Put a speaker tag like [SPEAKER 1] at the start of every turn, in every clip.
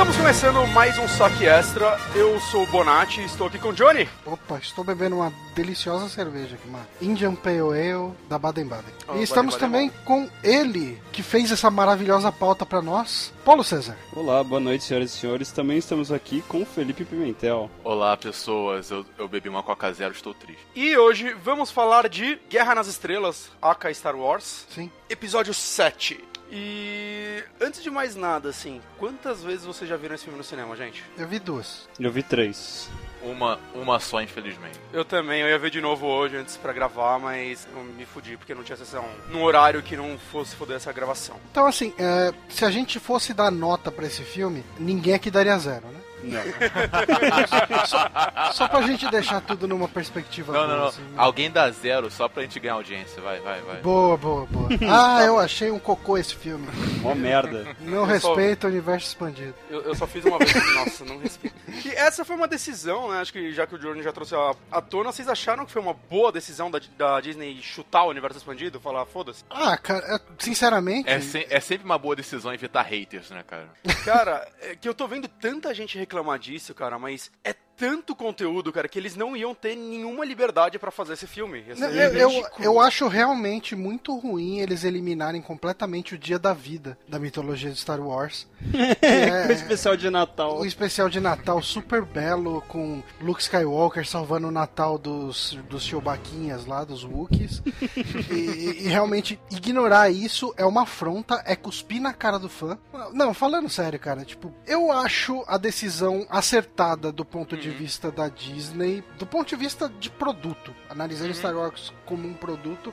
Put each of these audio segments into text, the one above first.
[SPEAKER 1] Estamos começando mais um saque extra. Eu sou o Bonatti e estou aqui com o Johnny.
[SPEAKER 2] Opa, estou bebendo uma deliciosa cerveja aqui, uma Indian Pale Ale da Baden-Baden.
[SPEAKER 1] Oh,
[SPEAKER 2] e estamos
[SPEAKER 1] Baden-Baden
[SPEAKER 2] também com ele, que fez essa maravilhosa pauta para nós, Paulo César.
[SPEAKER 3] Olá, boa noite, senhoras e senhores. Também estamos aqui com o Felipe Pimentel.
[SPEAKER 4] Olá, pessoas. Eu, eu bebi uma Coca Zero, estou triste.
[SPEAKER 1] E hoje vamos falar de Guerra nas Estrelas, aka Star Wars,
[SPEAKER 2] Sim.
[SPEAKER 1] episódio 7. E antes de mais nada, assim, quantas vezes vocês já viram esse filme no cinema, gente?
[SPEAKER 2] Eu vi duas.
[SPEAKER 3] Eu vi três.
[SPEAKER 4] Uma, uma só, infelizmente.
[SPEAKER 1] Eu também, eu ia ver de novo hoje antes pra gravar, mas eu me fudi porque não tinha sessão num horário que não fosse foder essa gravação.
[SPEAKER 2] Então, assim, é, se a gente fosse dar nota para esse filme, ninguém aqui daria zero, né?
[SPEAKER 3] Não.
[SPEAKER 2] Só pra gente deixar tudo numa perspectiva
[SPEAKER 4] Não,
[SPEAKER 2] boa,
[SPEAKER 4] não, não.
[SPEAKER 2] assim, né?
[SPEAKER 4] Alguém dá zero só pra gente ganhar audiência. Vai, vai, vai.
[SPEAKER 2] Boa, boa, boa. Ah, eu achei um cocô esse filme.
[SPEAKER 3] Mó merda.
[SPEAKER 2] Não
[SPEAKER 1] Eu só-
[SPEAKER 2] respeita o universo expandido.
[SPEAKER 1] Eu, eu só fiz uma vez. Nossa, não respeito. E essa foi uma decisão, né? Acho que já que o Jordan já trouxe a, à tona, vocês acharam que foi uma boa decisão da, da Disney chutar o universo expandido? Falar, foda-se.
[SPEAKER 2] Ah, cara, é- sinceramente.
[SPEAKER 4] É, se- é sempre uma boa decisão evitar haters, né, cara?
[SPEAKER 1] Cara, é que eu tô vendo tanta gente reclamar disso, cara, mas é tanto conteúdo, cara, que eles não iam ter nenhuma liberdade pra fazer esse filme.
[SPEAKER 2] Não, eu, eu, eu acho realmente muito ruim eles eliminarem completamente o dia da vida da mitologia de Star Wars.
[SPEAKER 3] É. o especial de Natal.
[SPEAKER 2] O especial de Natal super belo, com Luke Skywalker salvando o Natal dos, dos Chewbaquinhas lá, dos Wookiees. e, e realmente ignorar isso é uma afronta, é cuspir na cara do fã. Não, falando sério, cara, tipo, eu acho a decisão acertada do ponto de vista da Disney, do ponto de vista de produto, analisando Star Wars como um produto,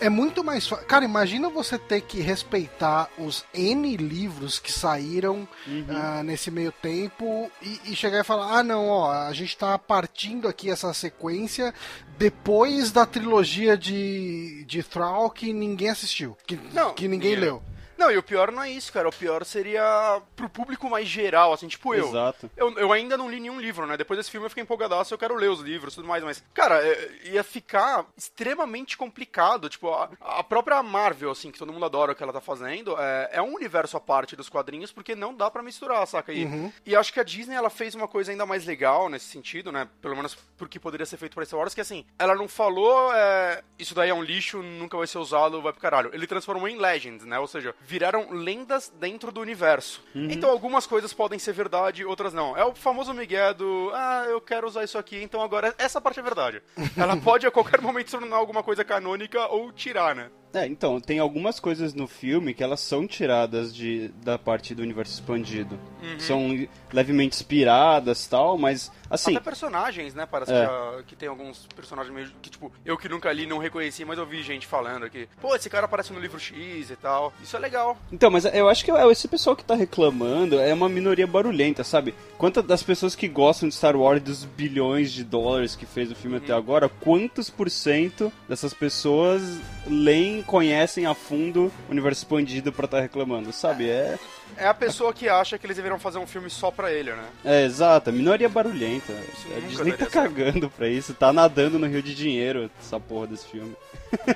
[SPEAKER 2] é muito mais fácil. Cara, imagina você ter que respeitar os N livros que saíram ah, nesse meio tempo e, e chegar e falar: ah, não, ó, a gente tá partindo aqui essa sequência depois da trilogia de, de Thrall que ninguém assistiu, que,
[SPEAKER 1] Não,
[SPEAKER 2] que ninguém
[SPEAKER 4] ninguém
[SPEAKER 2] leu.
[SPEAKER 1] Não, e o pior não é isso, cara. O pior seria pro público mais geral, assim, tipo eu.
[SPEAKER 3] Exato.
[SPEAKER 1] Eu, eu ainda não li nenhum livro, né? Depois desse filme eu fiquei empolgadaço, eu quero ler os livros e tudo mais, mas, cara, é, ia ficar extremamente complicado. Tipo, a, a própria Marvel, assim, que todo mundo adora o que ela tá fazendo, é, é um universo à parte dos quadrinhos, porque não dá pra misturar, saca? E, e acho que a Disney, ela fez uma coisa ainda mais legal nesse sentido, né? Pelo menos porque poderia ser feito pra Star Wars, que assim, ela não falou, é, isso daí é um lixo, nunca vai ser usado, vai pro caralho. Ele transformou em Legends, né? Ou seja, viraram lendas dentro do universo. Então algumas coisas podem ser verdade, outras não. É o famoso migué do, ah, eu quero usar isso aqui, então agora essa parte é verdade. Ela pode a qualquer momento se tornar alguma coisa canônica ou tirar, né?
[SPEAKER 3] É, então, tem algumas coisas no filme que elas são tiradas de, da parte do universo expandido. São levemente inspiradas tal, mas assim.
[SPEAKER 1] Até personagens, né? Parece
[SPEAKER 3] É.
[SPEAKER 1] que, já- que tem alguns personagens meio que, tipo, eu que nunca li, não reconheci, mas eu vi gente falando aqui. Pô, esse cara aparece no livro X e tal. Isso é legal.
[SPEAKER 3] Então, mas eu acho que é- esse pessoal que tá reclamando é uma minoria barulhenta, sabe? Quantas das pessoas que gostam de Star Wars dos bilhões de dólares que fez o filme até agora, quantos por cento dessas pessoas leem, conhecem a fundo o universo expandido pra estar reclamando, sabe? É,
[SPEAKER 1] É a pessoa que acha que eles deveriam fazer um filme só pra ele, né?
[SPEAKER 3] é exato, a minoria barulhenta. A
[SPEAKER 1] nunca
[SPEAKER 3] Disney tá cagando pra isso, tá nadando no rio de dinheiro, essa porra desse filme.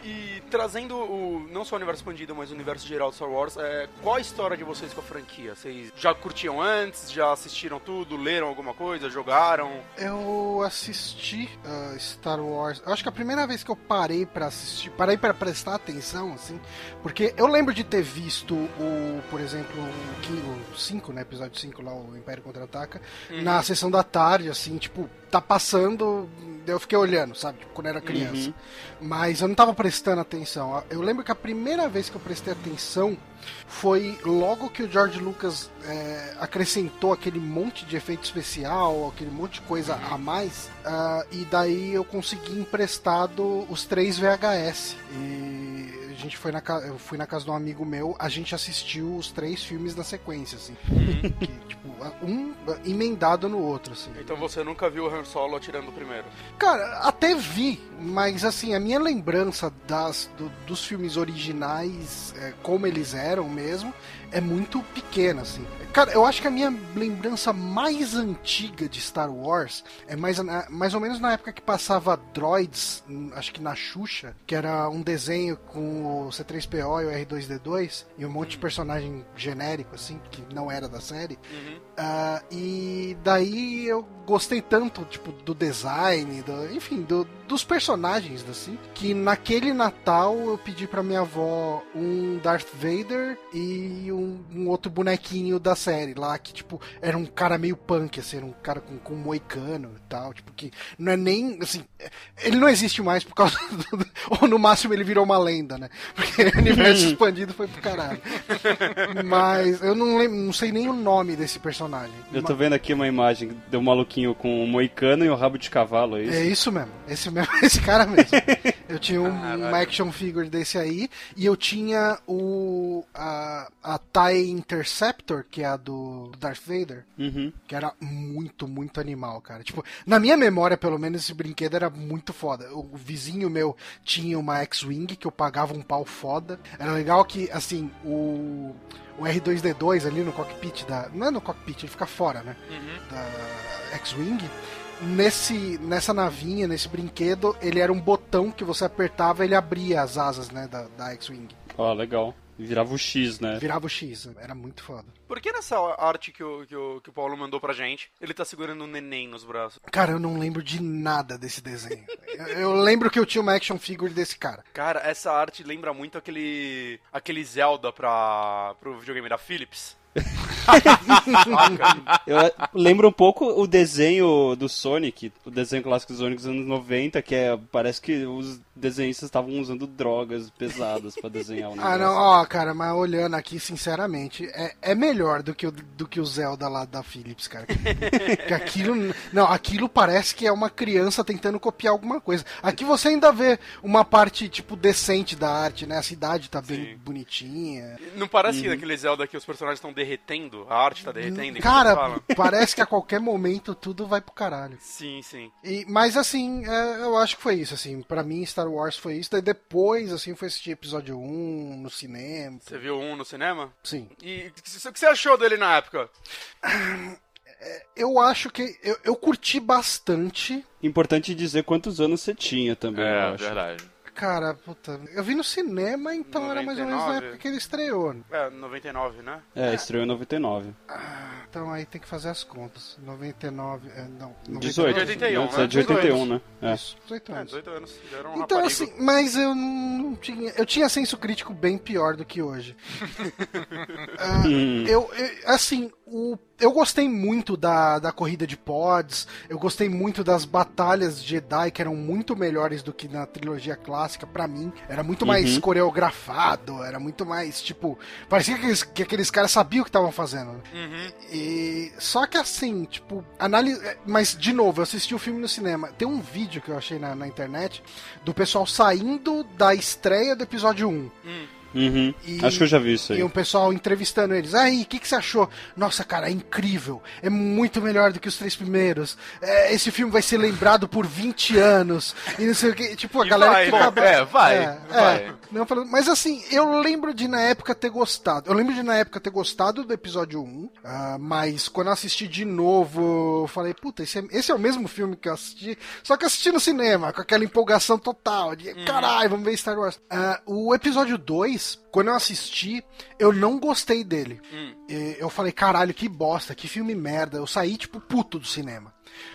[SPEAKER 1] E trazendo o não só o universo expandido, mas o universo geral de Star Wars, é, qual a história de vocês com a franquia? Vocês já curtiam antes? Já assistiram tudo? Leram alguma coisa? Jogaram?
[SPEAKER 2] Eu assisti ah, Star Wars. Eu acho que a primeira vez que eu parei pra assistir, parei pra prestar atenção, assim, porque eu lembro de ter visto o, por exemplo, o, King, o 5, né, episódio 5 lá, o Império Contra-Ataca, na sessão da tarde, assim, tipo, tá passando, eu fiquei olhando, sabe, tipo, quando era criança. Mas eu não tava prestando atenção. Eu lembro que a primeira vez que eu prestei atenção foi logo que o George Lucas é, acrescentou aquele monte de efeito especial, aquele monte de coisa a mais, ah, e daí eu consegui emprestado os três VHS. E gente foi na ca- eu fui na casa de um amigo meu, a gente assistiu os três filmes na sequência, assim. Que, tipo, um emendado no outro, assim.
[SPEAKER 1] Então você nunca viu o Han Solo atirando o primeiro?
[SPEAKER 2] Cara, até vi, mas assim, a minha lembrança das, do- dos filmes originais, é, como eles eram mesmo, é muito pequena, assim. Cara, eu acho que a minha lembrança mais antiga de Star Wars é mais, mais ou menos na época que passava Droids, hum, acho que na Xuxa, que era um desenho com o C3PO e o R2D2, e um monte de personagem genérico, assim, que não era da série. Ah, e daí eu gostei tanto, tipo, do design, do- enfim, do- dos personagens, assim, que naquele Natal eu pedi pra minha avó um Darth Vader e um, um outro bonequinho da série lá, que, tipo, era um cara meio punk, assim, era um cara com, com moicano e tal, tipo, que não é nem, assim, ele não existe mais por causa do... ou no máximo ele virou uma lenda, né? Porque o universo expandido foi pro caralho. Mas eu não, lembro, não sei nem o nome desse personagem.
[SPEAKER 3] Eu tô vendo aqui uma imagem do maluquinho com um moicano e um rabo de cavalo, é isso?
[SPEAKER 2] É isso mesmo, esse, mesmo, esse cara mesmo. Eu tinha um,
[SPEAKER 1] Caralho.
[SPEAKER 2] uma action figure desse aí, e eu tinha o a, a TIE Interceptor, que é a do Darth Vader,
[SPEAKER 3] Uhum.
[SPEAKER 2] que era muito, muito animal, cara. Tipo, na minha memória, pelo menos, esse brinquedo era muito foda. O vizinho meu tinha uma X-Wing que eu pagava um pau foda. Era legal que, assim, o. O R2D2 ali no cockpit da. Não é no cockpit, ele fica fora, né? da X-Wing, nesse nessa navinha, nesse brinquedo, ele era um botão que você apertava e ele abria as asas, né, da, da X-Wing.
[SPEAKER 3] Ó, legal. Virava o X, né?
[SPEAKER 2] Virava o X, era muito foda.
[SPEAKER 1] Por que nessa arte que o, que, o, que o Paulo mandou pra gente, ele tá segurando um neném nos braços?
[SPEAKER 2] Cara, eu não lembro de nada desse desenho. eu, eu lembro que eu tinha uma action figure desse cara.
[SPEAKER 1] Cara, essa arte lembra muito aquele aquele Zelda pra, pro videogame da Philips.
[SPEAKER 3] Eu eh, lembro um pouco o desenho do Sonic, o desenho clássico dos Sonic dos anos 90, que é, parece que os desenhistas estavam usando drogas pesadas pra desenhar o negócio.
[SPEAKER 2] Ah, não, ó, cara, mas olhando aqui, sinceramente, é, é melhor do que, o, do que o Zelda lá da Philips, cara. que aquilo. Não, aquilo parece que é uma criança tentando copiar alguma coisa. Aqui você ainda vê uma parte, tipo, decente da arte, né? A cidade tá bem
[SPEAKER 1] Sim.
[SPEAKER 2] bonitinha.
[SPEAKER 1] Não parece que naquele Zelda que os personagens estão derretendo? A arte tá derretendo?
[SPEAKER 2] Cara,
[SPEAKER 1] fala?
[SPEAKER 2] parece que a qualquer momento tudo vai pro caralho.
[SPEAKER 1] Sim, sim.
[SPEAKER 2] E, mas assim, é, eu acho que foi isso, assim. Pra mim, Star Wars foi isso. Daí depois, assim, foi assistir episódio 1 no cinema.
[SPEAKER 1] Você viu um no cinema?
[SPEAKER 2] Sim.
[SPEAKER 1] E o que você achou dele na época?
[SPEAKER 2] Eu acho que eu, eu curti bastante.
[SPEAKER 3] Importante dizer quantos anos você tinha também, eu
[SPEAKER 4] É,
[SPEAKER 3] acho.
[SPEAKER 4] verdade.
[SPEAKER 2] Cara, puta, eu vi no cinema, então era mais ou menos na
[SPEAKER 1] 99.
[SPEAKER 2] época que ele estreou. né?
[SPEAKER 1] É, 99, né?
[SPEAKER 3] É, estreou em 99.
[SPEAKER 2] Então aí tem que fazer as contas. 99, é, não, 99,
[SPEAKER 3] 18.
[SPEAKER 1] De 81,
[SPEAKER 3] Antes
[SPEAKER 1] né?
[SPEAKER 3] é de 81, né? É.
[SPEAKER 2] Isso, 18
[SPEAKER 1] É,
[SPEAKER 2] anos.
[SPEAKER 1] 18 anos. Um
[SPEAKER 2] Então,
[SPEAKER 1] raparigo.
[SPEAKER 2] assim, mas eu não tinha. Eu tinha senso crítico bem pior do que hoje. Ah,
[SPEAKER 3] Hum.
[SPEAKER 2] eu, eu- assim, o, eu gostei muito da, da corrida de pods, eu gostei muito das batalhas de Jedi, que eram muito melhores do que na trilogia clássica, pra mim. Era muito mais
[SPEAKER 3] Uhum.
[SPEAKER 2] coreografado, era muito mais, tipo. Parecia que aqueles, que aqueles caras sabiam o que estavam fazendo.
[SPEAKER 1] Uhum.
[SPEAKER 2] E só que assim, tipo, análise. Mas, de novo, eu assisti o filme no cinema. Tem um vídeo que eu achei na, na internet do pessoal saindo da estreia do episódio 1.
[SPEAKER 3] Uhum.
[SPEAKER 2] E-
[SPEAKER 3] Acho que eu já vi isso aí.
[SPEAKER 2] E o pessoal entrevistando eles. Aí, o que, que você achou? Nossa, cara, é incrível. É muito melhor do que os três primeiros. É, esse filme vai ser lembrado por 20 anos. E não sei o que. Tipo, a
[SPEAKER 1] E
[SPEAKER 2] galera
[SPEAKER 1] vai,
[SPEAKER 2] que
[SPEAKER 1] bom,
[SPEAKER 2] acaba-
[SPEAKER 4] é, vai,
[SPEAKER 2] É,
[SPEAKER 4] vai.
[SPEAKER 2] é. Não, falando- mas assim, eu lembro de na época ter gostado. Eu lembro de na época ter gostado do episódio 1. ah, mas quando eu assisti de novo, eu falei, puta, esse é, esse é o mesmo filme que eu assisti. Só que assisti no cinema, com aquela empolgação total. De caralho, vamos ver Star Wars. Ah, o episódio 2, quando eu assisti, eu não gostei dele. E Eu falei, caralho, que bosta, que filme merda. Eu saí, tipo, puto do cinema.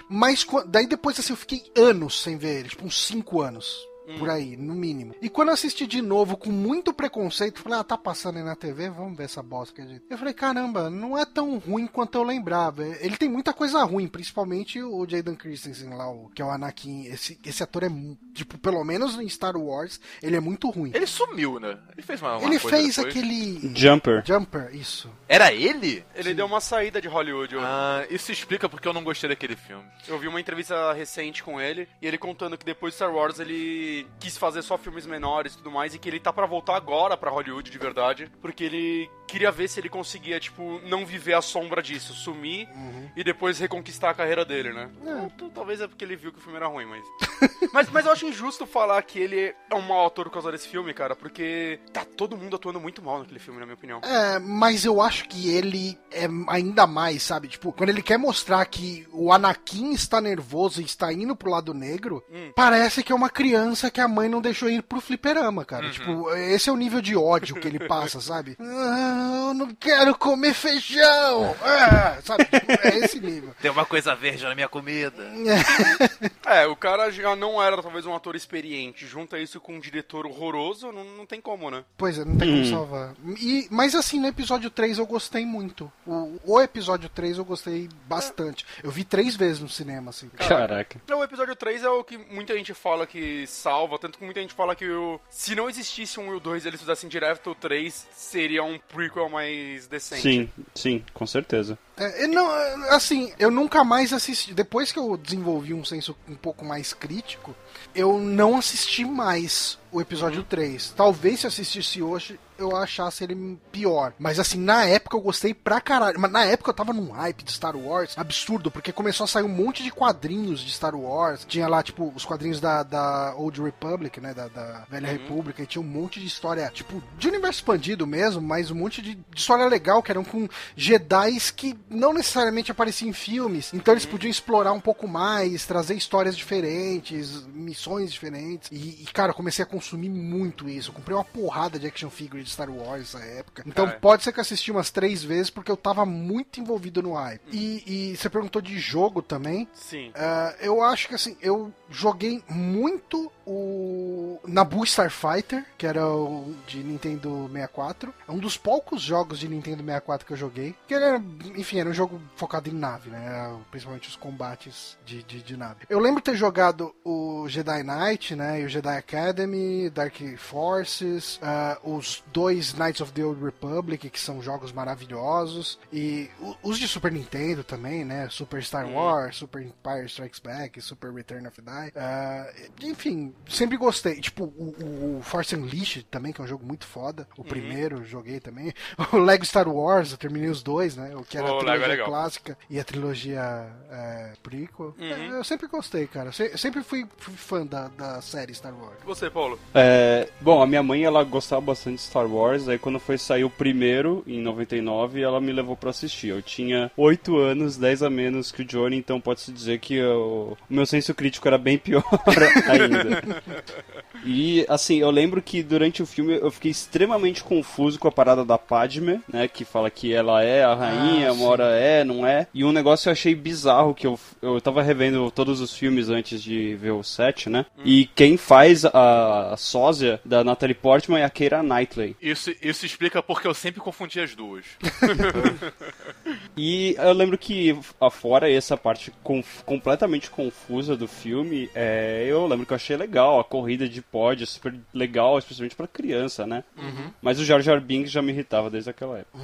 [SPEAKER 2] Mas daí depois, assim, eu fiquei anos sem ver ele, tipo, uns 5 anos. Por aí, no mínimo. E quando eu assisti de novo, com muito preconceito, falei, ah, tá passando aí na TV, vamos ver essa bosta que a gente. Eu falei, caramba, não é tão ruim quanto eu lembrava. Ele tem muita coisa ruim, principalmente o Jaden Christensen lá, o, que é o Anakin. Esse, esse ator é, tipo, pelo menos em Star Wars, ele é muito ruim.
[SPEAKER 4] Ele sumiu, né? Ele fez uma, uma
[SPEAKER 2] Ele
[SPEAKER 4] coisa
[SPEAKER 2] fez
[SPEAKER 4] depois.
[SPEAKER 2] aquele.
[SPEAKER 3] Jumper.
[SPEAKER 2] Jumper, isso.
[SPEAKER 4] Era ele?
[SPEAKER 1] Ele deu uma saída de Hollywood. Eu,
[SPEAKER 4] Ah, isso explica porque eu não gostei daquele filme.
[SPEAKER 1] eu vi uma entrevista recente com ele e ele contando que depois de Star Wars ele quis fazer só filmes menores e tudo mais e que ele tá pra voltar agora pra Hollywood de verdade, porque ele queria ver se ele conseguia, tipo, não viver a sombra disso, sumir e depois reconquistar a carreira dele, né? Então, talvez é porque ele viu que o filme era ruim, mas. Mas, mas eu acho injusto falar que ele é um mau ator por causa desse filme, cara, porque tá todo mundo atuando muito mal naquele filme, na minha opinião.
[SPEAKER 2] É, mas eu acho que ele é ainda mais, sabe? Tipo, quando ele quer mostrar que o Anakin está nervoso e está indo pro lado negro,
[SPEAKER 1] Hum.
[SPEAKER 2] parece que é uma criança que a mãe não deixou ir pro fliperama, cara. Tipo, esse é o nível de ódio que ele passa, sabe? Ah, eu não quero comer feijão! Ah, sabe? Tipo, é esse nível.
[SPEAKER 4] Tem uma coisa verde na minha comida.
[SPEAKER 1] É, o cara já não era talvez um ator experiente. Junta isso com um diretor horroroso, não, não tem como, né?
[SPEAKER 2] Pois é, não tem como salvar. E, mas assim, no episódio 3 eu gostei muito. O, o episódio 3 eu gostei bastante. Eu vi três vezes no cinema, assim.
[SPEAKER 3] Caraca.
[SPEAKER 1] O episódio 3 é o que muita gente fala que salva, tanto que muita gente fala que o, se não existisse um e o 2 eles fizessem direto o 3, seria um prequel mais decente.
[SPEAKER 3] Sim, sim, com certeza.
[SPEAKER 2] É, eu não, assim, eu nunca mais assisti. Depois que eu desenvolvi um senso um pouco mais crítico, eu não assisti mais o episódio 3. Talvez se eu assistisse hoje, eu achasse ele pior. Mas assim, na época eu gostei pra caralho. Mas na época eu tava num hype de Star Wars absurdo, porque começou a sair um monte de quadrinhos de Star Wars. Tinha lá, tipo, os quadrinhos da, da Old Republic, né? Da, da Velha República. E tinha um monte de história, tipo, de universo expandido mesmo, mas um monte de, de história legal que eram com Jedis que não necessariamente apareciam em filmes. Então eles podiam explorar um pouco mais, trazer histórias diferentes, missões diferentes. E, e, cara, eu comecei a consumir muito isso. Eu comprei uma porrada de action figure de Star Wars nessa época. Então pode ser que eu assisti umas três vezes porque eu tava muito envolvido no hype. E, e você perguntou de jogo também.
[SPEAKER 1] Sim.
[SPEAKER 2] Ah, eu acho que assim, eu joguei muito o Nabu Starfighter, que era o de Nintendo 64. É um dos poucos jogos de Nintendo 64 que eu joguei. Que ele era, enfim, era um jogo focado em nave, né? Principalmente os combates de, de, de nave. Eu lembro ter jogado o Jedi Knight, né? E o Jedi Academy, Dark Forces, ah, os dois Knights of the Old Republic, que são jogos maravilhosos. E os de Super Nintendo também, né? Super Star Wars, Super Empire Strikes Back, Super Return of the Die. Ah, enfim, sempre gostei. Tipo, o, o Force Unleashed também, que é um jogo muito foda. O primeiro eu joguei também. O Lego Star Wars, eu terminei os dois, né? O que era
[SPEAKER 1] O
[SPEAKER 2] a
[SPEAKER 1] Lego é
[SPEAKER 2] trilogia
[SPEAKER 1] legal.
[SPEAKER 2] clássica e a trilogia é, prequel.
[SPEAKER 1] Uhum.
[SPEAKER 2] Eu sempre gostei, cara. Se- sempre fui, fui fã da, da série Star Wars.
[SPEAKER 1] E você, Paulo?
[SPEAKER 3] É, bom, a minha mãe ela gostava bastante de Star Wars, aí quando foi sair o primeiro, em 99, ela me levou pra assistir. Eu tinha 8 anos, 10 a menos que o Johnny, então pode-se dizer que eu- o meu senso crítico era bem pior ainda. E, assim, eu lembro que durante o filme eu fiquei extremamente confuso com a parada da Padme, né? Que fala que ela é a rainha,
[SPEAKER 2] Ah,
[SPEAKER 3] uma. Hora é, não é. E um negócio eu achei bizarro, que eu, eu tava revendo todos os filmes antes de ver o set, né? E quem faz a, a sósia da Natalie Portman é a Keira Knightley.
[SPEAKER 4] Isso, isso explica porque eu sempre confundi as duas.
[SPEAKER 3] E eu lembro que, afora essa parte conf- completamente confusa do filme, é, eu lembro que eu achei legal. A corrida de pod é super legal, especialmente pra criança, né? Mas o Jar Jar Binks já me irritava desde aquela época.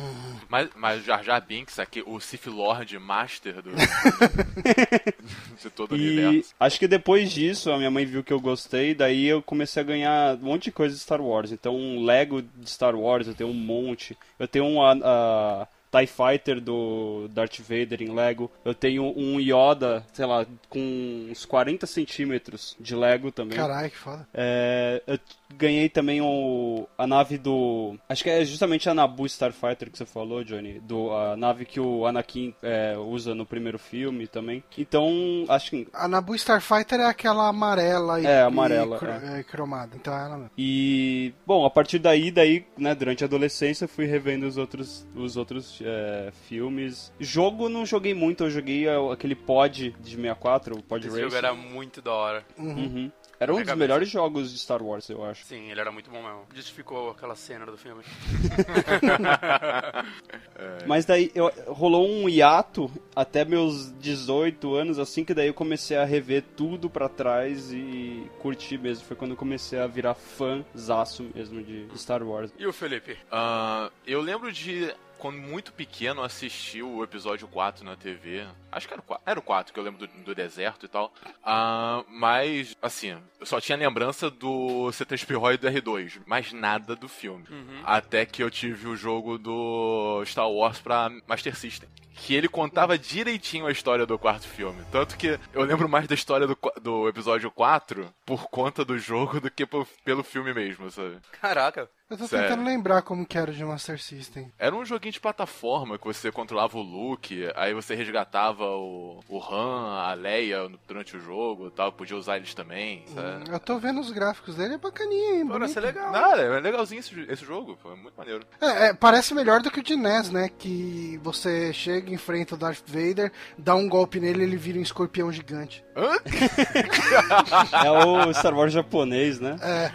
[SPEAKER 4] Mas, mas o Jar Jar Binks, aqui, o Sith Lord Master do... de todo o
[SPEAKER 3] E
[SPEAKER 4] universo.
[SPEAKER 3] acho que depois disso, a minha mãe viu que eu gostei, daí eu comecei a ganhar um monte de coisa de Star Wars. Então, um Lego de Star Wars, eu tenho um monte. Eu tenho um a, a TIE Fighter do Darth Vader em Lego. Eu tenho um Yoda, sei lá, com uns 40 centímetros de Lego também.
[SPEAKER 2] Caralho, que foda.
[SPEAKER 3] É, eu ganhei também o, a nave do. Acho que é justamente a Nabu Starfighter que você falou, Johnny. Do, a nave que o Anakin é, usa no primeiro filme também. Então, acho que.
[SPEAKER 2] A Nabu Starfighter é aquela amarela e,
[SPEAKER 3] É, amarela,
[SPEAKER 2] e
[SPEAKER 3] é.
[SPEAKER 2] é, cromada. Então é ela mesmo.
[SPEAKER 3] E bom, a partir daí, daí, né, durante a adolescência, eu fui revendo os outros, os outros é, filmes. Jogo não joguei muito, eu joguei é, aquele pod de 64, o Pod
[SPEAKER 1] Esse
[SPEAKER 3] Racer.
[SPEAKER 1] jogo era muito da hora.
[SPEAKER 3] Uhum. Era um dos
[SPEAKER 1] cabeça.
[SPEAKER 3] melhores jogos de Star Wars, eu acho.
[SPEAKER 1] Sim, ele era muito bom mesmo. Justificou aquela cena do filme.
[SPEAKER 3] Mas daí eu- rolou um hiato até meus 18 anos, assim que daí eu comecei a rever tudo pra trás e curtir mesmo. Foi quando eu comecei a virar fãzaço mesmo de Star Wars.
[SPEAKER 1] E o Felipe?
[SPEAKER 4] Ah, eu lembro de, quando muito pequeno, assistir o episódio 4 na TV. Acho que era o 4, era o 4 que eu lembro do, do deserto e tal. Ah, mas, assim, eu só tinha lembrança do C3PO e do R2, mas nada do filme. Até que eu tive o jogo do Star Wars pra Master System. Que ele contava direitinho a história do quarto filme. Tanto que eu lembro mais da história do, do episódio 4 por conta do jogo do que por- pelo filme mesmo, sabe?
[SPEAKER 1] Caraca.
[SPEAKER 2] Eu tô
[SPEAKER 4] Sério.
[SPEAKER 2] tentando lembrar como que era o de Master System.
[SPEAKER 4] Era um joguinho de plataforma que você controlava o Luke, aí você resgatava o, o Han, a Leia durante o jogo e tal, podia usar eles também, sabe?
[SPEAKER 2] Eu tô vendo os gráficos dele, é bacaninha, hein?
[SPEAKER 1] Parece
[SPEAKER 2] bonito.
[SPEAKER 1] legal.
[SPEAKER 4] Nada, é legalzinho esse, esse jogo, foi muito maneiro.
[SPEAKER 2] É, é, parece melhor do que o de NES, né? Que você chega, enfrenta o Darth Vader, dá um golpe nele e ele vira um escorpião gigante.
[SPEAKER 3] É o Star Wars japonês, né?
[SPEAKER 2] É,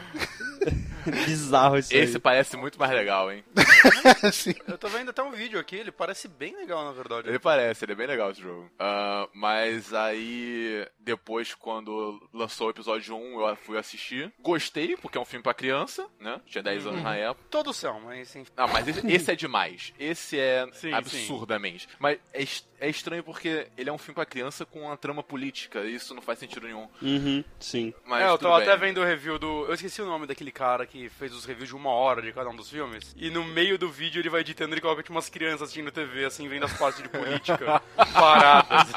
[SPEAKER 3] Bizarro isso
[SPEAKER 4] Esse
[SPEAKER 3] aí.
[SPEAKER 4] parece muito mais legal, hein?
[SPEAKER 2] sim.
[SPEAKER 1] Eu tô vendo até um vídeo aqui, ele parece bem legal, na verdade.
[SPEAKER 4] Ele parece, ele é bem legal esse jogo. Ah, mas aí, depois, quando lançou o episódio 1, eu fui assistir. Gostei, porque é um filme pra criança, né? Tinha 10 anos na época.
[SPEAKER 1] Todos são, mas enfim.
[SPEAKER 4] Ah, mas esse, esse é demais. Esse é
[SPEAKER 1] Sim,
[SPEAKER 4] absurdamente. Mas é, é estranho porque ele é um filme pra criança com uma trama política. E isso não faz sentido nenhum.
[SPEAKER 3] Uhum, sim.
[SPEAKER 4] Mas
[SPEAKER 1] é, eu tô até vendo o review do. Eu esqueci o nome daquele cara que fez os reviews de uma hora de cada um dos filmes. E no meio do vídeo ele vai editando e coloca tipo, umas crianças assistindo TV, assim, vendo as partes de política paradas.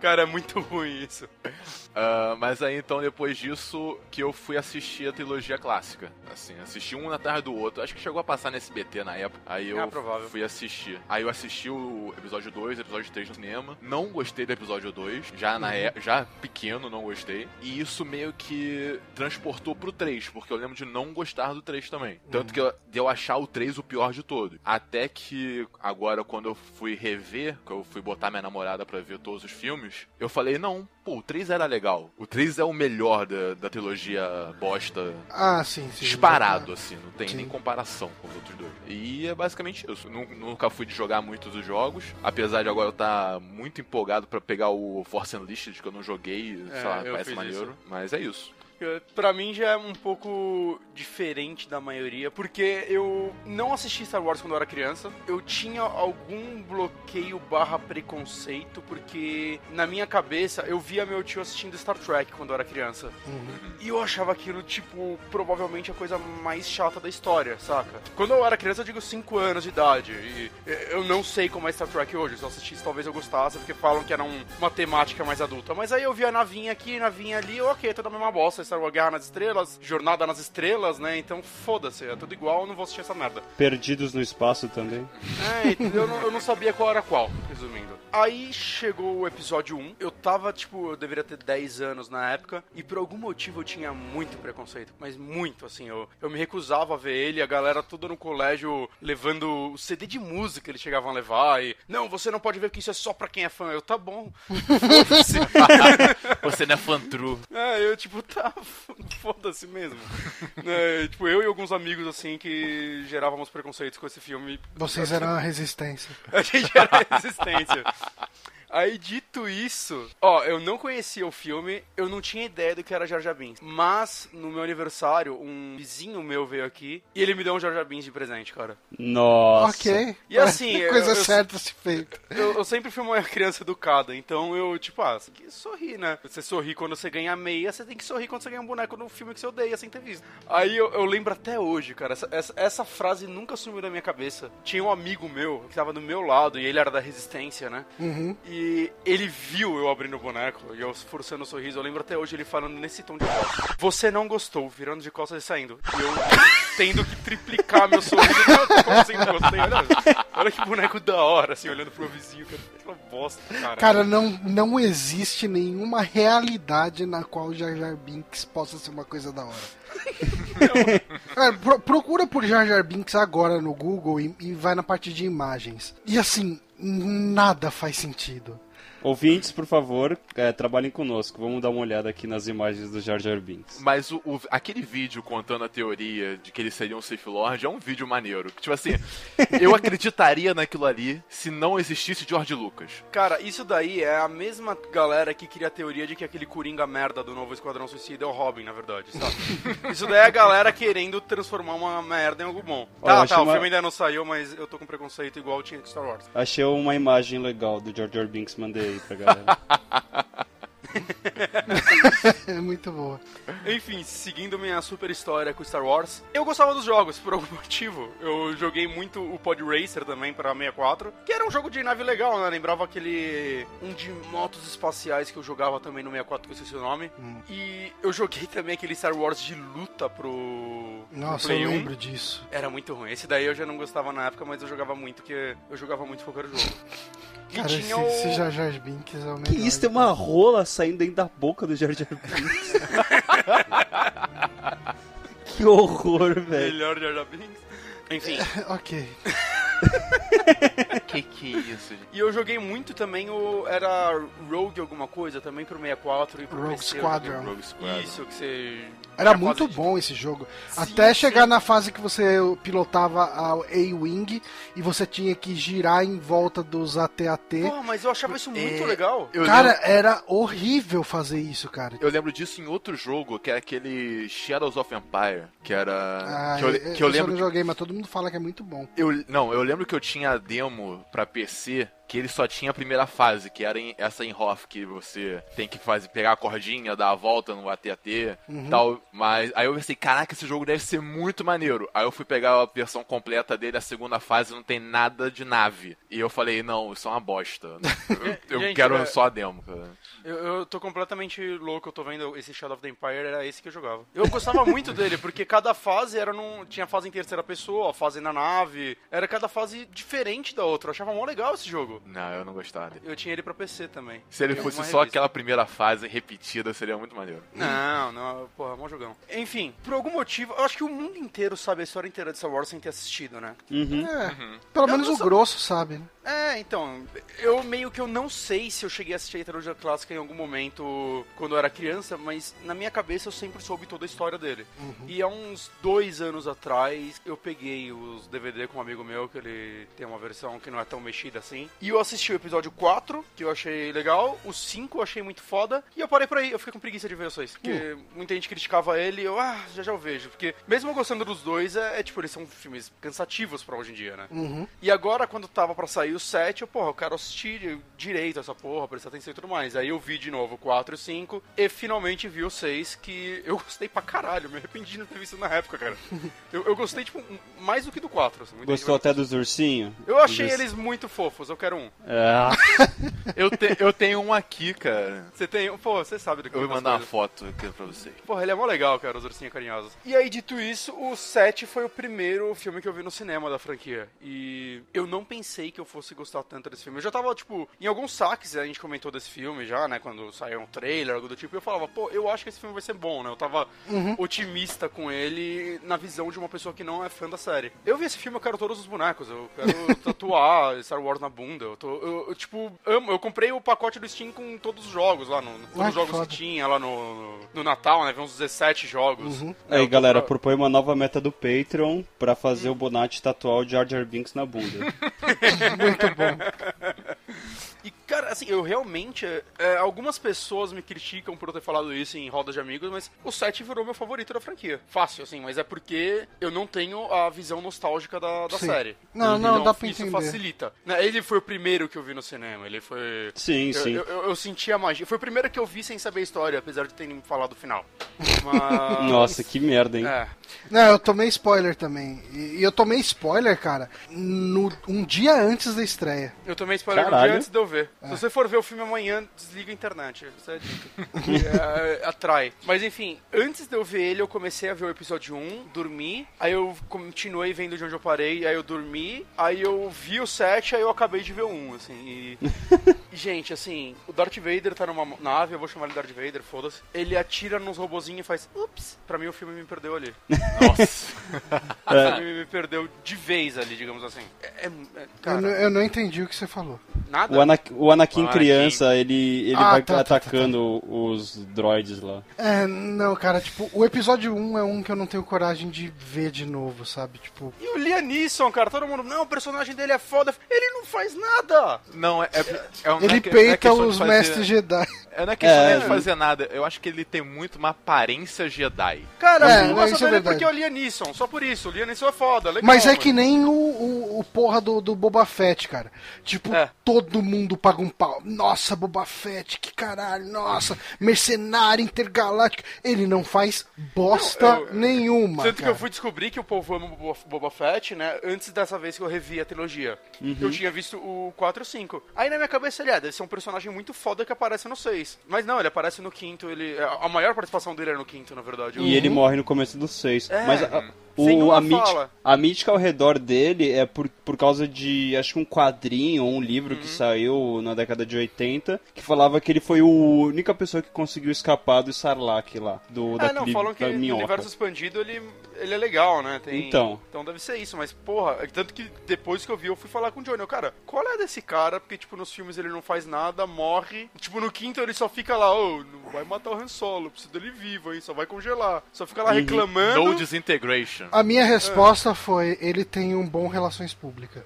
[SPEAKER 1] Cara, é muito ruim isso.
[SPEAKER 4] Ah, mas aí então, depois disso, que eu fui assistir a trilogia clássica. Assim, assisti um na tarde do outro. Acho que chegou a passar no SBT na época. Aí eu
[SPEAKER 1] É
[SPEAKER 4] fui assistir. Aí eu assisti o episódio 2, episódio 3 no cinema. Não gostei do episódio 2. Já na é- já pequeno, não gostei. E isso meio que transportou pro 3, porque eu lembro de não gostar do 3 também. Tanto que eu, de eu achar o 3 o pior de todo. Até que agora, quando eu fui rever, que eu fui botar minha namorada pra ver todos os filmes, eu falei, não, pô, o 3 era legal. O 3 é o melhor da, da trilogia bosta
[SPEAKER 2] Ah, sim, sim.
[SPEAKER 4] disparado, assim, não tem
[SPEAKER 2] Sim.
[SPEAKER 4] nem comparação com os outros dois. E é basicamente isso. Nu- Nunca fui de jogar muitos dos jogos, apesar de agora eu estar muito empolgado pra pegar o Force Unleashed, que eu não joguei,
[SPEAKER 1] É,
[SPEAKER 4] sei lá, parece maneiro.
[SPEAKER 1] isso.
[SPEAKER 4] Mas é isso.
[SPEAKER 1] Pra mim já é um pouco diferente da maioria, porque eu não assisti Star Wars quando eu era criança. Eu tinha algum bloqueio barra preconceito, porque na minha cabeça eu via meu tio assistindo Star Trek quando eu era criança. E eu achava aquilo, tipo, provavelmente a coisa mais chata da história, saca? Quando eu era criança, eu digo 5 anos de idade. E eu não sei como é Star Trek hoje. Se eu assistisse, talvez eu gostasse, porque falam que era um- uma temática mais adulta. Mas aí eu via a navinha aqui, navinha ali, ok, tudo a mesma bosta. Star Wars Guerra nas Estrelas, Jornada nas Estrelas, né? Então foda-se, é tudo igual, eu não vou assistir essa merda.
[SPEAKER 3] Perdidos no espaço também.
[SPEAKER 1] É, entendeu? eu, não, eu não sabia qual era qual, resumindo. Aí chegou o episódio 1, eu tava, tipo, eu deveria ter 10 anos na época, e por algum motivo eu tinha muito preconceito, mas muito, assim, eu, eu me recusava a ver ele, a galera toda no colégio levando o CD de música eles chegavam a levar, e, não, você não pode ver que isso é só pra quem é fã, eu, tá bom.
[SPEAKER 4] Você não é fã true.
[SPEAKER 1] É, eu, tipo, tá, foda-se mesmo. É, tipo, eu e alguns amigos, assim, que gerávamos preconceitos com esse filme,
[SPEAKER 2] Vocês eram a resistência.
[SPEAKER 1] A gente era resistência. Aí, dito isso, ó, eu não conhecia o filme, eu não tinha ideia do que era Jar Jar Binks. Mas, no meu aniversário, um vizinho meu veio aqui e ele me deu um Jar Jar Binks de presente, cara.
[SPEAKER 3] Nossa.
[SPEAKER 2] Ok.
[SPEAKER 1] E assim, eu-
[SPEAKER 2] Coisa
[SPEAKER 1] eu-
[SPEAKER 2] certa se feita.
[SPEAKER 1] Eu, eu sempre fui uma criança educada, então eu, tipo, ah, você tem que sorrir, né? Você sorri quando você ganha meia, você tem que sorrir quando você ganha um boneco no filme que você odeia sem ter visto. Aí eu, eu lembro até hoje, cara, essa, essa, essa frase nunca sumiu da minha cabeça. Tinha um amigo meu que tava do meu lado e ele era da resistência, né?
[SPEAKER 2] Uhum.
[SPEAKER 1] E ele viu eu abrindo o boneco e eu forçando o sorriso. Eu lembro até hoje ele falando nesse tom de voz: Você não gostou, virando de costas e saindo. E eu tendo que triplicar meu sorriso. Não, como assim não gostei? Olha, olha que boneco da hora, assim, olhando pro vizinho. Cara, aquela bosta, cara.
[SPEAKER 2] Cara, não, não existe nenhuma realidade na qual Jar Jar Binks possa ser uma coisa da hora. Cara, pro- procura por Jar Jar Binks agora no Google e, e vai na parte de imagens. E assim, nada faz sentido.
[SPEAKER 3] Ouvintes, por favor, é, trabalhem conosco. Vamos dar uma olhada aqui nas imagens do Jar Jar Binks.
[SPEAKER 4] Mas o, o- aquele vídeo contando a teoria de que ele seria um Sith Lord é um vídeo maneiro. Tipo assim, eu acreditaria naquilo ali se não existisse George Lucas.
[SPEAKER 1] Cara, isso daí é a mesma galera que cria a teoria de que aquele Coringa merda do novo Esquadrão Suicida é o Robin, na verdade, sabe? isso daí é a galera querendo transformar uma merda em algo bom.
[SPEAKER 3] Olha,
[SPEAKER 1] Tá, tá,
[SPEAKER 3] acho
[SPEAKER 1] o
[SPEAKER 3] uma-
[SPEAKER 1] filme ainda não saiu, mas eu tô com preconceito igual tinha de Star Wars.
[SPEAKER 3] Achei uma imagem legal do Jar Jar Binks, mandei aí pra galera.
[SPEAKER 2] é muito boa.
[SPEAKER 1] Enfim, seguindo minha super história com Star Wars, eu gostava dos jogos, por algum motivo. Eu joguei muito o Pod Racer também pra 64, que era um jogo de nave legal, né? Lembrava aquele. um de motos espaciais que eu jogava também no 64, que eu esqueci o nome.
[SPEAKER 2] Hum.
[SPEAKER 1] E eu joguei também aquele Star Wars de luta pro.
[SPEAKER 2] Nossa,
[SPEAKER 1] pro Play
[SPEAKER 2] eu
[SPEAKER 1] 1.
[SPEAKER 2] lembro disso.
[SPEAKER 1] Era muito ruim. Esse daí eu já não gostava na época, mas eu jogava muito, porque eu jogava muito qualquer jogo. E
[SPEAKER 2] Cara, esse,
[SPEAKER 1] tinha o...
[SPEAKER 2] esse Jar Jar Binks é o melhor.
[SPEAKER 3] Que isso, tem uma rola saindo dentro da boca do Jar Jar Binks. que horror, velho.
[SPEAKER 1] Melhor Jar Jar Binks. Enfim,
[SPEAKER 2] ok.
[SPEAKER 4] que que é isso, gente?
[SPEAKER 1] e eu joguei muito também o. Era Rogue alguma coisa também pro 64 e pro
[SPEAKER 2] Rogue
[SPEAKER 1] PC. eu
[SPEAKER 2] Squadron.
[SPEAKER 4] Rogue Squadron.
[SPEAKER 1] Isso, que você.
[SPEAKER 2] Era muito
[SPEAKER 1] de-
[SPEAKER 2] bom esse jogo.
[SPEAKER 1] Sim,
[SPEAKER 2] Até
[SPEAKER 1] sim.
[SPEAKER 2] chegar na fase que você pilotava a A-Wing e você tinha que girar em volta dos AT-AT.
[SPEAKER 1] Porra, mas eu achava isso muito
[SPEAKER 4] É,
[SPEAKER 1] legal.
[SPEAKER 4] Eu
[SPEAKER 2] Cara,
[SPEAKER 4] lembro,
[SPEAKER 2] era horrível fazer isso, cara.
[SPEAKER 4] eu lembro disso em outro jogo, que é aquele Shadows of Empire, que era...
[SPEAKER 2] Ah,
[SPEAKER 4] que eu,
[SPEAKER 2] eu,
[SPEAKER 4] que eu
[SPEAKER 2] eu
[SPEAKER 4] lembro
[SPEAKER 2] não joguei, mas todo mundo fala que é muito bom.
[SPEAKER 4] Eu, não, eu lembro que eu tinha a demo pra PC que ele só tinha a primeira fase, que era em- essa em Hoth, que você tem que fazer, pegar a cordinha, dar a volta no AT-AT
[SPEAKER 2] Uhum.
[SPEAKER 4] tal. Mas aí eu pensei, caraca, esse jogo deve ser muito maneiro. Aí eu fui pegar a versão completa dele, a segunda fase não tem nada de nave. E eu falei, não, isso é uma bosta. Eu, eu
[SPEAKER 1] Gente,
[SPEAKER 4] quero
[SPEAKER 1] é-
[SPEAKER 4] só a demo, cara.
[SPEAKER 1] Eu, eu tô completamente louco, eu tô vendo esse Shadow of the Empire, era esse que eu jogava. Eu gostava muito dele, porque cada fase era num. Tinha fase em terceira pessoa, fase na nave. Era cada fase diferente da outra. Eu achava mó legal esse jogo.
[SPEAKER 4] Não, eu não gostava dele.
[SPEAKER 1] Eu tinha ele pra PC também.
[SPEAKER 4] Se ele fosse só aquela primeira fase repetida, seria muito maneiro.
[SPEAKER 1] Não, não, porra, mó jogão. Enfim, por algum motivo, eu acho que o mundo inteiro sabe a história inteira de Star Wars sem ter assistido, né?
[SPEAKER 3] Uhum.
[SPEAKER 2] É, pelo
[SPEAKER 1] Eu
[SPEAKER 2] menos o
[SPEAKER 1] sou-
[SPEAKER 2] grosso sabe, né?
[SPEAKER 1] É, então, eu meio que eu não sei se eu cheguei a assistir a trilogia clássica em algum momento quando eu era criança, mas na minha cabeça eu sempre soube toda a história dele. E há uns dois anos atrás eu peguei os DVD com um amigo meu, que ele tem uma versão que não é tão mexida assim. E eu assisti o episódio 4, que eu achei legal, o 5 eu achei muito foda, e eu parei por aí, eu fiquei com preguiça de ver os dois. Porque muita gente criticava ele eu, ah, já já eu vejo. Porque mesmo gostando dos dois, é, é tipo, eles são filmes cansativos pra hoje em dia, né?
[SPEAKER 2] Uhum.
[SPEAKER 1] E agora, quando tava pra sair o 7, eu, porra, eu quero assistir direito essa porra, prestar atenção e tudo mais. Aí eu vi de novo o 4 e o 5 e finalmente vi o 6, que eu gostei pra caralho. Me arrependi de não ter visto na época, cara. Eu, eu gostei, tipo, mais do que do 4. Assim,
[SPEAKER 3] Gostou até dos ursinhos?
[SPEAKER 1] Eu achei
[SPEAKER 3] Dos-
[SPEAKER 1] eles muito fofos, eu quero um.
[SPEAKER 3] Ah,
[SPEAKER 4] Eu, te- eu tenho um aqui, cara.
[SPEAKER 1] Você tem um, pô, você sabe do que
[SPEAKER 4] Eu vou mandar uma
[SPEAKER 1] coisas.
[SPEAKER 4] foto aqui pra vocês.
[SPEAKER 1] Porra, ele é mó legal, cara, os ursinhos carinhosos. E aí, dito isso, o 7 foi o primeiro filme que eu vi no cinema da franquia. E eu não pensei que eu fosse gostar tanto desse filme. Eu já tava, tipo, em alguns saques a gente comentou desse filme já, né? Quando saiu um trailer, algo do tipo. E eu falava, pô, eu acho que esse filme vai ser bom, né? Eu tava otimista com ele na visão de uma pessoa que não é fã da série. Eu vi esse filme, eu quero todos os bonecos. Eu quero tatuar Star Wars na bunda. Eu, tô, eu, eu, tipo, amo. Eu comprei o pacote do Steam com todos os jogos lá, no, todos
[SPEAKER 2] Ah,
[SPEAKER 1] os jogos
[SPEAKER 2] foda.
[SPEAKER 1] que tinha lá no, no, no Natal, né? Vi uns 17 jogos. Né,
[SPEAKER 3] Aí, galera,
[SPEAKER 1] pra-
[SPEAKER 3] propõe uma nova meta do Patreon pra fazer o Bonatti tatuar o Jar Jar Binks na bunda.
[SPEAKER 2] Muito bom.
[SPEAKER 1] Cara, assim, eu realmente. é, algumas pessoas me criticam por eu ter falado isso em rodas de amigos, mas o 7 virou meu favorito da franquia. Fácil, assim, mas é porque eu não tenho a visão nostálgica da, da
[SPEAKER 2] Sim.
[SPEAKER 1] série.
[SPEAKER 2] Não,
[SPEAKER 1] Então,
[SPEAKER 2] não, dá pra
[SPEAKER 1] isso
[SPEAKER 2] entender.
[SPEAKER 1] facilita. Né, Ele foi o primeiro que eu vi no cinema, ele foi.
[SPEAKER 3] Sim,
[SPEAKER 1] Eu,
[SPEAKER 3] sim.
[SPEAKER 1] eu, eu, eu senti a magia. Foi o primeiro que eu vi sem saber a história, apesar de terem me falado o final. Mas...
[SPEAKER 3] Nossa, que merda, hein?
[SPEAKER 1] É.
[SPEAKER 2] Não, eu tomei spoiler também. E eu tomei spoiler, cara, no, um dia antes da estreia.
[SPEAKER 1] Eu tomei spoiler um
[SPEAKER 3] Caralho.
[SPEAKER 1] dia antes de eu ver. Se você for ver o filme amanhã, desliga a internet. Essa é a dica. É, atrai. Mas enfim, antes de eu ver ele, eu comecei a ver o episódio 1, dormi. Aí eu continuei vendo de onde eu parei, aí eu dormi. Aí eu vi o 7, aí eu acabei de ver o 1, assim. E... gente, assim, o Darth Vader tá numa nave, eu vou chamar ele Darth Vader, foda-se. Ele atira nos robozinhos e faz ups. Pra mim o filme me perdeu ali.
[SPEAKER 4] Nossa.
[SPEAKER 1] O filme me perdeu de vez ali, digamos assim. É, é- é-
[SPEAKER 2] Eu,
[SPEAKER 1] cara,
[SPEAKER 2] não- eu não entendi o que você falou.
[SPEAKER 1] nada.
[SPEAKER 3] O, Ana- o Anakin
[SPEAKER 4] O Anakin.
[SPEAKER 3] criança, ele, ele
[SPEAKER 2] Ah,
[SPEAKER 3] vai
[SPEAKER 2] tá, tá, tá,
[SPEAKER 3] atacando os droids lá.
[SPEAKER 2] É, não, cara, tipo, o episódio 1 é um que eu não tenho coragem de ver de novo, sabe? Tipo,
[SPEAKER 1] E o Liam Neeson, cara, todo mundo, não, o personagem dele é foda. Ele não faz nada.
[SPEAKER 4] Não, é. é, é não é
[SPEAKER 2] ele
[SPEAKER 4] não é
[SPEAKER 2] peita os mestres Jedi.
[SPEAKER 4] É, não é questão
[SPEAKER 3] É,
[SPEAKER 4] de fazer nada. Eu acho que ele tem muito uma aparência Jedi.
[SPEAKER 1] Cara,
[SPEAKER 2] É,
[SPEAKER 1] eu
[SPEAKER 2] não,
[SPEAKER 1] gosto
[SPEAKER 2] é
[SPEAKER 1] dele
[SPEAKER 2] verdade.
[SPEAKER 1] porque é o Liam Neeson, só por isso. O Liam Neeson é foda, legal.
[SPEAKER 2] Mas é
[SPEAKER 1] mano.
[SPEAKER 2] que nem o, o, o porra do, do Boba Fett, cara. Tipo,
[SPEAKER 1] É.
[SPEAKER 2] todo mundo paga um pau. Nossa, Boba Fett, que caralho, nossa, mercenário intergaláctico. Ele não faz bosta
[SPEAKER 1] Não, eu-
[SPEAKER 2] nenhuma.
[SPEAKER 1] Tanto que
[SPEAKER 2] cara.
[SPEAKER 1] eu fui descobrir que o povo ama o Boba- Fett, né? Antes dessa vez que eu revi a trilogia. Eu tinha visto o 4 e o 5. Aí na minha cabeça ele é, deve ser um personagem muito foda que aparece no 6. Mas não, ele aparece no quinto, ele. A maior participação dele é no quinto, na verdade.
[SPEAKER 3] E ele morre no começo do 6.
[SPEAKER 1] É,
[SPEAKER 3] Mas a,
[SPEAKER 1] sem
[SPEAKER 3] o, a, mítica, a mítica ao redor dele é por, por causa de, acho que um quadrinho ou um livro
[SPEAKER 1] Uhum.
[SPEAKER 3] que saiu na década de 80, que falava que ele foi a única pessoa que conseguiu escapar do Sarlacc lá, do,
[SPEAKER 1] não,
[SPEAKER 3] daquele,
[SPEAKER 1] falam que no
[SPEAKER 3] minhoca.
[SPEAKER 1] universo expandido ele, ele é legal, né? Tem-
[SPEAKER 3] Então.
[SPEAKER 1] Então deve ser isso, mas porra, é tanto que depois que eu vi, eu fui falar com o Johnny, eu, cara, qual é desse cara? Porque, tipo, nos filmes ele não faz nada, morre. Tipo, no quinto ele só fica lá, ô, não vai matar o Han Solo, preciso dele vivo, hein? Só vai congelar. Só fica lá
[SPEAKER 3] Uhum.
[SPEAKER 1] reclamando.
[SPEAKER 4] No disintegration.
[SPEAKER 2] A minha resposta foi: ele tem um bom relações públicas.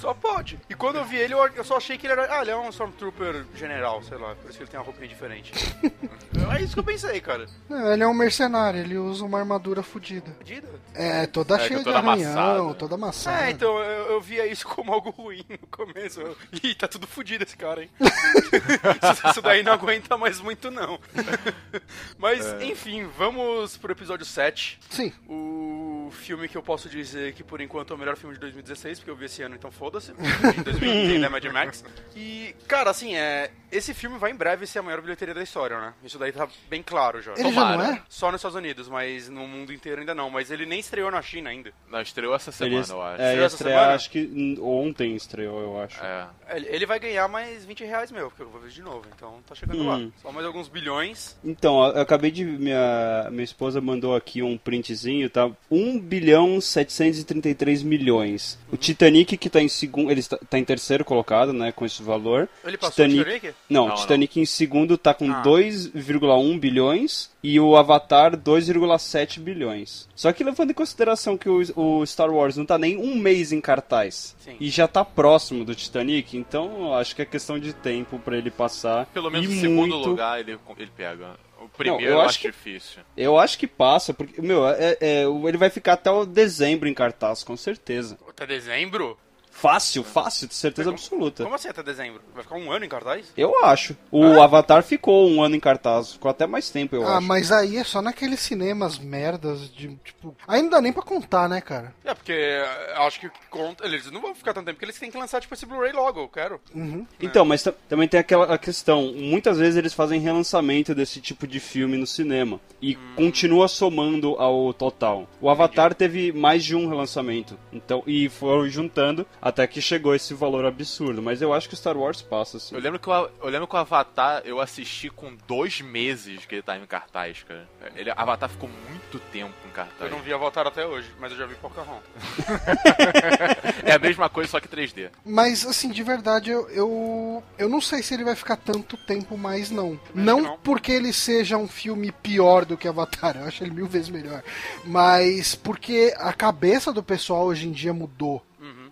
[SPEAKER 1] Só pode. E quando eu vi ele, eu, só achei que ele era. Ah, ele é um Stormtrooper general, sei lá. Por isso que ele tem uma roupinha diferente. é isso que eu pensei, cara.
[SPEAKER 2] Não, ele é um mercenário, ele usa uma armadura fodida.
[SPEAKER 1] Fodida.
[SPEAKER 2] É, toda
[SPEAKER 4] É,
[SPEAKER 2] cheia de
[SPEAKER 4] toda
[SPEAKER 2] arranhão,
[SPEAKER 4] amassada.
[SPEAKER 2] toda amassada.
[SPEAKER 1] É, então eu, eu via isso como algo ruim no começo. Eu- Ih, tá tudo fodido esse cara, hein? isso, isso daí não aguenta mais muito, não. Mas, enfim, vamos pro episódio 7.
[SPEAKER 2] Sim.
[SPEAKER 1] O filme que eu posso dizer que por enquanto é o melhor filme de 2016, porque eu vi esse ano, então foda-se. Em 2015 é Mad Max. E, cara, assim, é, esse filme vai em breve ser a maior bilheteria da história, né? Isso daí tá bem claro já.
[SPEAKER 2] Ele já não é?
[SPEAKER 1] Só nos Estados Unidos, mas no mundo inteiro ainda não. Mas ele nem estreou na China ainda.
[SPEAKER 4] Não, estreou essa semana,
[SPEAKER 3] Ele,
[SPEAKER 4] eu acho.
[SPEAKER 3] é,
[SPEAKER 1] Estreou
[SPEAKER 3] estrear,
[SPEAKER 1] semana?
[SPEAKER 3] acho que ontem estreou, eu acho.
[SPEAKER 4] É.
[SPEAKER 1] Ele vai ganhar mais 20 reais meu, porque eu vou ver de novo. Então tá chegando lá.
[SPEAKER 3] Hum.
[SPEAKER 1] Só mais alguns bilhões.
[SPEAKER 3] Então, eu acabei de. Minha, minha esposa mandou aqui um printzinho, tá? 1 bilhão 733 milhões. O Titanic, que tá em segundo. Ele está, tá em terceiro colocado, né? Com esse valor.
[SPEAKER 1] Ele passou o Titanic?
[SPEAKER 3] Não,
[SPEAKER 4] Não,
[SPEAKER 3] Titanic em segundo tá com
[SPEAKER 1] Ah.
[SPEAKER 3] 2,1 bilhões e o Avatar 2,7 bilhões. Só que levando em consideração que o, o Star Wars não tá nem um mês em cartaz
[SPEAKER 1] Sim.
[SPEAKER 3] e já tá próximo do Titanic, então eu acho que é questão de tempo pra ele passar.
[SPEAKER 4] Pelo menos
[SPEAKER 3] e
[SPEAKER 4] o segundo
[SPEAKER 3] muito...
[SPEAKER 4] lugar ele, ele pega. O primeiro
[SPEAKER 3] eu
[SPEAKER 4] eu,
[SPEAKER 3] acho
[SPEAKER 4] acho
[SPEAKER 3] que-
[SPEAKER 4] difícil.
[SPEAKER 3] Eu acho que passa, porque, meu, é- é, ele vai ficar até o dezembro em cartaz, com certeza.
[SPEAKER 1] Até dezembro?
[SPEAKER 3] Fácil, fácil, de certeza absoluta.
[SPEAKER 1] Como assim até dezembro? Vai ficar um ano em cartaz?
[SPEAKER 3] Eu acho. O Avatar ficou um ano em cartaz, ficou até mais tempo, eu
[SPEAKER 2] ah,
[SPEAKER 3] acho.
[SPEAKER 2] mas aí é só naqueles cinemas merdas de, tipo... Aí não dá nem pra contar, né, cara?
[SPEAKER 1] É, porque eh, acho que conta. Eles não vão ficar tanto tempo, porque eles têm que lançar tipo esse Blu-ray logo, eu quero.
[SPEAKER 3] Então, mas ta- também tem aquela questão, muitas vezes eles fazem relançamento desse tipo de filme no cinema e continua somando ao total. O Avatar teve mais de um relançamento, então e foram juntando até que chegou esse valor absurdo, mas eu acho que Star Wars passa assim.
[SPEAKER 4] Eu lembro, que o, eu lembro que o Avatar eu assisti com dois meses que ele tava em cartaz, cara. Ele, Avatar ficou muito tempo em
[SPEAKER 1] Eu
[SPEAKER 4] cartaz.
[SPEAKER 1] não vi Avatar até hoje, mas eu já vi Pocahontas.
[SPEAKER 4] É a mesma coisa, só que 3D.
[SPEAKER 2] Mas, assim, de verdade, eu, eu, eu não sei se ele vai ficar tanto tempo mais, não. Não,
[SPEAKER 1] não.
[SPEAKER 2] porque ele seja um filme pior do que Avatar, eu acho ele mil vezes melhor. Mas porque a cabeça do pessoal hoje em dia mudou.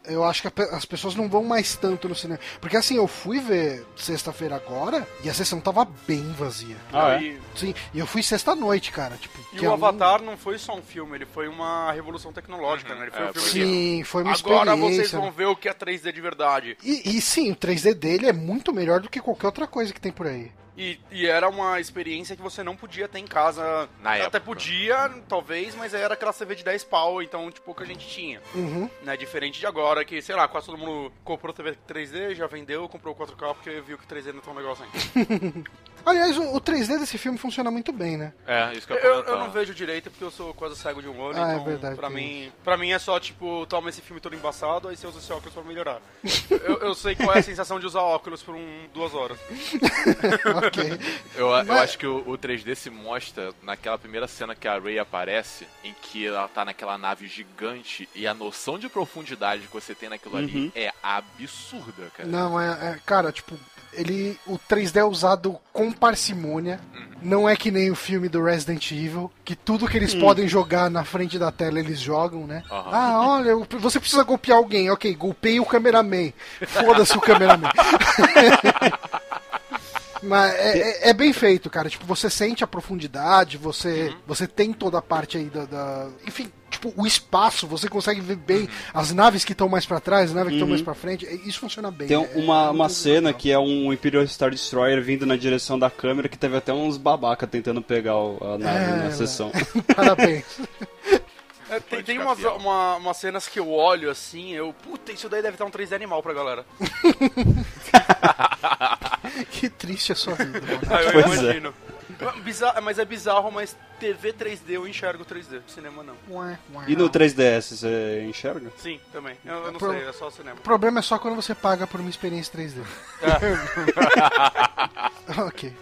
[SPEAKER 2] Eu acho que as pessoas não vão mais tanto no cinema. Porque assim, eu fui ver sexta-feira agora e a sessão tava bem vazia.
[SPEAKER 3] Ah, é?
[SPEAKER 2] Sim, e eu fui sexta-noite, cara. Tipo,
[SPEAKER 1] e
[SPEAKER 2] que
[SPEAKER 1] o
[SPEAKER 2] é um-
[SPEAKER 1] Avatar não foi só um filme, ele foi uma revolução tecnológica, né? Ele foi
[SPEAKER 4] É,
[SPEAKER 1] um filme
[SPEAKER 2] Sim, foi uma
[SPEAKER 1] que. Agora
[SPEAKER 2] experiência.
[SPEAKER 1] vocês vão ver o que é 3D de verdade.
[SPEAKER 2] E, e sim, o 3D dele é muito melhor do que qualquer outra coisa que tem por aí.
[SPEAKER 1] E, e era uma experiência que você não podia ter em casa.
[SPEAKER 4] Na
[SPEAKER 1] Até
[SPEAKER 4] época.
[SPEAKER 1] podia, talvez, mas era aquela TV de 10 pau, então, tipo, que a gente tinha.
[SPEAKER 2] Uhum.
[SPEAKER 1] Né? Diferente de agora, que, sei lá, quase todo mundo comprou TV 3D, já vendeu, comprou 4K porque viu que 3D não é tão legal assim.
[SPEAKER 2] Aliás, o, o 3D desse filme funciona muito bem, né?
[SPEAKER 4] É, isso que eu,
[SPEAKER 1] Eu, eu não vejo direito porque eu sou quase cego de um olho,
[SPEAKER 2] Ah, é
[SPEAKER 1] então
[SPEAKER 2] verdade,
[SPEAKER 1] pra, mim, pra mim é só tipo, toma esse filme todo embaçado, aí você usa esse óculos pra melhorar. eu, eu sei qual é a sensação de usar óculos por um, duas horas.
[SPEAKER 2] ok.
[SPEAKER 4] Eu, eu
[SPEAKER 2] Mas-
[SPEAKER 4] acho que o, o 3D se mostra naquela primeira cena que a Ray aparece, em que ela tá naquela nave gigante e a noção de profundidade que você tem naquilo ali é absurda, cara.
[SPEAKER 2] Não, é, é- Cara, tipo, ele. O 3D é usado com parcimônia. Não é que nem o filme do Resident Evil, que tudo que eles podem jogar na frente da tela eles jogam, né?
[SPEAKER 4] Aham.
[SPEAKER 2] Ah, olha, eu- você precisa golpear alguém. Ok, golpeie o cameraman. Foda-se o cameraman. Mas é, é- é bem feito, cara. Tipo, você sente a profundidade, você, você tem toda a parte aí da, da- Enfim, tipo, o espaço, você consegue ver bem as naves que estão mais pra trás, as naves que estão mais pra frente. e Isso funciona bem.
[SPEAKER 3] Tem
[SPEAKER 2] é-
[SPEAKER 3] uma,
[SPEAKER 2] é
[SPEAKER 3] uma cena
[SPEAKER 2] legal.
[SPEAKER 3] que é um Imperial Star Destroyer vindo na direção da câmera que teve até uns babaca tentando pegar o- a nave
[SPEAKER 2] É,
[SPEAKER 3] na sessão.
[SPEAKER 2] Parabéns.
[SPEAKER 1] É, tem tem umas, uma, umas cenas que eu olho assim, eu. Puta, isso daí deve estar um 3D animal pra galera.
[SPEAKER 2] que triste a sua vida, mano.
[SPEAKER 1] Ah, eu
[SPEAKER 3] Pois é.
[SPEAKER 1] imagino. Bizarro- mas é bizarro, mas TV 3D eu enxergo 3D. Cinema não.
[SPEAKER 2] Ué, ué.
[SPEAKER 3] E no 3DS, você enxerga?
[SPEAKER 1] Sim, também. Eu, eu não
[SPEAKER 2] Pro-
[SPEAKER 1] sei, é só cinema.
[SPEAKER 2] O problema é só quando você paga por uma experiência 3D. ok.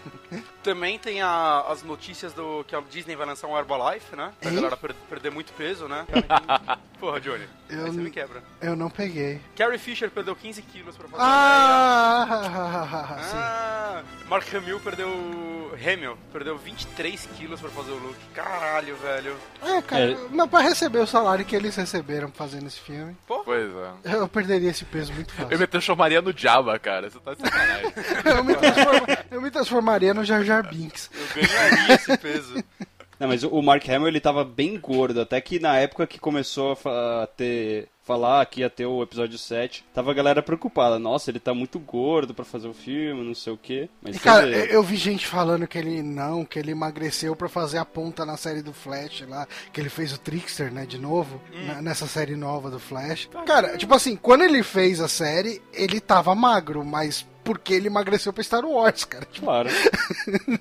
[SPEAKER 1] Também tem a- as notícias do que a Disney vai lançar um Herbalife, né? Pra
[SPEAKER 2] Hein?
[SPEAKER 1] galera per- perder muito peso, né? Porra, Johnny.
[SPEAKER 2] Eu
[SPEAKER 1] Aí você me quebra.
[SPEAKER 2] Eu não peguei.
[SPEAKER 1] Carrie Fisher perdeu 15 quilos pra fazer
[SPEAKER 2] Ah, sim.
[SPEAKER 1] Ah, Mark Hamill perdeu. Hamill perdeu 23 quilos pra fazer o look. Caralho, velho.
[SPEAKER 2] É, cara,
[SPEAKER 3] É.
[SPEAKER 2] mas pra receber o salário que eles receberam fazendo esse filme,
[SPEAKER 4] Pois é.
[SPEAKER 2] eu perderia esse peso muito
[SPEAKER 4] Eu
[SPEAKER 2] fácil.
[SPEAKER 4] me transformaria no Jabba, cara. Você tá de sacanagem.
[SPEAKER 2] Eu me, eu me transformaria no Jar Jar Binks.
[SPEAKER 1] Eu ganharia esse peso.
[SPEAKER 3] Não, mas o- o Mark Hamill ele tava bem gordo, até que na época que começou a, ter falar que ia ter o episódio 7, tava a galera preocupada. Nossa, ele tá muito gordo pra fazer o filme, não sei o quê. Mas
[SPEAKER 2] E, cara,
[SPEAKER 3] vê-
[SPEAKER 2] eu vi gente falando que ele não, que ele emagreceu pra fazer a ponta na série do Flash lá, que ele fez o Trickster, né, de novo, na- nessa série nova do Flash. Cara, tipo assim, quando ele fez a série, ele tava magro, mas porque ele emagreceu pra Star Wars, cara. Tipo,
[SPEAKER 3] Claro.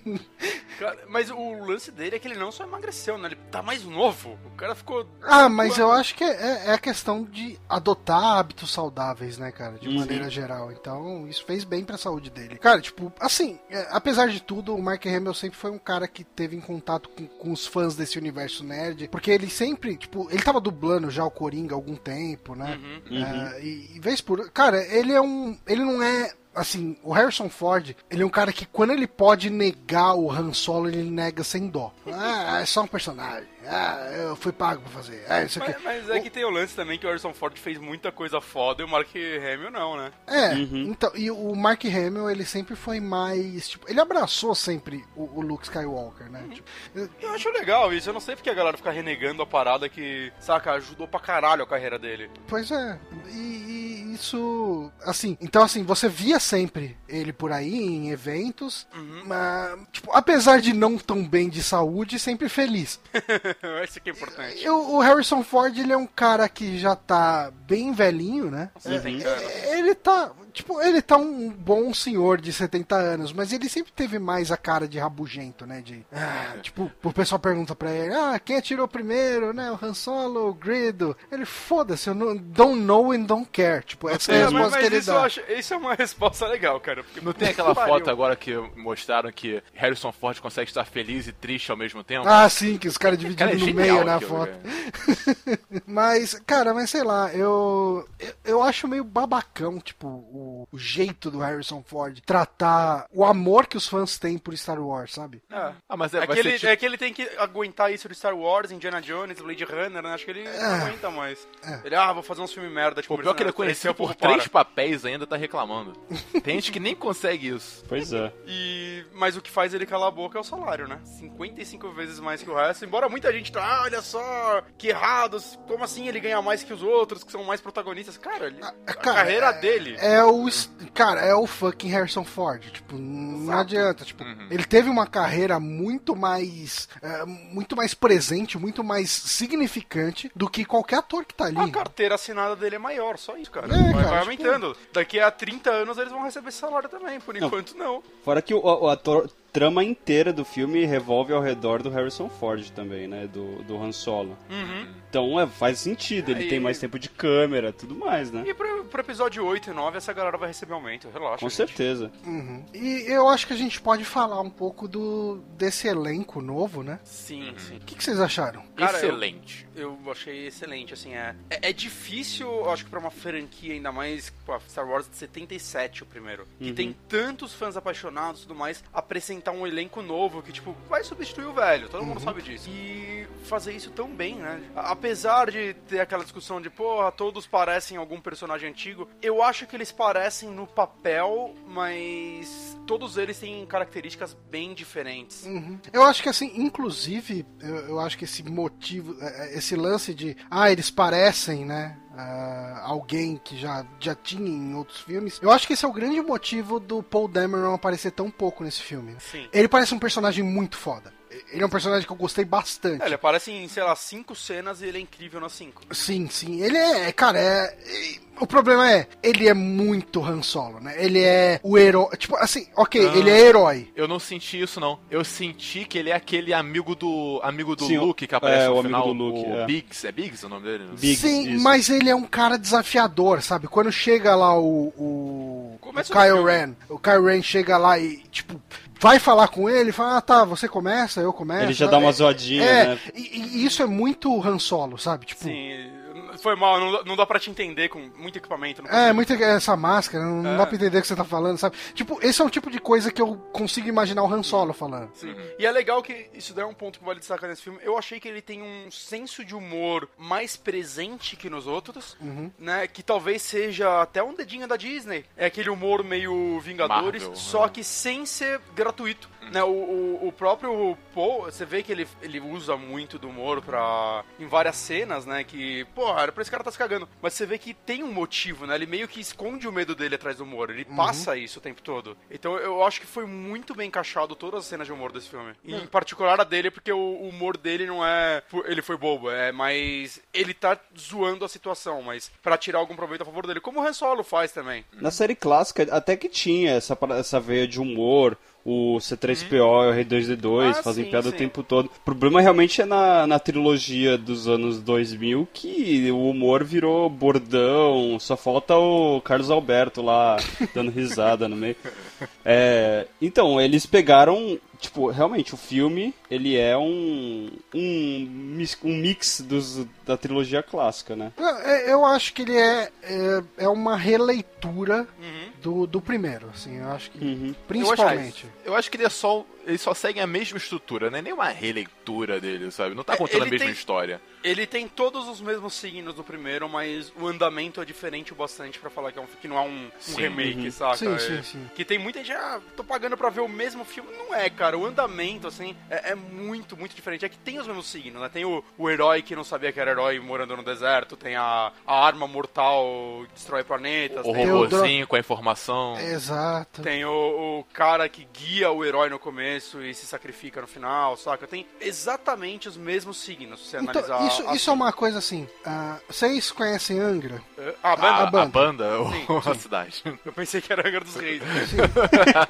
[SPEAKER 1] Cara, mas o lance dele é que ele não só emagreceu, né? Ele tá mais novo. O cara ficou.
[SPEAKER 2] Ah, mas eu acho que é, é a questão de adotar hábitos saudáveis, né, cara? De
[SPEAKER 3] Uhum.
[SPEAKER 2] maneira geral. Então, isso fez bem pra saúde dele. Cara, tipo, assim, é, apesar de tudo, o Mark Hamill sempre foi um cara que teve em contato com, com os fãs desse universo nerd. Porque ele sempre, tipo, ele tava dublando já o Coringa há algum tempo, né?
[SPEAKER 1] Uhum.
[SPEAKER 2] É, e, e vez por. Cara, ele é um. Ele não é. Assim, o Harrison Ford, ele é um cara que quando ele pode negar o Han Solo, ele nega sem dó. Ah, é só um personagem. Ah, eu fui pago pra fazer. Ah, isso aqui.
[SPEAKER 1] Mas, mas é que tem o lance também que o Harrison Ford fez muita coisa foda e o Mark Hamill não, né?
[SPEAKER 2] É,
[SPEAKER 3] Uhum.
[SPEAKER 2] então, e o Mark Hamill, ele sempre foi mais, tipo, ele abraçou sempre o, o Luke Skywalker, né? Tipo, eu-
[SPEAKER 1] Eu acho legal isso. Eu não sei porque a galera fica renegando a parada que, saca, ajudou pra caralho a carreira dele.
[SPEAKER 2] pois é, e, e isso, assim, então assim, você via sempre ele por aí em eventos, mas, tipo, apesar de não tão bem de saúde, sempre feliz.
[SPEAKER 1] Esse que é importante.
[SPEAKER 2] Eu- o Harrison Ford, ele é um cara que já tá bem velhinho, né?
[SPEAKER 1] Sim, tem cara.
[SPEAKER 2] Ele tá. Tipo, ele tá um bom senhor de 70 anos, mas ele sempre teve mais a cara de rabugento, né? De. ah, tipo, o pessoal pergunta pra ele: ah, quem atirou primeiro, né? O Han Solo, o Grido. Ele, foda-se, eu não, don't know and don't care. Tipo, essa é a
[SPEAKER 1] É, mas,
[SPEAKER 2] resposta que
[SPEAKER 1] mas
[SPEAKER 2] ele
[SPEAKER 1] isso, eu
[SPEAKER 2] dá.
[SPEAKER 1] acho, isso é uma resposta legal, cara. Porque
[SPEAKER 4] Não tem aquela
[SPEAKER 1] pariu.
[SPEAKER 4] foto agora que mostraram que Harrison Ford consegue estar feliz e triste ao mesmo tempo?
[SPEAKER 2] Ah, sim, que os caras
[SPEAKER 4] Cara,
[SPEAKER 2] dividiram
[SPEAKER 4] é
[SPEAKER 2] no meio na
[SPEAKER 4] aquilo,
[SPEAKER 2] foto.
[SPEAKER 4] cara.
[SPEAKER 2] Mas, cara, mas sei lá, eu, eu, eu acho meio babacão, tipo, o, o jeito do Harrison Ford tratar o amor que os fãs têm por Star Wars, sabe?
[SPEAKER 1] É.
[SPEAKER 4] Ah, mas é,
[SPEAKER 1] É que, ele,
[SPEAKER 4] tipo...
[SPEAKER 1] é que ele tem que aguentar isso do Star Wars, Indiana Jones, Blade Runner, né? Acho que ele não aguenta mais. Ele, ah, vou fazer uns filmes merda. Tipo,
[SPEAKER 4] Pô, pior que ele é conhecido
[SPEAKER 1] Esse
[SPEAKER 4] por três papéis ainda tá reclamando. Tem gente que nem consegue isso.
[SPEAKER 3] Pois é.
[SPEAKER 1] E... Mas o que faz ele calar a boca é o salário, né? 55 vezes mais que o resto. Embora muita gente tá, ah, olha só, que errados. Como assim ele ganha mais que os outros, que são mais protagonistas? Cara, ele- a,
[SPEAKER 2] cara,
[SPEAKER 1] carreira
[SPEAKER 2] é-
[SPEAKER 1] dele.
[SPEAKER 2] É o. es- Cara, é o fucking Harrison Ford. Tipo, não adianta. Tipo, ele teve uma carreira muito mais. é, muito mais presente, muito mais significante do que qualquer ator que tá ali.
[SPEAKER 1] A carteira assinada dele é maior, só isso, cara.
[SPEAKER 2] É,
[SPEAKER 1] vai,
[SPEAKER 2] cara,
[SPEAKER 1] vai
[SPEAKER 2] tipo-
[SPEAKER 1] aumentando. Daqui a 30 anos eles vão receber esse salário também. Por enquanto, não.
[SPEAKER 3] Fora que o, o- a tor- trama inteira do filme revolve ao redor do Harrison Ford também, né? Do, do Han Solo.
[SPEAKER 1] Uhum.
[SPEAKER 3] Então é, faz sentido, ele
[SPEAKER 1] Aí-
[SPEAKER 3] tem mais tempo de câmera, tudo mais, né?
[SPEAKER 1] E pro, pro episódio 8 e 9, essa galera vai receber aumento. Relaxa.
[SPEAKER 3] Com
[SPEAKER 1] gente.
[SPEAKER 3] certeza.
[SPEAKER 2] Uhum. E eu acho que a gente pode falar um pouco do desse elenco novo, né?
[SPEAKER 1] Sim, sim.
[SPEAKER 2] O que, que vocês acharam?
[SPEAKER 1] Cara, eu-
[SPEAKER 4] Excelente.
[SPEAKER 1] Eu achei excelente, assim, é, é, é difícil, eu acho que pra uma franquia ainda mais, pô, Star Wars de 77 o primeiro, que
[SPEAKER 3] Uhum.
[SPEAKER 1] tem tantos fãs apaixonados e tudo mais, apresentar um elenco novo que, tipo, vai substituir o velho, todo mundo sabe disso. E fazer isso tão bem, né? A- Apesar de ter aquela discussão de, porra, todos parecem algum personagem antigo. Eu acho que eles parecem no papel, mas todos eles têm características bem diferentes.
[SPEAKER 2] Uhum. Eu acho que assim, inclusive, eu, eu acho que esse motivo, é, é, esse lance de, ah, eles parecem, né? Uh, alguém que já, já tinha em outros filmes. Eu acho que esse é o grande motivo do Paul Dameron aparecer tão pouco nesse filme.
[SPEAKER 1] Sim.
[SPEAKER 2] Ele parece um personagem muito foda. Ele é um personagem que eu gostei bastante.
[SPEAKER 1] É, ele aparece em, sei lá, cinco cenas e ele é incrível nas cinco.
[SPEAKER 2] Sim, sim. Ele é, cara, é. O problema é, ele é muito Han Solo, né? Ele é o herói. Tipo, assim, ok,
[SPEAKER 4] Ah.
[SPEAKER 2] ele é herói.
[SPEAKER 4] Eu não senti isso, não. Eu senti que ele é aquele amigo do amigo do
[SPEAKER 3] Sim,
[SPEAKER 4] Luke que aparece
[SPEAKER 3] é,
[SPEAKER 4] no
[SPEAKER 3] o amigo
[SPEAKER 4] final.
[SPEAKER 3] do Luke,
[SPEAKER 4] o
[SPEAKER 3] é.
[SPEAKER 4] Biggs. É Biggs o nome dele?
[SPEAKER 3] Biggs,
[SPEAKER 2] Sim,
[SPEAKER 3] isso.
[SPEAKER 2] mas ele é um cara desafiador, sabe? Quando chega lá o. O, o Kylo. Ren. O Kylo Ren chega lá e, tipo, vai falar com ele, fala, ah, tá, você começa, eu começo.
[SPEAKER 3] Ele já dá uma zoadinha,
[SPEAKER 2] É,
[SPEAKER 3] né?
[SPEAKER 2] e, e isso é muito Han Solo, sabe? Tipo,
[SPEAKER 1] Sim, foi mal, não, dá- não dá pra te entender com muito equipamento. não
[SPEAKER 2] É, muito essa máscara, não, não
[SPEAKER 1] É.
[SPEAKER 2] dá pra entender o que você tá falando, sabe? Tipo, esse é um tipo de coisa que eu consigo imaginar o Han Solo falando.
[SPEAKER 1] Sim. E é legal que isso daí é um ponto que vale destacar nesse filme. Eu achei que ele tem um senso de humor mais presente que nos outros,
[SPEAKER 2] Uhum.
[SPEAKER 1] né? Que talvez seja até um dedinho da Disney. É aquele humor meio Vingadores,
[SPEAKER 4] Marvel,
[SPEAKER 1] só
[SPEAKER 4] né?
[SPEAKER 1] que sem ser gratuito. Né? O, o, o próprio Paul, você vê que ele, ele usa muito do humor pra. em várias cenas, né? Que, pô, era pra esse cara tá se cagando. Mas você vê que tem um motivo, né? Ele meio que esconde o medo dele atrás do humor. Ele passa isso o tempo todo. Então eu acho que foi muito bem encaixado todas as cenas de humor desse filme. E, Em particular a dele, porque o, o humor dele não é. Ele foi bobo, é mais. Ele tá zoando a situação, mas pra tirar algum proveito a favor dele. Como o Han Solo faz também.
[SPEAKER 3] Na série clássica, até que tinha essa, para- essa veia de humor. O C3PO e o R2D2
[SPEAKER 1] Ah,
[SPEAKER 3] fazem
[SPEAKER 1] sim,
[SPEAKER 3] piada
[SPEAKER 1] sim.
[SPEAKER 3] o tempo todo. O problema realmente é na, na trilogia dos anos 2000 que o humor virou bordão, só falta o Carlos Alberto lá dando risada no meio. É, então, eles pegaram, tipo, realmente o filme, ele é um um, um mix dos, da trilogia clássica, né?
[SPEAKER 2] Eu, eu acho que ele é, é, é uma releitura
[SPEAKER 1] Uhum.
[SPEAKER 2] do, do primeiro, assim, eu acho que.
[SPEAKER 3] Uhum.
[SPEAKER 2] Principalmente.
[SPEAKER 4] Eu acho que ele é só. Eles só seguem a mesma estrutura, não é nem uma releitura dele, sabe? Não tá
[SPEAKER 1] É,
[SPEAKER 4] contando a mesma
[SPEAKER 1] tem-
[SPEAKER 4] história.
[SPEAKER 1] Ele tem todos os mesmos signos do primeiro, mas o andamento é diferente o bastante pra falar que, é um, que não é um, um remake, saca?
[SPEAKER 2] Sim,
[SPEAKER 1] É-
[SPEAKER 2] sim, sim.
[SPEAKER 1] Que tem muita gente, ah, tô pagando pra ver o mesmo filme. Não é, cara. O andamento, assim, é, é muito, muito diferente. É que tem os mesmos signos, né? Tem o, o herói que não sabia que era herói morando no deserto, tem a, a arma mortal que destrói planetas,
[SPEAKER 4] O
[SPEAKER 1] tem,
[SPEAKER 2] robô-
[SPEAKER 4] robôzinho com a informação.
[SPEAKER 2] Exato.
[SPEAKER 1] tem o, o cara que guia o herói no começo e se sacrifica no final, saca? Tem exatamente os mesmos signos, se você
[SPEAKER 2] Então,
[SPEAKER 1] analisar.
[SPEAKER 2] isso,
[SPEAKER 1] assim.
[SPEAKER 2] isso é uma coisa assim. ah, vocês conhecem Angra?
[SPEAKER 1] Ah, a
[SPEAKER 4] A,
[SPEAKER 1] banda?
[SPEAKER 2] a
[SPEAKER 4] a
[SPEAKER 2] banda.
[SPEAKER 4] banda, ou
[SPEAKER 1] Sim,
[SPEAKER 4] a cidade.
[SPEAKER 1] Eu pensei que era Angra dos Reis.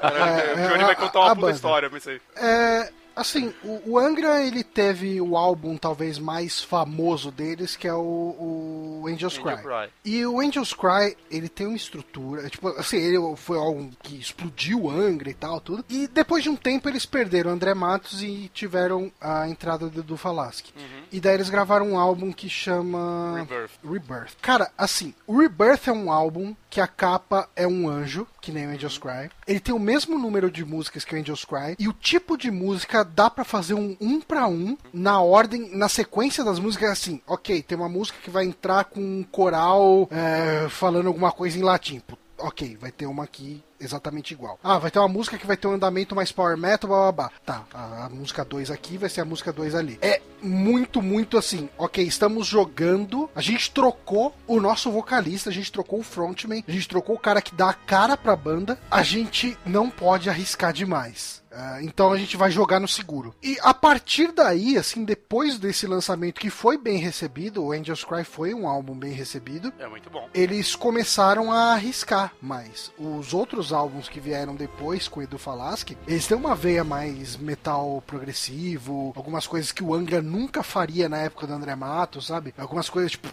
[SPEAKER 2] É,
[SPEAKER 1] o Johnny
[SPEAKER 2] é,
[SPEAKER 1] vai
[SPEAKER 2] a-
[SPEAKER 1] contar uma
[SPEAKER 2] a
[SPEAKER 1] puta
[SPEAKER 2] banda.
[SPEAKER 1] história, pensei.
[SPEAKER 2] É, assim, o, o Angra ele teve o álbum talvez mais famoso deles, que é o, o Angels
[SPEAKER 1] Angel
[SPEAKER 2] Cry.
[SPEAKER 1] Cry.
[SPEAKER 2] E o Angels Cry, ele tem uma estrutura, tipo, assim, ele foi algo que explodiu o Angra e tal, tudo. E depois de um tempo eles perderam o André Matos e tiveram a entrada do, do Falaschi. E daí eles gravaram um álbum que chama
[SPEAKER 1] Rebirth.
[SPEAKER 2] Rebirth. Cara, assim, o Rebirth é um álbum que a capa é um anjo, que nem o Angels Cry. Ele tem o mesmo número de músicas que o Angels Cry. E o tipo de música dá pra fazer um um pra um na ordem, na sequência das músicas, assim. Ok, tem uma música que vai entrar com um coral é, falando alguma coisa em latim. Ok, vai ter uma aqui exatamente igual. Ah, vai ter uma música que vai ter um andamento mais power metal, blá blá blá. Tá, a, a música 2 aqui vai ser a música 2 ali. É muito, muito assim. Ok, estamos jogando. A gente trocou o nosso vocalista, a gente trocou o frontman, a gente trocou o cara que dá a cara pra banda. A gente não pode arriscar demais. Ah, então a gente vai jogar no seguro. E a partir daí, assim, depois desse lançamento que foi bem recebido, o Angels Cry foi um álbum bem recebido,
[SPEAKER 1] É muito bom.
[SPEAKER 2] eles começaram a arriscar mais. Os outros álbuns que vieram depois com o Edu Falaschi, eles têm uma veia mais metal progressivo, algumas coisas que o Angra nunca faria na época do André Matos, sabe? Algumas coisas tipo.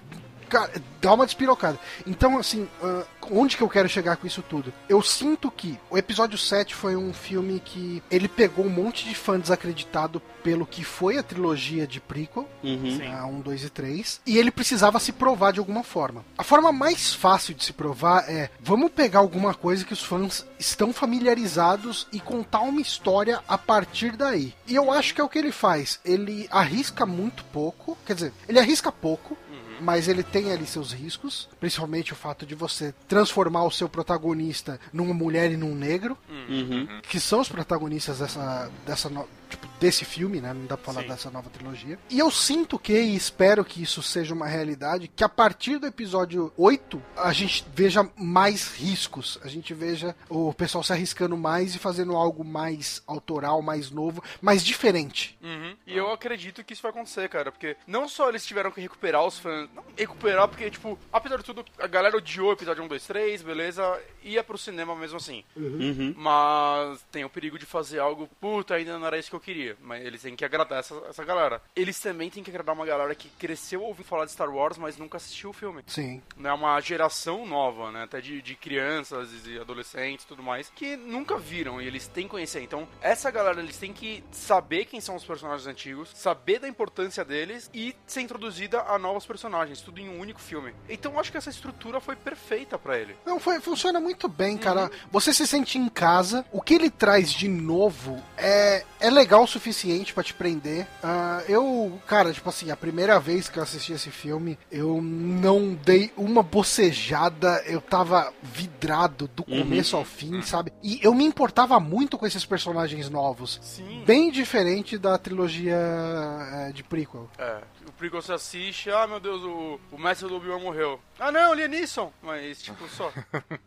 [SPEAKER 2] Cara, dá uma despirocada. Então, assim, ah, onde que eu quero chegar com isso tudo? Eu sinto que o episódio 7 foi um filme que ele pegou um monte de fã desacreditado pelo que foi a trilogia de prequel,
[SPEAKER 3] Uhum.
[SPEAKER 2] A 1, 2 e 3, e ele precisava se provar de alguma forma. A forma mais fácil de se provar é: vamos pegar alguma coisa que os fãs estão familiarizados e contar uma história a partir daí. E eu acho que é o que ele faz. Ele arrisca muito pouco, quer dizer, ele arrisca pouco. Mas ele tem ali seus riscos, principalmente o fato de você transformar o seu protagonista numa mulher e num negro,
[SPEAKER 3] Uhum.
[SPEAKER 2] que são os protagonistas dessa, dessa tipo, desse filme, né? Não dá pra falar
[SPEAKER 1] Sim.
[SPEAKER 2] dessa nova trilogia. E eu sinto que, e espero que isso seja uma realidade, que a partir do episódio 8, a gente veja mais riscos, a gente veja o pessoal se arriscando mais e fazendo algo mais autoral, mais novo, mais diferente.
[SPEAKER 1] Uhum. E eu acredito que isso vai acontecer, cara, porque não só eles tiveram que recuperar os fãs, não recuperar porque, tipo, apesar de tudo, a galera odiou o episódio 1, 2, 3, beleza, ia pro cinema mesmo assim.
[SPEAKER 3] Uhum.
[SPEAKER 1] Mas tem o perigo de fazer algo, puta, ainda não era isso que eu queria. Mas eles têm que agradar essa, essa galera. Eles também têm que agradar uma galera que cresceu ouvindo falar de Star Wars, mas nunca assistiu o filme.
[SPEAKER 2] Sim.
[SPEAKER 1] Né, uma geração nova, né? Até de, de crianças e adolescentes e tudo mais, que nunca viram e eles têm que conhecer. Então, essa galera, eles têm que saber quem são os personagens antigos, saber da importância deles e ser introduzida a novos personagens, tudo em um único filme. Então, eu acho que essa estrutura foi perfeita pra ele.
[SPEAKER 2] Não, foi, funciona muito bem, cara. Você se sente em casa. O que ele traz de novo é, é legal o suficiente pra te prender. Ah, eu, cara, tipo assim, a primeira vez que eu assisti esse filme, eu não dei uma bocejada. Eu tava vidrado do começo ao fim, sabe? E eu me importava muito com esses personagens novos.
[SPEAKER 1] Sim.
[SPEAKER 2] Bem diferente da trilogia é, de prequel.
[SPEAKER 1] É, o prequel você assiste, ah, meu Deus, o, o mestre do Obi-Wan morreu. Ah, não, Neeson. Mas, tipo, só.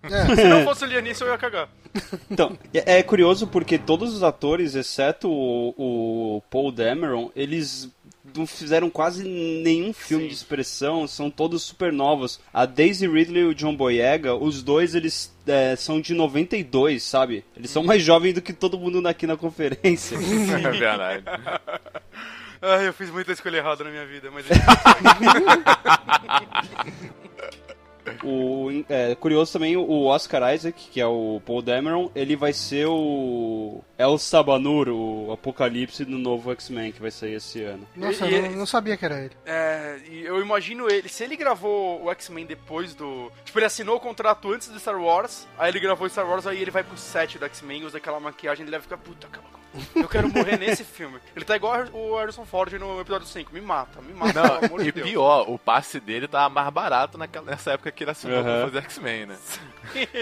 [SPEAKER 2] É.
[SPEAKER 1] Se não fosse Neeson, eu ia cagar.
[SPEAKER 3] Então, é é curioso porque todos os atores, exceto o, o Paul Dameron, eles não fizeram quase nenhum filme
[SPEAKER 1] Sim.
[SPEAKER 3] de expressão, são todos super novos. A Daisy Ridley e o John Boyega, os dois, eles é, são de 92, sabe? Eles são mais jovens do que todo mundo aqui na conferência.
[SPEAKER 4] É verdade.
[SPEAKER 1] Ah, eu fiz muita escolha errada na minha vida, mas...
[SPEAKER 3] O, é, curioso também, o Oscar Isaac, que é o Paul Dameron, ele vai ser o El Sabanur, o Apocalipse do novo X-Men, que vai sair esse ano.
[SPEAKER 2] Nossa,
[SPEAKER 1] E-
[SPEAKER 2] eu não, não sabia que era ele.
[SPEAKER 1] É, eu imagino ele, se ele gravou o X-Men depois do. Tipo, ele assinou o contrato antes do Star Wars, aí ele gravou Star Wars, aí ele vai pro set do X-Men, usa aquela maquiagem, ele deve ficar, puta, calma, calma. Eu quero morrer nesse filme. Ele tá igual o Harrison Ford no episódio 5. Me mata, me mata, pelo
[SPEAKER 4] Não,
[SPEAKER 1] amor de
[SPEAKER 4] e
[SPEAKER 1] Deus.
[SPEAKER 4] pior, o passe dele tava mais barato naquela, nessa época que ele assinou
[SPEAKER 3] Aham.
[SPEAKER 4] pra fazer X-Men, né?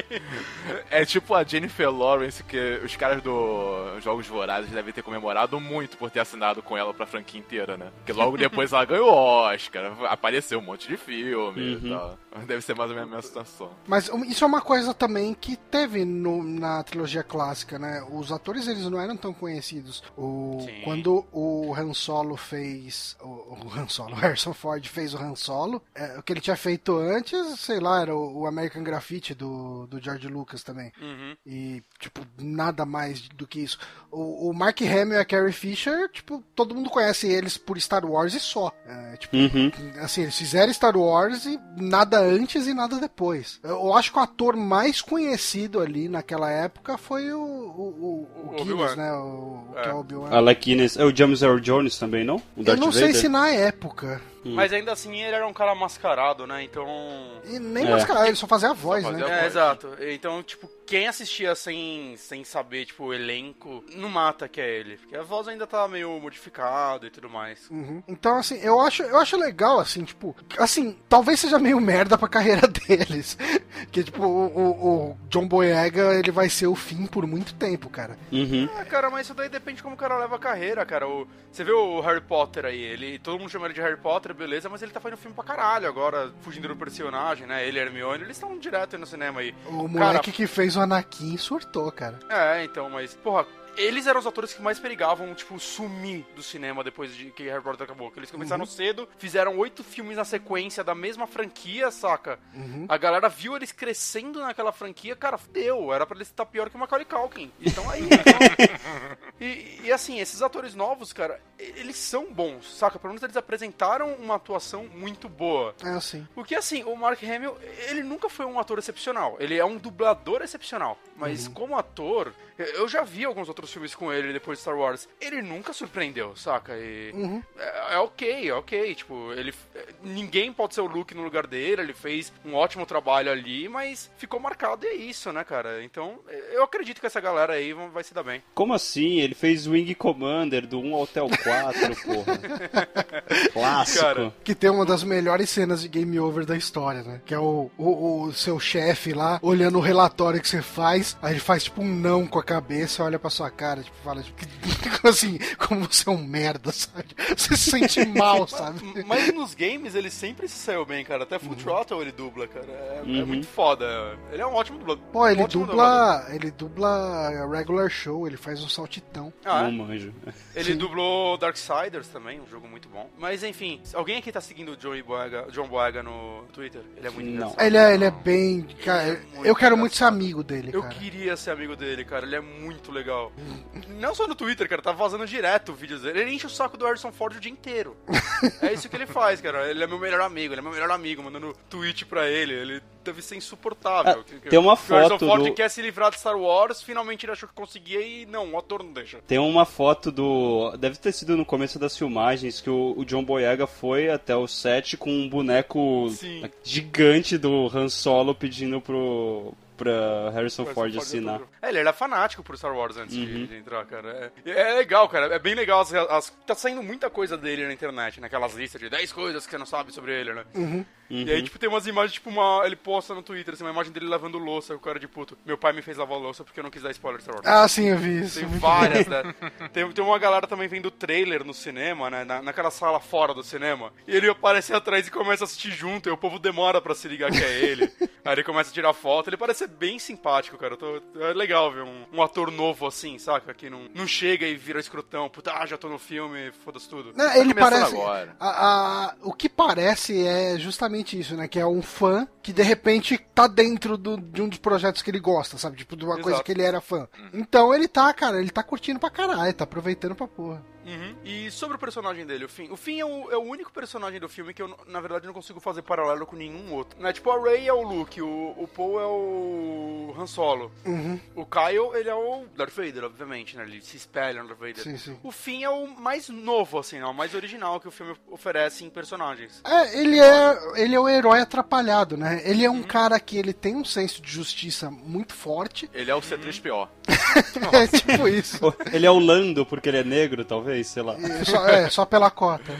[SPEAKER 4] é tipo a Jennifer Lawrence, que os caras do Jogos Vorazes devem ter comemorado muito por ter assinado com ela pra franquia inteira, né? Porque logo depois ela ganhou Oscar, apareceu um monte de filme e tal. Deve ser mais ou menos a mesma situação.
[SPEAKER 2] Mas isso é uma coisa também que teve no- na trilogia clássica, né? Os atores eles não eram tão conhecidos. O,
[SPEAKER 1] Sim.
[SPEAKER 2] quando o Han Solo fez o, o Han Solo, o Harrison Ford fez o Han Solo, é, o que ele tinha feito antes, sei lá, era o, o American Graffiti do, do George Lucas também.
[SPEAKER 1] Uhum.
[SPEAKER 2] E, tipo, nada mais do que isso. O, o Mark Hamill e a Carrie Fisher, tipo, todo mundo conhece eles por Star Wars e só. É, tipo,
[SPEAKER 3] Uhum.
[SPEAKER 2] assim, eles fizeram Star Wars e nada antes e nada depois. Eu, eu acho que o ator mais conhecido ali naquela época foi o, o, o, o Guinness, né? O, o que é o Obi-Wan.
[SPEAKER 3] Alec Guinness, é o James Earl Jones também, não? O
[SPEAKER 2] Eu
[SPEAKER 3] Darth
[SPEAKER 2] não sei
[SPEAKER 3] Vader?
[SPEAKER 2] se na época.
[SPEAKER 1] Mas ainda assim ele era um cara mascarado, né? Então.
[SPEAKER 2] E nem
[SPEAKER 3] É.
[SPEAKER 2] mascarado, ele só fazia a voz,
[SPEAKER 4] fazia
[SPEAKER 2] né?
[SPEAKER 4] a
[SPEAKER 1] É,
[SPEAKER 4] voz.
[SPEAKER 1] exato. Então, tipo, quem assistia sem, sem saber, tipo, o elenco, não mata que é ele. Porque a voz ainda tá meio modificada e tudo mais.
[SPEAKER 2] Uhum. Então, assim, eu acho, eu acho legal, assim, tipo, assim, talvez seja meio merda pra carreira deles. Que, tipo, o, o- o John Boyega, ele vai ser o fim por muito tempo, cara.
[SPEAKER 3] Uhum.
[SPEAKER 1] Ah, cara, mas isso daí depende de como o cara leva a carreira, cara. O, você vê o Harry Potter aí, ele, todo mundo chama ele de Harry Potter, beleza, mas ele tá fazendo filme pra caralho agora, fugindo do personagem, né? Ele e a Hermione, eles estão direto aí no cinema aí.
[SPEAKER 2] O moleque que fez o Anakin surtou, cara.
[SPEAKER 1] É, então, mas, porra, eles eram os atores que mais perigavam, tipo, sumir do cinema depois de que Harry Potter acabou. Que eles começaram cedo, fizeram oito filmes na sequência da mesma franquia, saca? A galera viu eles crescendo naquela franquia, cara, deu. Era pra eles estar pior que o Macaulay Culkin. Então aí. então- e, e assim, esses atores novos, cara, eles são bons, saca? Pelo menos eles apresentaram uma atuação muito boa.
[SPEAKER 2] É assim.
[SPEAKER 1] Porque assim, o Mark Hamill, ele nunca foi um ator excepcional. Ele é um dublador excepcional. Mas como ator, eu já vi alguns outros filmes com ele depois de Star Wars. Ele nunca surpreendeu, saca? E é, é ok, é ok. Tipo, ele. Ninguém pode ser o Luke no lugar dele, ele fez um ótimo trabalho ali, mas ficou marcado e é isso, né, cara? Então, eu acredito que essa galera aí vai se dar bem.
[SPEAKER 3] Como assim? Ele fez Wing Commander do 1 até o 4, porra. Clássico.
[SPEAKER 1] Cara,
[SPEAKER 2] Que tem uma das melhores cenas de game over da história, né? Que é o, o, o seu chefe lá, olhando o relatório que você faz, aí ele faz tipo um não com a cabeça, olha pra sua cara, tipo, fala, tipo, assim, como você é um merda, sabe? Você se sente mal, sabe?
[SPEAKER 1] Mas nos games ele sempre se saiu bem, cara. Até Full Throttle ele dubla, cara. É, é
[SPEAKER 3] Uhum.
[SPEAKER 1] muito foda. Ele é um ótimo dublador.
[SPEAKER 2] Pô, ele
[SPEAKER 1] Um ótimo dublador.
[SPEAKER 2] dubla. Ele dubla regular show, ele faz um saltitão.
[SPEAKER 1] Ah, é?
[SPEAKER 3] Não manjo.
[SPEAKER 1] Ele
[SPEAKER 2] Sim.
[SPEAKER 1] dublou Darksiders também, um jogo muito bom. Mas enfim, alguém aqui tá seguindo o Joey Boyega, John Boyega no Twitter? Ele é muito
[SPEAKER 3] Não.
[SPEAKER 1] engraçado.
[SPEAKER 2] Ele é, ele é bem. Cara,
[SPEAKER 1] Ele é
[SPEAKER 2] eu quero muito ser amigo dele,
[SPEAKER 1] Eu
[SPEAKER 2] cara.
[SPEAKER 1] queria ser amigo dele, cara. Ele é muito legal. Não só no Twitter, cara. Tá vazando direto vídeos dele. Ele enche o saco do Harrison Ford o dia inteiro. é isso que ele faz, cara. Ele é meu melhor amigo. Ele é meu melhor amigo, mandando tweet pra ele. Ele deve ser insuportável.
[SPEAKER 3] Ah, tem uma
[SPEAKER 1] O Harrison
[SPEAKER 3] foto
[SPEAKER 1] Ford
[SPEAKER 3] do-
[SPEAKER 1] quer se livrar de Star Wars. Finalmente ele achou que conseguia e não, o ator não deixa.
[SPEAKER 3] Tem uma foto do. Deve ter sido no começo das filmagens que o, o John Boyega foi até o set com um boneco
[SPEAKER 1] Sim.
[SPEAKER 3] gigante do Han Solo pedindo pro. Pra Harrison Ford
[SPEAKER 1] Ford
[SPEAKER 3] assinar.
[SPEAKER 1] É, ele era fanático por Star Wars antes de-
[SPEAKER 3] Uhum.
[SPEAKER 1] de, entrar, cara. É, é legal, cara. É bem legal. As, as- tá saindo muita coisa dele na internet, naquelas listas de 10 coisas que você não sabe sobre ele, né?
[SPEAKER 2] Uhum.
[SPEAKER 1] E aí, tipo, tem umas imagens, tipo, uma. Ele posta no Twitter, assim, uma imagem dele lavando louça, o cara de puto. Meu pai me fez lavar louça porque eu não quis dar spoiler de Star Wars.
[SPEAKER 2] Ah, sim, eu vi isso.
[SPEAKER 1] Tem várias, né? Tem, tem uma galera também vendo o trailer no cinema, né? Na, naquela sala fora do cinema. E ele aparece atrás e começa a assistir junto, e o povo demora pra se ligar que é ele. Aí ele começa a tirar foto. Ele parece ser bem simpático, cara. Tô- é legal ver um, um ator novo assim, saca? Que não, não chega e vira escrotão. Puta, ah, já tô no filme, foda-se tudo.
[SPEAKER 2] Não, ele
[SPEAKER 4] começando
[SPEAKER 2] parece.
[SPEAKER 4] agora.
[SPEAKER 2] a- a- o que parece é justamente isso, né? Que é um fã que de repente tá dentro do- de um dos projetos que ele gosta, sabe? Tipo, de uma coisa
[SPEAKER 1] Exato.
[SPEAKER 2] que ele era fã. Então ele tá, cara, ele tá curtindo pra caralho, tá aproveitando pra porra.
[SPEAKER 1] Uhum. E sobre o personagem dele, o Finn. O Finn é o, é o único personagem do filme que eu, na verdade, não consigo fazer paralelo com nenhum outro. Né? Tipo, a Rey é o Luke, o, o Poe é o Han Solo.
[SPEAKER 2] Uhum.
[SPEAKER 1] O Kyle, ele é o Darth Vader, obviamente, né? Ele se espelha no Darth Vader.
[SPEAKER 2] Sim, sim.
[SPEAKER 1] O Finn é o mais novo, assim, né? O mais original que o filme oferece em personagens.
[SPEAKER 2] É, ele é, ele é o herói atrapalhado, né? Ele é
[SPEAKER 1] Uhum.
[SPEAKER 2] um cara que ele tem um senso de justiça muito forte.
[SPEAKER 4] Ele é o C3PO.
[SPEAKER 2] É tipo isso.
[SPEAKER 3] Ele é o Lando porque ele é negro, talvez, sei lá.
[SPEAKER 2] E Só, é, só pela cota.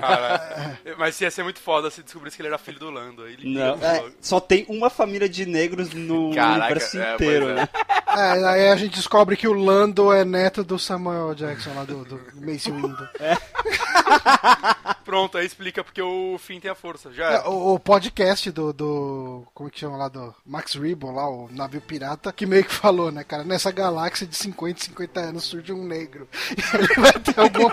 [SPEAKER 1] Cara, mas ia ser muito foda se descobrisse que ele era filho do Lando.
[SPEAKER 3] Não, é, só tem uma família de negros no
[SPEAKER 4] Caraca,
[SPEAKER 3] universo
[SPEAKER 4] é,
[SPEAKER 3] inteiro,
[SPEAKER 4] é.
[SPEAKER 3] né?
[SPEAKER 2] É, aí a gente descobre que o Lando é neto do Samuel Jackson lá do, do Mace Windu.
[SPEAKER 1] Pronto, aí explica porque o Finn tem a força. Já
[SPEAKER 2] É,
[SPEAKER 1] é.
[SPEAKER 2] o, o podcast do, do. Como que chama lá? Do Max Ribbon, lá, o navio pirata, que meio que falou, né, cara? Nessa galáxia de 50, 50 anos surge um negro. E ele vai algum.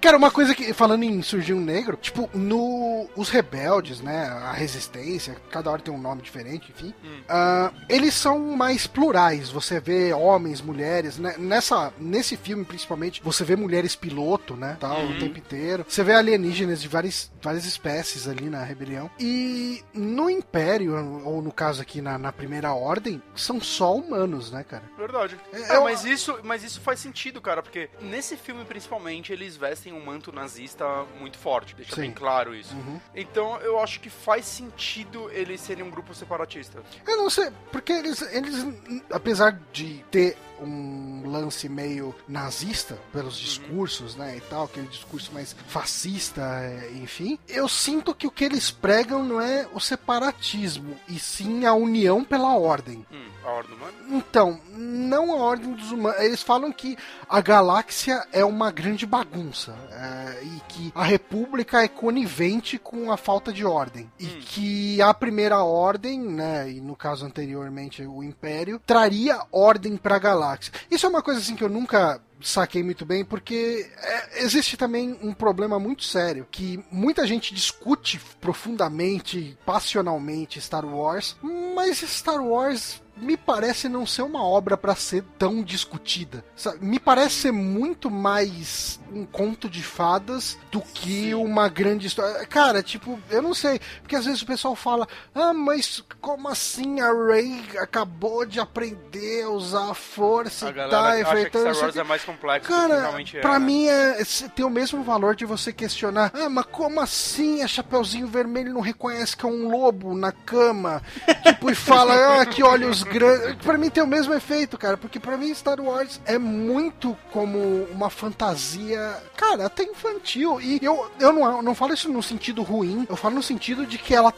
[SPEAKER 2] Cara, uma coisa que, falando em surgir um negro, tipo, no. Os rebeldes, né? A resistência, cada hora tem um nome diferente, enfim. ah, eles são mais plurais. Você vê homens, mulheres, né? Nessa, nesse filme, principalmente, você vê mulheres piloto, né? Tal, o tempo inteiro. Você vê alienígenas de várias, várias espécies ali na rebelião. E no Império, ou no caso aqui na, na Primeira Ordem, são só humanos, né, cara?
[SPEAKER 1] Verdade.
[SPEAKER 2] É,
[SPEAKER 1] É, mas, isso, mas isso faz sentido, cara, porque nesse filme, principalmente, eles vestem um manto nazista muito forte, deixa
[SPEAKER 2] Sim.
[SPEAKER 1] bem claro isso.
[SPEAKER 2] Uhum.
[SPEAKER 1] Então eu acho que faz sentido eles serem um grupo separatista.
[SPEAKER 2] Eu não sei, porque eles, eles apesar de ter um lance meio nazista pelos discursos, né, e tal, aquele discurso mais fascista, é, enfim, eu sinto que o que eles pregam não é o separatismo, e sim a união pela ordem.
[SPEAKER 1] Hum, a Ordem Humana?
[SPEAKER 2] Então, não a ordem dos humanos. Eles falam que a galáxia é uma grande bagunça é, e que a República é conivente com a falta de ordem e que a primeira ordem, né, e no caso anteriormente o Império, traria ordem para a galáxia. Isso é uma coisa assim que eu nunca saquei muito bem, porque é, existe também um problema muito sério, que muita gente discute profundamente, passionalmente Star Wars, mas Star Wars me parece não ser uma obra para ser tão discutida. Me parece ser muito mais um conto de fadas do que uma grande história. Cara, tipo, eu não sei, porque às vezes o pessoal fala: "Ah, mas como assim a Rey acabou de aprender a usar a força
[SPEAKER 1] A
[SPEAKER 2] e
[SPEAKER 1] galera
[SPEAKER 2] tal?" e
[SPEAKER 1] que
[SPEAKER 2] feitando
[SPEAKER 1] Star Wars
[SPEAKER 2] aqui?"
[SPEAKER 1] é mais complexo do que
[SPEAKER 2] Cara,
[SPEAKER 1] realmente é.
[SPEAKER 2] pra
[SPEAKER 1] né?
[SPEAKER 2] mim é, tem o mesmo valor de você questionar. Ah, mas como assim a Chapeuzinho Vermelho não reconhece que é um lobo na cama? tipo, e fala, ah, que olhos grandes. Pra mim tem o mesmo efeito, cara, porque pra mim Star Wars é muito como uma fantasia, cara, até infantil. E eu, eu não, não falo isso no sentido ruim, eu falo no sentido de que ela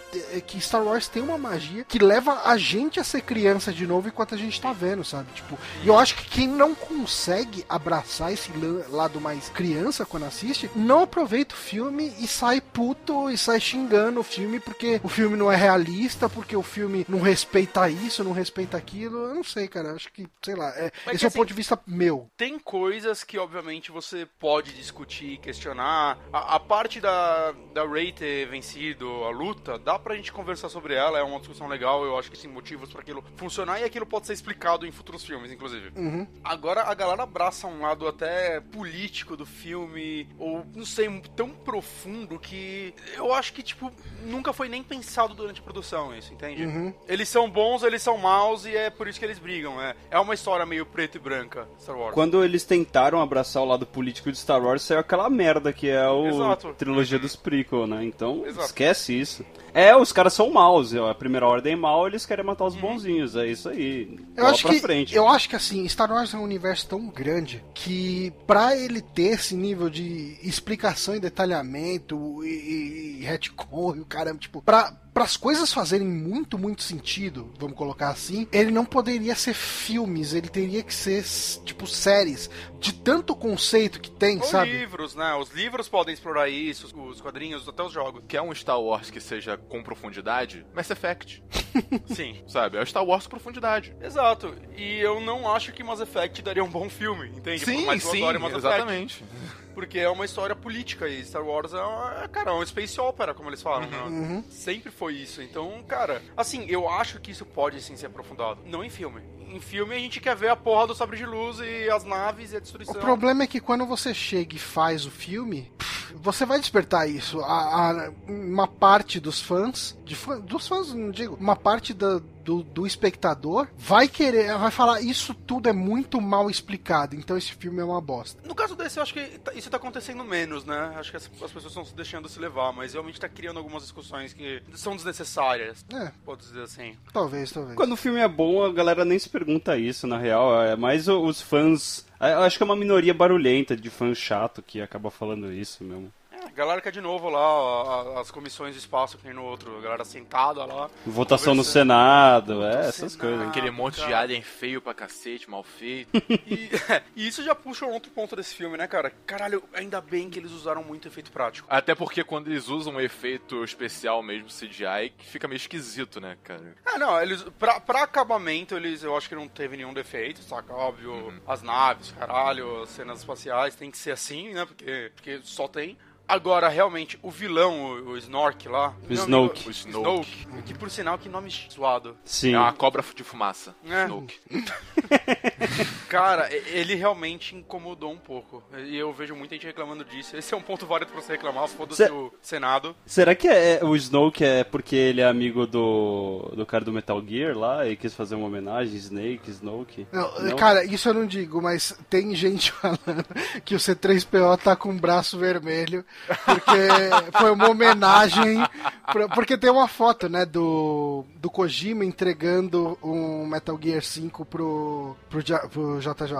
[SPEAKER 2] que Star Wars tem uma magia que leva a gente a ser criança de novo enquanto a gente tá vendo, sabe? Tipo, e eu acho que quem não consegue abraçar esse lado mais criança quando assiste, não aproveita o filme e sai puto e sai xingando o filme porque o filme não é realista, porque o filme não respeita isso, não respeita aquilo. Eu não sei, cara. Acho que, sei lá, é, esse é o assim, ponto de vista meu.
[SPEAKER 1] Tem coisas que, obviamente, você pode discutir, questionar. A, a parte da, da Ray ter vencido a luta, dá pra gente conversar sobre ela, é uma discussão legal. Eu acho que tem motivos para aquilo funcionar e aquilo pode ser explicado em futuros filmes, inclusive.
[SPEAKER 2] Uhum.
[SPEAKER 1] Agora a galera abraça um lado até político do filme, ou não sei, tão profundo que eu acho que, tipo, nunca foi nem pensado durante a produção isso, entende?
[SPEAKER 2] Uhum.
[SPEAKER 1] Eles são bons, eles são maus e é por isso que eles brigam. É, é uma história meio preto e branca, Star Wars.
[SPEAKER 3] Quando eles tentaram abraçar o lado político de Star Wars, saiu aquela merda que é o
[SPEAKER 1] Exato.
[SPEAKER 3] trilogia dos prequel, né? Então,
[SPEAKER 1] Exato.
[SPEAKER 3] esquece isso. É, os caras são maus. A primeira ordem é mal, eles querem matar os bonzinhos. É isso aí.
[SPEAKER 2] Eu acho que frente. eu acho que assim, Star Wars é um universo tão grande que para ele ter esse nível de explicação e detalhamento e, e retcon e o caramba, tipo, pra para as coisas fazerem muito, muito sentido, vamos colocar assim, ele não poderia ser filmes, ele teria que ser tipo séries, de tanto conceito que tem,
[SPEAKER 1] Ou
[SPEAKER 2] sabe?
[SPEAKER 1] livros, né? Os livros podem explorar isso, os quadrinhos, até os jogos.
[SPEAKER 4] Quer um Star Wars que seja com profundidade? Mass Effect.
[SPEAKER 1] Sim.
[SPEAKER 4] Sabe? É o Star Wars com profundidade.
[SPEAKER 1] Exato. E eu não acho que Mass Effect daria um bom filme, entende?
[SPEAKER 4] Sim, sim, exatamente.
[SPEAKER 1] Porque é uma história política e Star Wars é, cara, é um space opera, como eles falam,
[SPEAKER 2] uhum.
[SPEAKER 1] né?
[SPEAKER 2] Uhum.
[SPEAKER 1] Sempre foi isso. Então, cara, assim, eu acho que isso pode sim ser aprofundado. Não em filme em filme a gente quer ver a porra do sabre de luz e as naves e a destruição.
[SPEAKER 2] O problema é que quando você chega e faz o filme, você vai despertar isso. A, a uma parte dos fãs, de fã, dos fãs, não digo, uma parte da, do, do espectador vai querer, vai falar isso tudo é muito mal explicado, então esse filme é uma bosta.
[SPEAKER 1] No caso desse, eu acho que tá, isso tá acontecendo menos, né? Acho que as, as pessoas estão se deixando se levar, mas realmente tá criando algumas discussões que são desnecessárias.
[SPEAKER 2] É.
[SPEAKER 1] Pode dizer assim.
[SPEAKER 2] Talvez, talvez.
[SPEAKER 3] Quando o filme é bom, a galera nem se pergunta isso, na real. É mais os fãs. Eu acho que é uma minoria barulhenta de fã chato que acaba falando isso mesmo.
[SPEAKER 1] A galera quer de novo lá as comissões de espaço que tem no outro, a galera sentada lá.
[SPEAKER 3] Votação no Senado, é, essas
[SPEAKER 1] Senado,
[SPEAKER 3] coisas.
[SPEAKER 4] Aquele monte cara. de alien feio pra cacete, mal feito.
[SPEAKER 1] e, é, e, isso já puxa um outro ponto desse filme, né, cara? Caralho, ainda bem que eles usaram muito efeito prático.
[SPEAKER 4] Até porque quando eles usam um efeito especial mesmo, CGI, fica meio esquisito, né, cara?
[SPEAKER 1] Ah, não, eles. Pra, pra acabamento, eles eu acho que não teve nenhum defeito, saca? Óbvio, uhum. as naves, caralho, as cenas espaciais tem que ser assim, né? Porque, porque só tem. Agora, realmente, o vilão, o, o Snork lá.
[SPEAKER 3] O Snoke.
[SPEAKER 1] o Snoke. Que por sinal, que nome zoado.
[SPEAKER 3] Sim.
[SPEAKER 4] É uma cobra de fumaça.
[SPEAKER 1] É.
[SPEAKER 4] Snoke.
[SPEAKER 1] Cara, ele realmente incomodou um pouco. E eu vejo muita gente reclamando disso. Esse é um ponto válido pra você reclamar, foda-se o Senado.
[SPEAKER 3] Será que é, o Snoke é porque ele é amigo do, do cara do Metal Gear lá e quis fazer uma homenagem? Snake, Snoke?
[SPEAKER 2] Não, não? Cara, isso eu não digo, mas tem gente falando que o C3PO tá com o braço vermelho porque foi uma homenagem. Pra, porque tem uma foto, né, do, do Kojima entregando um Metal Gear 5 pro, pro, pro JJ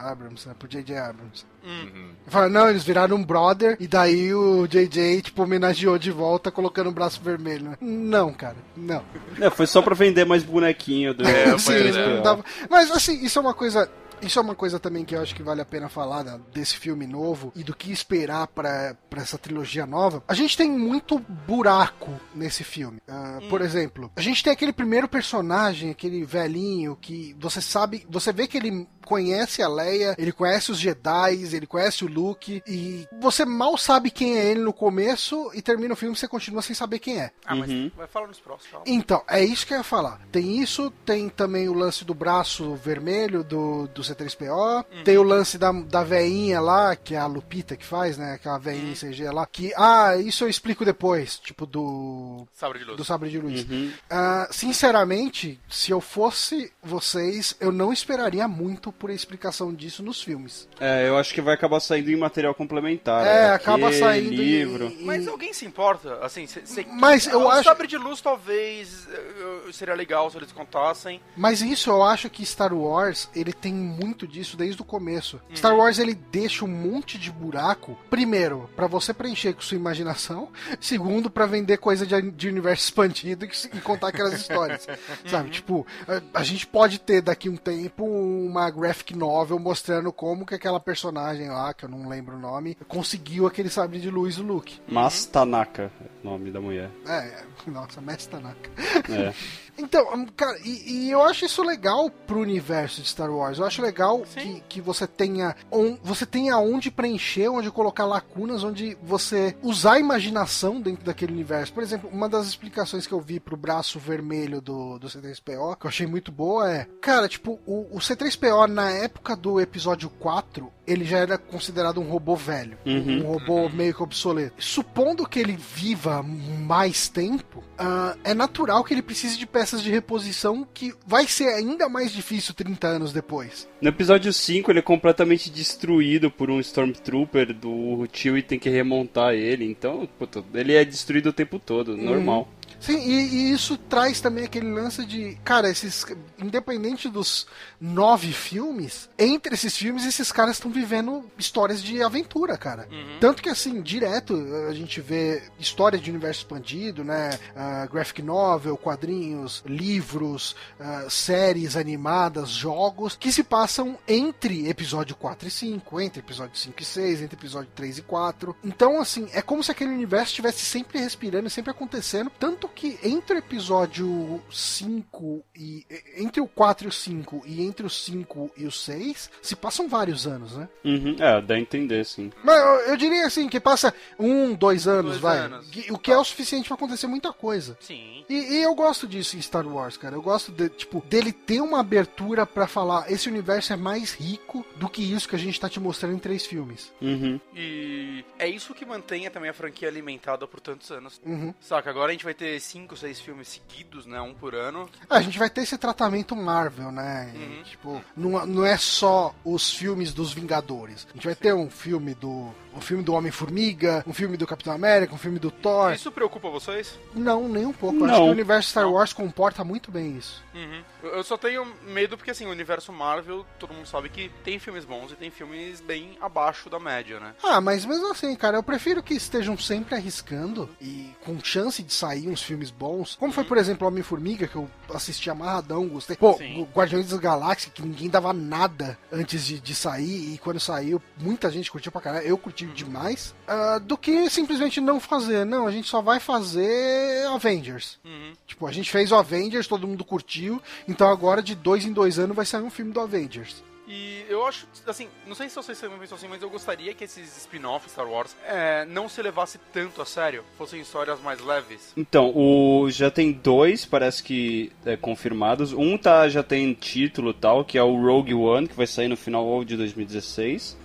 [SPEAKER 2] Abrams, né, pro J.J. Abrams.
[SPEAKER 1] Uhum.
[SPEAKER 2] Fala, não, eles viraram um brother e daí o JJ, tipo, homenageou de volta colocando o braço vermelho. Né? Não, cara, não.
[SPEAKER 3] É, foi só pra vender mais bonequinho do. É,
[SPEAKER 2] Sim, não dava... Mas assim, isso é uma coisa isso é uma coisa também que eu acho que vale a pena falar né, desse filme novo e do que esperar para essa trilogia nova. A gente tem muito buraco nesse filme. Uh, hum. Por exemplo, a gente tem aquele primeiro personagem, aquele velhinho que você sabe, você vê que ele conhece a Leia, ele conhece os Jedi, ele conhece o Luke, e você mal sabe quem é ele no começo e termina o filme e você continua sem saber quem é.
[SPEAKER 1] Ah, mas uhum. vai falar nos próximos. Fala.
[SPEAKER 2] Então, é isso que eu ia falar. Tem isso, tem também o lance do braço vermelho do, do C3PO, uhum. tem o lance da, da veinha lá, que é a Lupita que faz, né? Aquela veinha uhum. CG lá, que, ah, isso eu explico depois, tipo do...
[SPEAKER 1] Sabre de luz.
[SPEAKER 2] Do Sabre de Luz.
[SPEAKER 3] Uhum.
[SPEAKER 2] Uh, sinceramente, se eu fosse vocês, eu não esperaria muito por explicação disso nos filmes.
[SPEAKER 3] É, eu acho que vai acabar saindo em material complementar.
[SPEAKER 2] É, acaba
[SPEAKER 3] HQ,
[SPEAKER 2] saindo em-
[SPEAKER 3] livro.
[SPEAKER 2] em-
[SPEAKER 1] Mas alguém se importa? Assim, cê, cê-
[SPEAKER 2] Mas eu
[SPEAKER 1] o
[SPEAKER 2] acho-
[SPEAKER 1] Sabre de Luz talvez eh, seria legal se eles contassem.
[SPEAKER 2] Mas isso eu acho que Star Wars, ele tem muito disso desde o começo. Star Wars ele deixa um monte de buraco, primeiro, pra você preencher com sua imaginação, segundo pra vender coisa de, de universo expandido e, e contar aquelas histórias. Sabe, tipo, a, a gente pode ter daqui um tempo uma graphic novel mostrando como que aquela personagem lá, que eu não lembro o nome, conseguiu aquele sabre de luz do Luke.
[SPEAKER 3] Mas Tanaka é o nome da mulher.
[SPEAKER 2] É, nossa, Mestre Tanaka.
[SPEAKER 3] É.
[SPEAKER 2] Então, hum, cara, e, e eu acho isso legal pro universo de Star Wars. Eu acho legal que, que você tenha on, você tenha onde preencher, onde colocar lacunas, onde você usar a imaginação dentro daquele universo. Por exemplo, uma das explicações que eu vi pro braço vermelho do, do C3PO, que eu achei muito boa, é, cara, tipo, o, o C3PO na época do episódio 4, ele já era considerado um robô velho, um robô meio que obsoleto. Supondo que ele viva mais tempo, ah, é natural que ele precise de peças de reposição que vai ser ainda mais difícil 30 anos depois.
[SPEAKER 3] No episódio 5, ele é completamente destruído por um Stormtrooper do tio e tem que remontar ele. Então, puta, ele é destruído o tempo todo, normal.
[SPEAKER 2] Sim, e, e isso traz também aquele lance de, cara, esses, independente dos nove filmes, entre esses filmes, esses caras estão vivendo histórias de aventura, cara. Tanto que, assim, direto a gente vê histórias de universo expandido, né? Ah, graphic novel, quadrinhos, livros, ah, séries animadas, jogos, que se passam entre episódio 4 e 5, entre episódio 5 e 6, entre episódio 3 e 4. Então, assim, é como se aquele universo estivesse sempre respirando, sempre acontecendo, tanto que entre o episódio 5 e. Entre o 4 e o 5 e entre o 5 e o 6, se passam vários anos, né?
[SPEAKER 3] Uhum, é, dá a entender, sim.
[SPEAKER 2] Mas eu, eu diria assim, que passa um, dois anos,
[SPEAKER 1] Dois
[SPEAKER 2] vai.
[SPEAKER 1] anos.
[SPEAKER 2] O que é o suficiente pra acontecer muita coisa.
[SPEAKER 1] Sim.
[SPEAKER 2] E, e eu gosto disso em Star Wars, cara. Eu gosto de, tipo, dele ter uma abertura pra falar esse universo é mais rico do que isso que a gente tá te mostrando em três filmes.
[SPEAKER 3] Uhum.
[SPEAKER 1] E é isso que mantém também a franquia alimentada por tantos anos.
[SPEAKER 2] Uhum.
[SPEAKER 1] Saca, agora a gente vai ter cinco, seis filmes seguidos, né? Um por ano.
[SPEAKER 2] Ah, A gente vai ter esse tratamento Marvel, né?
[SPEAKER 1] Uhum.
[SPEAKER 2] Tipo, não, não é só os filmes dos Vingadores. A gente vai ter um filme do. Um filme do Homem-Formiga, um filme do Capitão América, um filme do Thor.
[SPEAKER 1] Isso preocupa vocês?
[SPEAKER 2] Não, nem um pouco.
[SPEAKER 3] Não.
[SPEAKER 2] acho que o universo Star Wars comporta muito bem isso.
[SPEAKER 1] Uhum. Eu só tenho medo porque, assim, o universo Marvel, todo mundo sabe que tem filmes bons e tem filmes bem abaixo da média, né?
[SPEAKER 2] Ah, mas mesmo assim, cara, eu prefiro que estejam sempre arriscando e com chance de sair uns filmes bons. Como foi, por exemplo, Homem-Formiga, que eu assisti amarradão, gostei. Pô,
[SPEAKER 1] Sim.
[SPEAKER 2] Guardiões das Galáxias, que ninguém dava nada antes de, de sair, e quando saiu, muita gente curtiu pra caralho, eu curti demais. ah, do que simplesmente não fazer. Não, a gente só vai fazer Avengers.
[SPEAKER 1] Uhum.
[SPEAKER 2] Tipo, a gente fez o Avengers, todo mundo curtiu, então agora de dois em dois anos vai sair um filme do Avengers.
[SPEAKER 1] E eu acho, assim, não sei se vocês também pensam assim, mas eu gostaria que esses spin-offs Star Wars é, não se levasse tanto a sério, fossem histórias mais leves.
[SPEAKER 3] Então, o já tem dois, parece que é, confirmados. Um tá já tem título e tal, que é o Rogue One, que vai sair no final de 2016.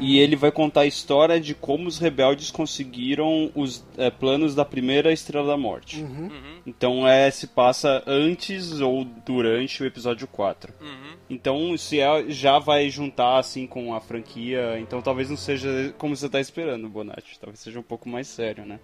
[SPEAKER 3] E ele vai contar a história de como os rebeldes conseguiram os é, planos da primeira Estrela da Morte.
[SPEAKER 1] Uhum.
[SPEAKER 3] Então é se passa antes ou durante o episódio 4.
[SPEAKER 1] Uhum.
[SPEAKER 3] Então se é, já vai juntar assim com a franquia, então talvez não seja como você tá esperando, Bonatti. Talvez seja um pouco mais sério, né?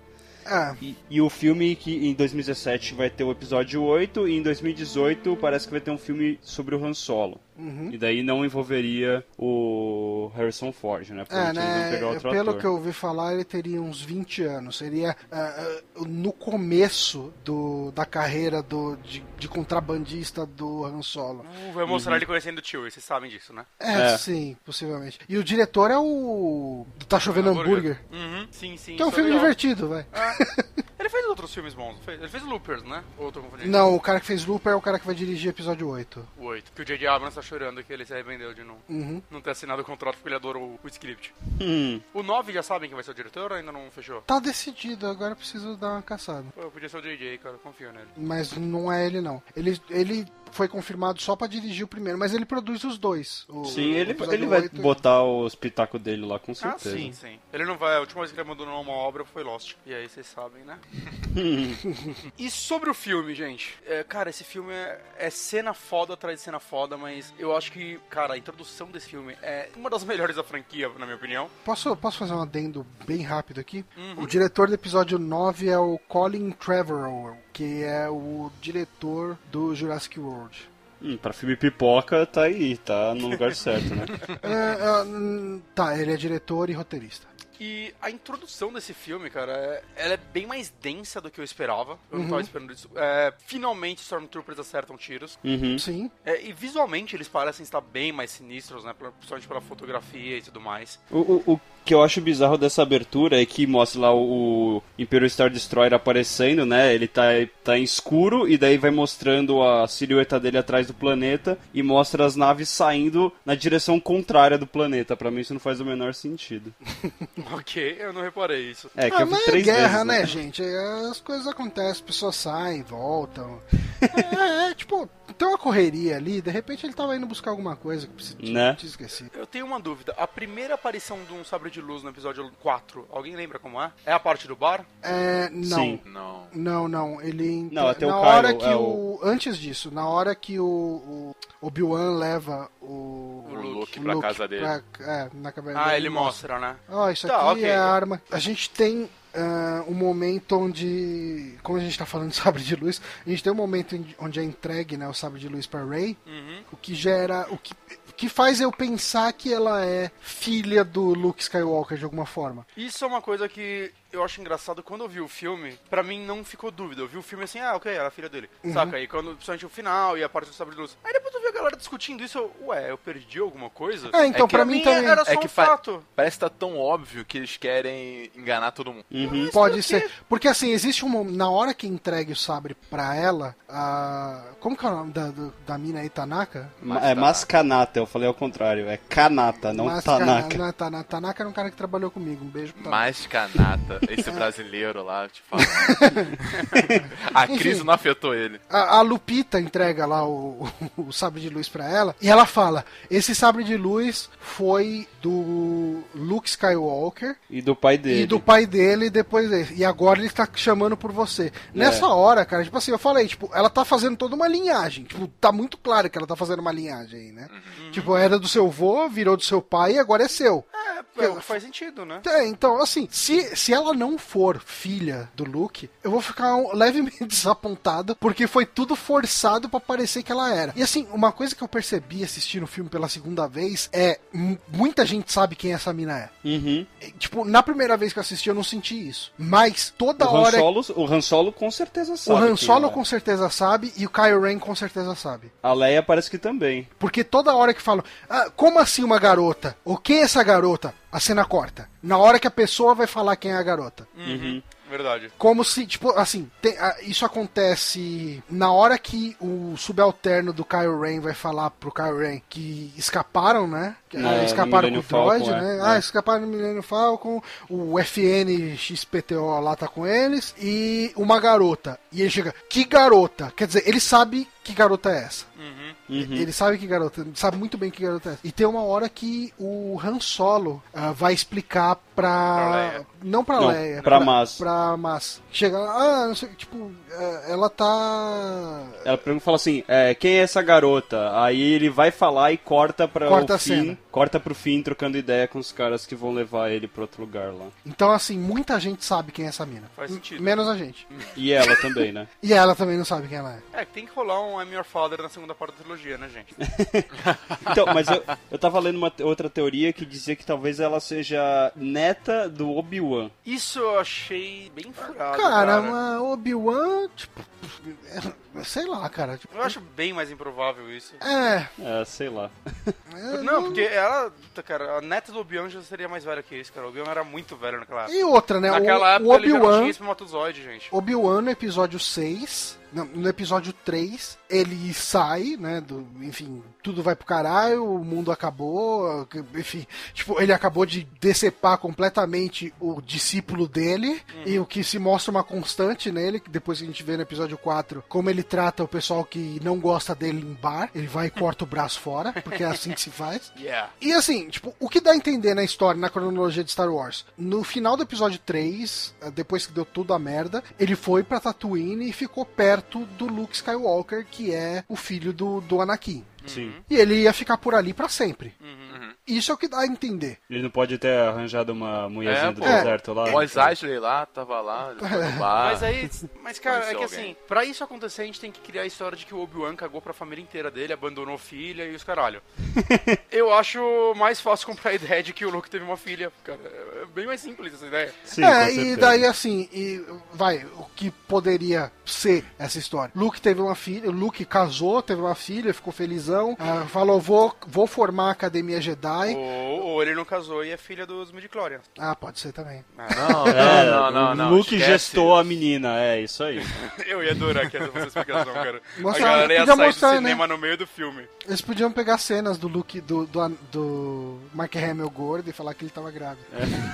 [SPEAKER 2] Ah,
[SPEAKER 3] E, e o filme que em 2017 vai ter o episódio 8 e em 2018 parece que vai ter um filme sobre o Han Solo.
[SPEAKER 2] Uhum.
[SPEAKER 3] E daí não envolveria o Harrison Ford, né?
[SPEAKER 2] É,
[SPEAKER 3] vão pegar
[SPEAKER 2] né?
[SPEAKER 3] outro
[SPEAKER 2] Pelo
[SPEAKER 3] ator.
[SPEAKER 2] que eu ouvi falar, ele teria uns 20 anos. Seria ah, no começo do, da carreira do, de, de contrabandista do Han Solo.
[SPEAKER 1] Uh, vai mostrar ele conhecendo o Chewie, vocês sabem disso, né?
[SPEAKER 2] É,
[SPEAKER 3] É.
[SPEAKER 2] sim, possivelmente. E o diretor é o. Tá Chovendo Hambúrguer.
[SPEAKER 1] Uhum. Sim, sim.
[SPEAKER 2] Que é um
[SPEAKER 1] isso
[SPEAKER 2] filme
[SPEAKER 1] legal.
[SPEAKER 2] divertido, vai.
[SPEAKER 1] Ele fez outros filmes bons, não fez? Ele fez Loopers, né? Ou eu tô confundindo?
[SPEAKER 2] Não, o cara que fez Looper é o cara que vai dirigir episódio 8.
[SPEAKER 1] O 8. Que o J.J. Abrams tá chorando que ele se arrependeu de não,
[SPEAKER 2] Uhum.
[SPEAKER 1] não ter assinado o contrato porque ele adorou o, o script.
[SPEAKER 3] Hum,
[SPEAKER 1] O 9 já sabem quem vai ser o diretor ou ainda não fechou?
[SPEAKER 2] Tá decidido, agora eu preciso dar uma caçada.
[SPEAKER 1] Pô, podia ser o J.J., cara, confio nele.
[SPEAKER 2] Mas não é ele, não. Ele, ele foi confirmado só pra dirigir o primeiro, mas ele produz os dois. O-
[SPEAKER 3] sim,
[SPEAKER 2] o
[SPEAKER 3] ele, ele vai
[SPEAKER 2] 8 e-
[SPEAKER 3] botar os pitacos dele lá com
[SPEAKER 1] Ah,
[SPEAKER 3] certeza.
[SPEAKER 1] sim, sim. Ele não vai. A última vez que ele abandonou uma obra foi Lost. E aí vocês sabem, né? E sobre o filme, gente? É, cara, esse filme é, é cena foda atrás de cena foda, mas eu acho que, cara, a introdução desse filme é uma das melhores da franquia, na minha opinião.
[SPEAKER 2] Posso, posso fazer um adendo bem rápido aqui? O diretor do episódio 9 é o Colin Trevorrow, que é o diretor do Jurassic World.
[SPEAKER 3] Hum, pra filme pipoca, tá aí, tá no lugar certo, né?
[SPEAKER 2] É, é, hum, tá, ele é diretor e roteirista.
[SPEAKER 1] E a introdução desse filme, cara, é- ela é bem mais densa do que eu esperava. Eu não tava esperando isso. É, finalmente, Stormtroopers acertam tiros.
[SPEAKER 3] Uhum.
[SPEAKER 2] Sim.
[SPEAKER 1] É, e visualmente eles parecem estar bem mais sinistros, né? Principalmente pela fotografia e tudo mais.
[SPEAKER 3] O, o, o que eu acho bizarro dessa abertura é que mostra lá o, Imperial Star Destroyer aparecendo, né? Ele tá, tá em escuro e daí vai mostrando a silhueta dele atrás do planeta e mostra as naves saindo na direção contrária do planeta. Pra mim isso não faz o menor sentido.
[SPEAKER 1] Ok, eu não reparei isso.
[SPEAKER 3] É, que
[SPEAKER 2] ah,
[SPEAKER 3] eu vi
[SPEAKER 2] mas é
[SPEAKER 3] três
[SPEAKER 2] guerra,
[SPEAKER 3] vezes,
[SPEAKER 2] né, gente? As coisas acontecem, as pessoas saem, voltam. é, é, tipo, tem uma correria ali, de repente ele tava indo buscar alguma coisa que precisa,
[SPEAKER 3] Né?
[SPEAKER 2] tinha esquecido.
[SPEAKER 1] Eu tenho uma dúvida. A primeira aparição de um sabre de luz no episódio 4, alguém lembra como é? É a parte do bar?
[SPEAKER 2] É, não.
[SPEAKER 3] Sim.
[SPEAKER 4] Não.
[SPEAKER 2] Não, não, ele entra-
[SPEAKER 3] Não, até o
[SPEAKER 2] na
[SPEAKER 3] Kylo,
[SPEAKER 2] hora que
[SPEAKER 3] é
[SPEAKER 2] o... antes disso, na hora que o, o Obi-Wan leva o,
[SPEAKER 1] O
[SPEAKER 4] O
[SPEAKER 1] Luke.
[SPEAKER 4] Luke pra casa dele.
[SPEAKER 2] pra- é, na caverna
[SPEAKER 1] Ah, ele mostra, né?
[SPEAKER 2] Ó, isso
[SPEAKER 1] Tá,
[SPEAKER 2] aqui
[SPEAKER 1] ok.
[SPEAKER 2] é a arma. A gente tem ah, um momento onde, como a gente tá falando de sabre de luz, a gente tem um momento onde é entregue, né, o sabre de luz pra Rey,
[SPEAKER 1] Uhum.
[SPEAKER 2] o que gera, o que, o que faz eu pensar que ela é filha do Luke Skywalker de alguma forma.
[SPEAKER 1] Isso é uma coisa que eu acho engraçado quando eu vi o filme, pra mim não ficou dúvida. Eu vi o filme assim, ah, ok, era a filha dele. Saca? Aí quando, principalmente o final e a parte do sabre de luz. Aí depois eu vi a galera discutindo isso, eu, ué, eu perdi alguma coisa?
[SPEAKER 2] É, então
[SPEAKER 4] que
[SPEAKER 2] pra
[SPEAKER 1] pra
[SPEAKER 2] mim
[SPEAKER 1] mim
[SPEAKER 2] também
[SPEAKER 1] era só
[SPEAKER 4] É que
[SPEAKER 1] um
[SPEAKER 4] fa-
[SPEAKER 1] fato.
[SPEAKER 4] Parece que tá tão óbvio que eles querem enganar todo mundo.
[SPEAKER 3] Uhum.
[SPEAKER 2] Pode ser. Porque assim, existe um momento. Na hora que entregue o sabre pra ela, a. Como que é o nome da, do- da mina aí, Tanaka?
[SPEAKER 3] Ma- É Mascanata, eu falei ao contrário. É Kanata, não
[SPEAKER 2] Mas,
[SPEAKER 3] Tanaka.
[SPEAKER 2] Cara, não, Tana- Tanaka era um cara que trabalhou comigo. Um beijo pro Tanaka.
[SPEAKER 4] Mais Esse brasileiro lá, eu te falo. a crise
[SPEAKER 2] Enfim.
[SPEAKER 4] não afetou ele.
[SPEAKER 2] A, a Lupita entrega lá o, o sabre de luz pra ela e ela fala: Esse sabre de luz foi do Luke Skywalker
[SPEAKER 3] E do pai dele.
[SPEAKER 2] e do pai dele depois dele. E agora ele tá chamando por você. Nessa hora, cara, tipo assim, eu falei, tipo, ela tá fazendo toda uma linhagem. Tipo, tá muito claro que ela tá fazendo uma linhagem aí, né? Tipo, era do seu vô, virou do seu pai e agora é seu.
[SPEAKER 1] É, é, faz sentido, né?
[SPEAKER 2] É, então, assim, se, se ela não for filha do Luke, eu vou ficar um- levemente desapontado, porque foi tudo forçado pra parecer que ela era. E assim, uma coisa que eu percebi assistindo o filme pela segunda vez é mu- muita gente sabe quem essa mina é.
[SPEAKER 3] Uhum.
[SPEAKER 2] E, Tipo, na primeira vez que eu assisti eu não senti isso. Mas toda
[SPEAKER 3] O Han,
[SPEAKER 2] hora
[SPEAKER 3] Solo, o Han Solo com certeza
[SPEAKER 2] o
[SPEAKER 3] sabe.
[SPEAKER 2] Han
[SPEAKER 3] quem
[SPEAKER 2] Solo
[SPEAKER 3] é.
[SPEAKER 2] com certeza sabe e o Kylo Ren com certeza sabe.
[SPEAKER 3] A Leia parece que também.
[SPEAKER 2] Porque toda hora que falam, ah, como assim uma garota? O que é essa garota? A cena corta. Na hora que a pessoa vai falar quem é a garota.
[SPEAKER 1] Uhum. Verdade.
[SPEAKER 2] Como se, tipo, assim, tem- ah, isso acontece na hora que o subalterno do Kylo Ren vai falar pro Kylo Ren que escaparam, né? Que,
[SPEAKER 3] É,
[SPEAKER 2] ah,
[SPEAKER 3] no
[SPEAKER 2] escaparam com o
[SPEAKER 3] Millennium Falcon,
[SPEAKER 2] droid,
[SPEAKER 3] é.
[SPEAKER 2] né?
[SPEAKER 3] É.
[SPEAKER 2] Ah, escaparam no Millennium Falcon, o FN XPTO lá tá com eles, e uma garota. E ele chega, que garota? Quer dizer, ele sabe que garota é essa.
[SPEAKER 1] Uhum.
[SPEAKER 3] Uhum.
[SPEAKER 2] Ele sabe que garota, sabe muito bem que garota é essa. E tem uma hora que o Han Solo ah, vai explicar
[SPEAKER 1] Pra
[SPEAKER 2] pra. Não pra
[SPEAKER 3] Não,
[SPEAKER 2] Leia.
[SPEAKER 3] pra Maz.
[SPEAKER 2] Pra Maz. Chega lá, ah, não sei, tipo, eh, ela tá.
[SPEAKER 3] Ela pergunta fala assim: é, quem é essa garota? Aí ele vai falar e corta para
[SPEAKER 2] Corta
[SPEAKER 3] o
[SPEAKER 2] a
[SPEAKER 3] fim.
[SPEAKER 2] cena.
[SPEAKER 3] Corta pro fim, trocando ideia com os caras que vão levar ele pra outro lugar lá.
[SPEAKER 2] Então, assim, muita gente sabe quem é essa mina.
[SPEAKER 1] Faz sentido.
[SPEAKER 2] Menos a gente.
[SPEAKER 3] E ela também, né?
[SPEAKER 2] E ela também não sabe quem ela é.
[SPEAKER 1] É, tem que rolar um I'm Your Father na segunda parte da trilogia, né, gente?
[SPEAKER 3] Então, mas eu, eu tava lendo uma outra teoria que dizia que talvez ela seja neta do Obi-Wan.
[SPEAKER 1] Isso eu achei bem furado,
[SPEAKER 2] Cara,
[SPEAKER 1] cara.
[SPEAKER 2] Obi-Wan, tipo. Sei lá, cara. Tipo,
[SPEAKER 1] Eu acho bem mais improvável isso.
[SPEAKER 2] é.
[SPEAKER 3] É, sei lá.
[SPEAKER 2] é,
[SPEAKER 1] Não, porque ela, puta, cara, a neta do Obi-Wan já seria mais velha que isso, cara. O Obi-Wan era muito velho naquela época.
[SPEAKER 2] E outra, né?
[SPEAKER 1] Naquela
[SPEAKER 2] o,
[SPEAKER 1] época
[SPEAKER 2] o
[SPEAKER 1] ele já não
[SPEAKER 2] Obi-Wan.
[SPEAKER 1] tinha espermatozoide, gente.
[SPEAKER 2] Obi-Wan no episódio 6 no, episódio 3, ele sai, né? Do, enfim, tudo vai pro caralho, o mundo acabou. Enfim, tipo, ele acabou de decepar completamente o discípulo dele. E o que se mostra uma constante nele, que depois a gente vê no episódio 4, como ele trata o pessoal que não gosta dele em bar. Ele vai e corta o braço fora, porque é assim que se faz.
[SPEAKER 1] Yeah.
[SPEAKER 2] E assim, tipo, o que dá a entender na história, na cronologia de Star Wars? No final do episódio 3, eh, depois que deu tudo a merda, ele foi pra Tatooine e ficou perto do Luke Skywalker, que é o filho do, do Anakin.
[SPEAKER 3] Sim.
[SPEAKER 2] E ele ia ficar por ali pra sempre.
[SPEAKER 1] Uhum.
[SPEAKER 2] Isso é o que dá a entender.
[SPEAKER 3] Ele não pode ter arranjado uma mulherzinha
[SPEAKER 4] É,
[SPEAKER 3] do
[SPEAKER 4] pô.
[SPEAKER 3] deserto lá.
[SPEAKER 4] Mos Eisley lá, tava lá.
[SPEAKER 1] Mas aí, mas cara, é que
[SPEAKER 4] alguém.
[SPEAKER 1] assim, pra isso acontecer, a gente tem que criar a história de que o Obi-Wan cagou pra família inteira dele, abandonou filha e os caralho. Eu acho mais fácil comprar a ideia de que o Luke teve uma filha, cara. É bem mais simples essa ideia.
[SPEAKER 3] Sim,
[SPEAKER 2] é, e daí assim, e vai, o que poderia ser essa história? Luke teve uma filha, Luke casou, teve uma filha, ficou felizão, ah, falou, vou, vou formar a Academia Jedi.
[SPEAKER 1] Ou, ou ele não casou e é filha dos midichlorians.
[SPEAKER 2] Ah, pode ser também.
[SPEAKER 4] Não,
[SPEAKER 3] É,
[SPEAKER 4] não, não, não.
[SPEAKER 3] Luke
[SPEAKER 4] esquece.
[SPEAKER 3] gestou a menina, é isso aí.
[SPEAKER 1] Eu ia adorar que essa explicação, cara.
[SPEAKER 2] Mostrar-
[SPEAKER 1] a galera ia sair
[SPEAKER 2] mostrar,
[SPEAKER 1] do
[SPEAKER 2] né?
[SPEAKER 1] cinema no meio do filme.
[SPEAKER 2] Eles podiam pegar cenas do Luke, do, do, do Mark Hamill gordo e falar que ele tava grávido.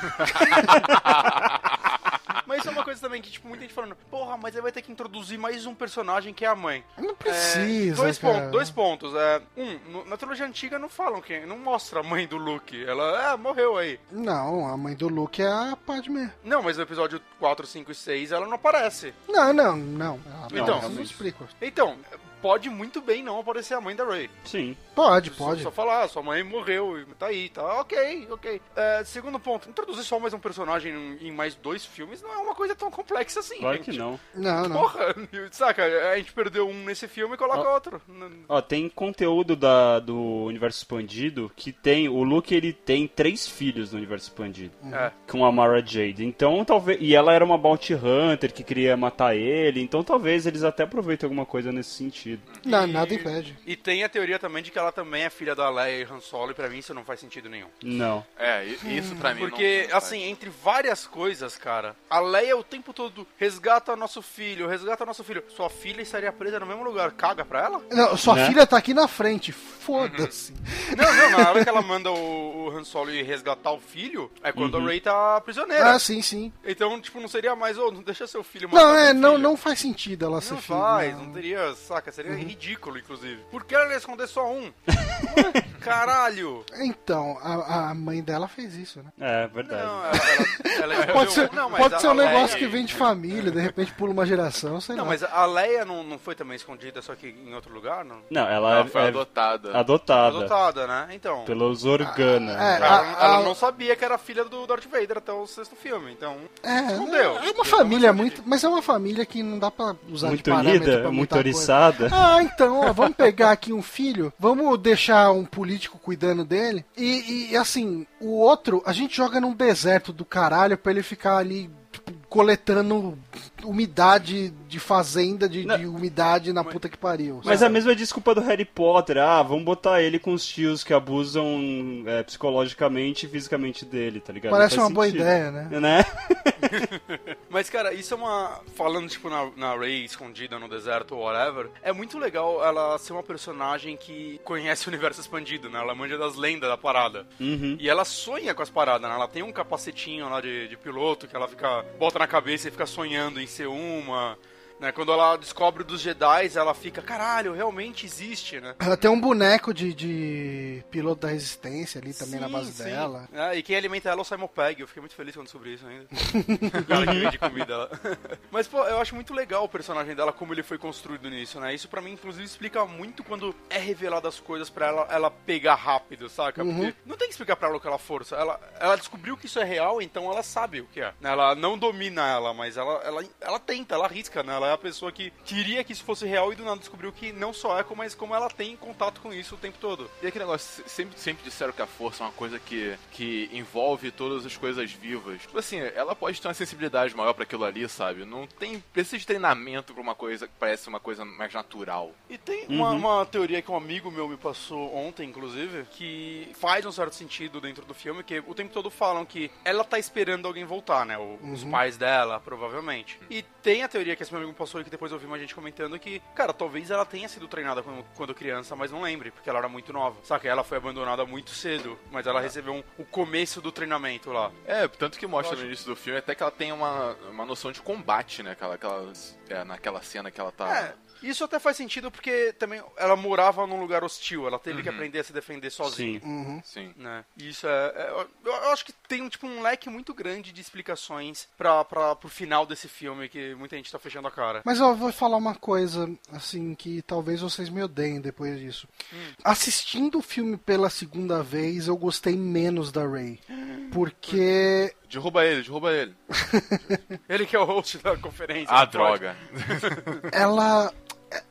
[SPEAKER 1] Mas isso é uma coisa também que, tipo, muita gente falando, porra, mas aí vai ter que introduzir mais um personagem que é a mãe.
[SPEAKER 2] Não
[SPEAKER 1] É,
[SPEAKER 2] precisa,
[SPEAKER 1] dois,
[SPEAKER 2] cara.
[SPEAKER 1] pontos, dois pontos. É, um, na trilogia antiga não falam quem, não mostra a mãe do Luke. Ela, ah, morreu aí.
[SPEAKER 2] Não, a mãe do Luke é a Padme.
[SPEAKER 1] Não, mas no episódio 4, 5 e 6 ela não aparece.
[SPEAKER 2] Não, não, não. Ela
[SPEAKER 1] Então,
[SPEAKER 3] realmente.
[SPEAKER 2] nos prequels.
[SPEAKER 1] Então, pode muito bem não aparecer a mãe da Rey.
[SPEAKER 3] Sim.
[SPEAKER 2] Pode,
[SPEAKER 1] Só-
[SPEAKER 2] pode.
[SPEAKER 1] Só, falar, ah, sua mãe morreu, e tá aí, tá ok, ok. É, segundo ponto, introduzir só mais um personagem em, em mais dois filmes não é uma coisa tão complexa assim.
[SPEAKER 3] Claro
[SPEAKER 1] gente.
[SPEAKER 3] que não.
[SPEAKER 2] Não, não.
[SPEAKER 1] Porra, saca, a gente perdeu um nesse filme e coloca outro. N-
[SPEAKER 3] Ó, tem conteúdo da, do universo expandido que tem. O Luke ele tem três filhos no universo expandido.
[SPEAKER 1] É.
[SPEAKER 3] Com a Mara Jade. Então talvez. E ela era uma Bounty Hunter que queria matar ele. Então talvez eles até aproveitem alguma coisa nesse sentido.
[SPEAKER 2] Não, nada impede.
[SPEAKER 1] E tem a teoria também de que ela também é filha da Leia e Han Solo, e pra mim isso não faz sentido nenhum.
[SPEAKER 3] Não.
[SPEAKER 4] É, isso pra mim não-
[SPEAKER 1] Porque,
[SPEAKER 4] não
[SPEAKER 1] assim, entre várias coisas, cara, a Leia o tempo todo resgata nosso filho, resgata nosso filho. Sua filha estaria presa no mesmo lugar, caga pra ela?
[SPEAKER 2] Não, sua
[SPEAKER 3] Né?
[SPEAKER 2] filha tá aqui na frente. Foda-se.
[SPEAKER 1] Não, não, na hora que ela manda o, o Han Solo ir resgatar o filho, é quando a Rey tá prisioneira.
[SPEAKER 2] Ah, sim, sim.
[SPEAKER 1] Então, tipo, não seria mais, ô, não deixa seu filho matar
[SPEAKER 2] Não, é, não,
[SPEAKER 1] filho.
[SPEAKER 2] não faz sentido ela ser
[SPEAKER 1] Não
[SPEAKER 2] filha.
[SPEAKER 1] faz,
[SPEAKER 2] não.
[SPEAKER 1] não teria, saca, seria ridículo, inclusive. Por que ela ia esconder só um? Caralho!
[SPEAKER 2] Então, a, a mãe dela fez isso, né?
[SPEAKER 3] É, verdade.
[SPEAKER 1] Não, ela, ela, ela
[SPEAKER 2] Pode ser,
[SPEAKER 1] um. Não, mas
[SPEAKER 2] pode ser um
[SPEAKER 1] Leia-
[SPEAKER 2] negócio que vem de família, de repente pula uma geração, sei
[SPEAKER 1] Não,
[SPEAKER 2] lá.
[SPEAKER 1] mas a Leia não, não foi também escondida, só que em outro lugar? Não?
[SPEAKER 3] Não, ela
[SPEAKER 4] Ela
[SPEAKER 3] é,
[SPEAKER 4] foi
[SPEAKER 3] é
[SPEAKER 4] adotada.
[SPEAKER 3] adotada.
[SPEAKER 1] Adotada, né? Então.
[SPEAKER 3] Pelos Organa.
[SPEAKER 2] É,
[SPEAKER 1] Ela,
[SPEAKER 2] a-
[SPEAKER 1] ela
[SPEAKER 2] a-
[SPEAKER 1] não sabia que era filha do Darth Vader até o sexto filme, então.
[SPEAKER 2] É,
[SPEAKER 1] Escondeu.
[SPEAKER 2] é uma família muito. Mas é uma família que não dá pra usar
[SPEAKER 3] muito
[SPEAKER 2] de parâmetro
[SPEAKER 3] unida,
[SPEAKER 2] pra
[SPEAKER 3] muito oriçada.
[SPEAKER 2] Ah, então, ó, vamos pegar aqui um filho, vamos deixar um político cuidando dele. E, e, assim, o outro, a gente joga num deserto do caralho pra ele ficar ali tipo, coletando umidade de fazenda, de, de umidade na puta que pariu.
[SPEAKER 3] Mas
[SPEAKER 2] sabe?
[SPEAKER 3] a mesma desculpa do Harry Potter, ah, vamos botar ele com os tios que abusam é, psicologicamente e fisicamente dele, tá ligado?
[SPEAKER 2] Parece uma
[SPEAKER 3] faz
[SPEAKER 2] boa
[SPEAKER 3] sentido.
[SPEAKER 2] ideia, né?
[SPEAKER 3] Né?
[SPEAKER 1] Mas, cara, isso é uma. Falando, tipo, na, na Rey escondida no deserto ou whatever, é muito legal ela ser uma personagem que conhece o universo expandido, né? Ela manja das lendas da parada.
[SPEAKER 3] Uhum.
[SPEAKER 1] E ela sonha com as paradas, né? Ela tem um capacetinho lá de, de piloto que ela fica. bota na cabeça e fica sonhando em ser uma. Né? Quando ela descobre dos Jedi, ela fica, caralho, realmente existe, né?
[SPEAKER 2] Ela tem um boneco de, de piloto da resistência ali também na
[SPEAKER 1] Sim,
[SPEAKER 2] base
[SPEAKER 1] sim.
[SPEAKER 2] dela.
[SPEAKER 1] É, e quem alimenta ela é o Simon Pegg. Eu fiquei muito feliz quando descobri isso ainda. o cara que vende comida lá. Mas, pô, eu acho muito legal o personagem dela, como ele foi construído nisso, né? Isso pra mim, inclusive, explica muito quando é revelado as coisas pra ela, ela pegar rápido, saca?
[SPEAKER 2] Uhum.
[SPEAKER 1] Porque não tem que explicar pra ela aquela força. Ela, ela descobriu que isso é real, então ela sabe o que é. Ela não domina ela, mas ela, ela, ela tenta, ela arrisca, né? Ela é a pessoa que queria que isso fosse real e do nada descobriu que não só é, mas como ela tem contato com isso o tempo todo.
[SPEAKER 4] E aquele negócio, se- sempre, sempre disseram que a força é uma coisa que, que envolve todas as coisas vivas. Tipo assim, ela pode ter uma sensibilidade maior pra aquilo ali, sabe? Não tem. Precisa de treinamento pra uma coisa que parece uma coisa mais natural.
[SPEAKER 1] E tem uma, uma teoria que um amigo meu me passou ontem, inclusive, que faz um certo sentido dentro do filme, que o tempo todo falam que ela tá esperando alguém voltar, né? O- Os pais dela, provavelmente. E tem a teoria que esse meu amigo me passou e que depois eu vi uma gente comentando que, cara, talvez ela tenha sido treinada quando, quando criança, mas não lembre, porque ela era muito nova. Saca? Ela foi abandonada muito cedo, mas ela recebeu um, o começo do treinamento lá.
[SPEAKER 4] É, tanto que mostra no início do filme até que ela tem uma, uma noção de combate, né? Aquela, aquela, é, naquela cena que ela tá.
[SPEAKER 1] É, isso até faz sentido porque também ela morava num lugar hostil, ela teve que aprender a se defender sozinha.
[SPEAKER 3] Sim.
[SPEAKER 2] Uhum.
[SPEAKER 4] Sim.
[SPEAKER 1] Né? E Isso é, é- eu, eu acho que tem um tipo um leque muito grande de explicações para pro final desse filme que muita gente tá fechando a cara.
[SPEAKER 2] Mas eu vou falar uma coisa, assim, que talvez vocês me odeiem depois disso. Assistindo o filme pela segunda vez, eu gostei menos da Ray. Porque
[SPEAKER 4] Derruba ele, derruba ele.
[SPEAKER 1] Ele que é o host da conferência.
[SPEAKER 4] Ah, droga.
[SPEAKER 2] ela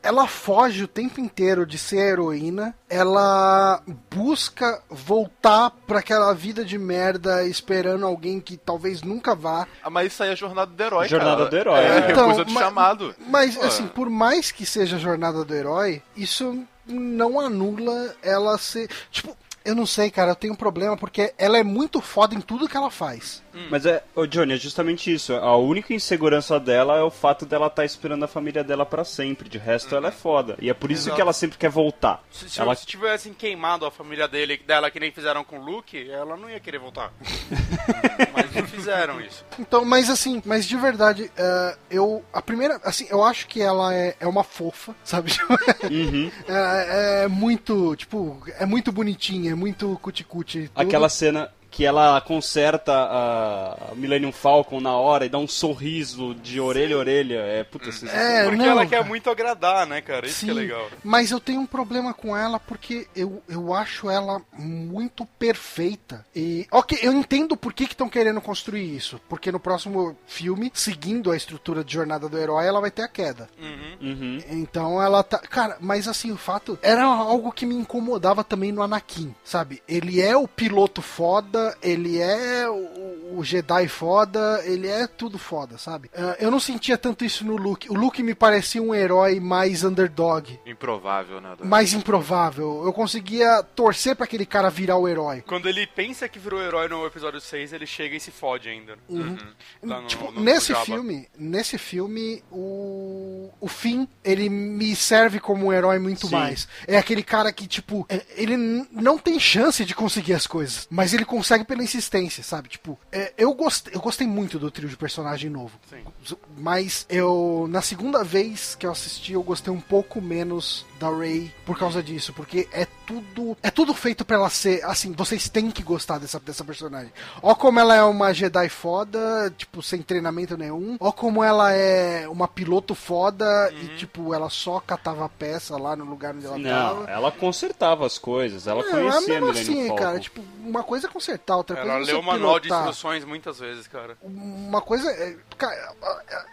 [SPEAKER 2] ela foge o tempo inteiro de ser heroína, ela busca voltar pra aquela vida de merda esperando alguém que talvez nunca vá.
[SPEAKER 4] Ah, mas isso aí é jornada do herói,
[SPEAKER 3] Jornada
[SPEAKER 4] cara.
[SPEAKER 3] do herói,
[SPEAKER 4] É,
[SPEAKER 3] né?
[SPEAKER 2] Então,
[SPEAKER 4] coisa do
[SPEAKER 2] ma-
[SPEAKER 4] chamado.
[SPEAKER 2] Mas
[SPEAKER 4] Pô.
[SPEAKER 2] assim, por mais que seja jornada do herói, isso não anula ela ser, tipo, eu não sei, cara, eu tenho um problema porque ela é muito foda em tudo que ela faz.
[SPEAKER 3] Mas é, ô Johnny, é justamente isso. A única insegurança dela é o fato dela estar esperando a família dela pra sempre. De resto, ela é foda. E é por isso
[SPEAKER 1] Exato.
[SPEAKER 3] que ela sempre quer voltar.
[SPEAKER 1] Se, se,
[SPEAKER 3] ela
[SPEAKER 1] se tivessem queimado a família dele, dela que nem fizeram com o Luke, ela não ia querer voltar. Mas não fizeram isso.
[SPEAKER 2] Então, mas assim, mas de verdade, é, eu. A primeira. Assim, eu acho que ela é, é uma fofa, sabe?
[SPEAKER 3] Uhum.
[SPEAKER 2] é, é muito, tipo, é muito bonitinha, é muito cuticute.
[SPEAKER 3] Aquela cena que ela conserta a Millennium Falcon na hora e dá um sorriso de orelha a orelha. É, puta.
[SPEAKER 2] É,
[SPEAKER 1] Porque
[SPEAKER 2] não,
[SPEAKER 1] ela quer muito agradar, né, cara? Isso que é
[SPEAKER 2] Sim,
[SPEAKER 1] legal.
[SPEAKER 2] Mas eu tenho um problema com ela porque eu, eu acho ela muito perfeita. E, ok, eu entendo por que estão querendo construir isso. Porque no próximo filme, seguindo a estrutura de Jornada do Herói, ela vai ter a queda.
[SPEAKER 3] Uhum.
[SPEAKER 2] Então ela tá. Cara, mas assim, o fato. Era algo que me incomodava também no Anakin, sabe? Ele é o piloto foda, ele é o, o Jedi foda, ele é tudo foda, sabe? Ah, eu não sentia tanto isso no Luke. O Luke me parecia um herói mais underdog.
[SPEAKER 4] Improvável, né?
[SPEAKER 2] Mais improvável. Eu conseguia torcer pra aquele cara virar o herói.
[SPEAKER 1] Quando ele pensa que virou herói no episódio 6, ele chega e se fode ainda. Lá no-
[SPEAKER 2] tipo,
[SPEAKER 1] no- no
[SPEAKER 2] nesse
[SPEAKER 1] Jabba.
[SPEAKER 2] filme, nesse filme, o, o Finn, ele me serve como um herói muito
[SPEAKER 3] Sim.
[SPEAKER 2] mais. É aquele cara que, tipo, é- ele não tem chance de conseguir as coisas, mas ele consegue pela insistência, sabe? Tipo, é, eu, gostei, eu gostei muito do trio de personagem novo.
[SPEAKER 1] Sim.
[SPEAKER 2] Mas eu, na segunda vez que eu assisti, eu gostei um pouco menos da Rey por causa disso, porque é tudo, é tudo feito pra ela ser, assim, vocês têm que gostar dessa, dessa personagem. Ó como ela é uma Jedi foda, tipo, sem treinamento nenhum. Ó como ela é uma piloto foda e, tipo, ela só catava peça lá no lugar onde ela
[SPEAKER 3] Não,
[SPEAKER 2] tava.
[SPEAKER 3] ela consertava as coisas, ela
[SPEAKER 2] Não,
[SPEAKER 3] conhecia
[SPEAKER 2] mesmo assim,
[SPEAKER 3] Falcon.
[SPEAKER 2] cara, tipo, uma coisa é consertar, outra
[SPEAKER 1] Ela
[SPEAKER 2] coisa é
[SPEAKER 1] leu o manual de
[SPEAKER 2] pilotar.
[SPEAKER 1] instruções muitas vezes, cara.
[SPEAKER 2] Uma coisa. É,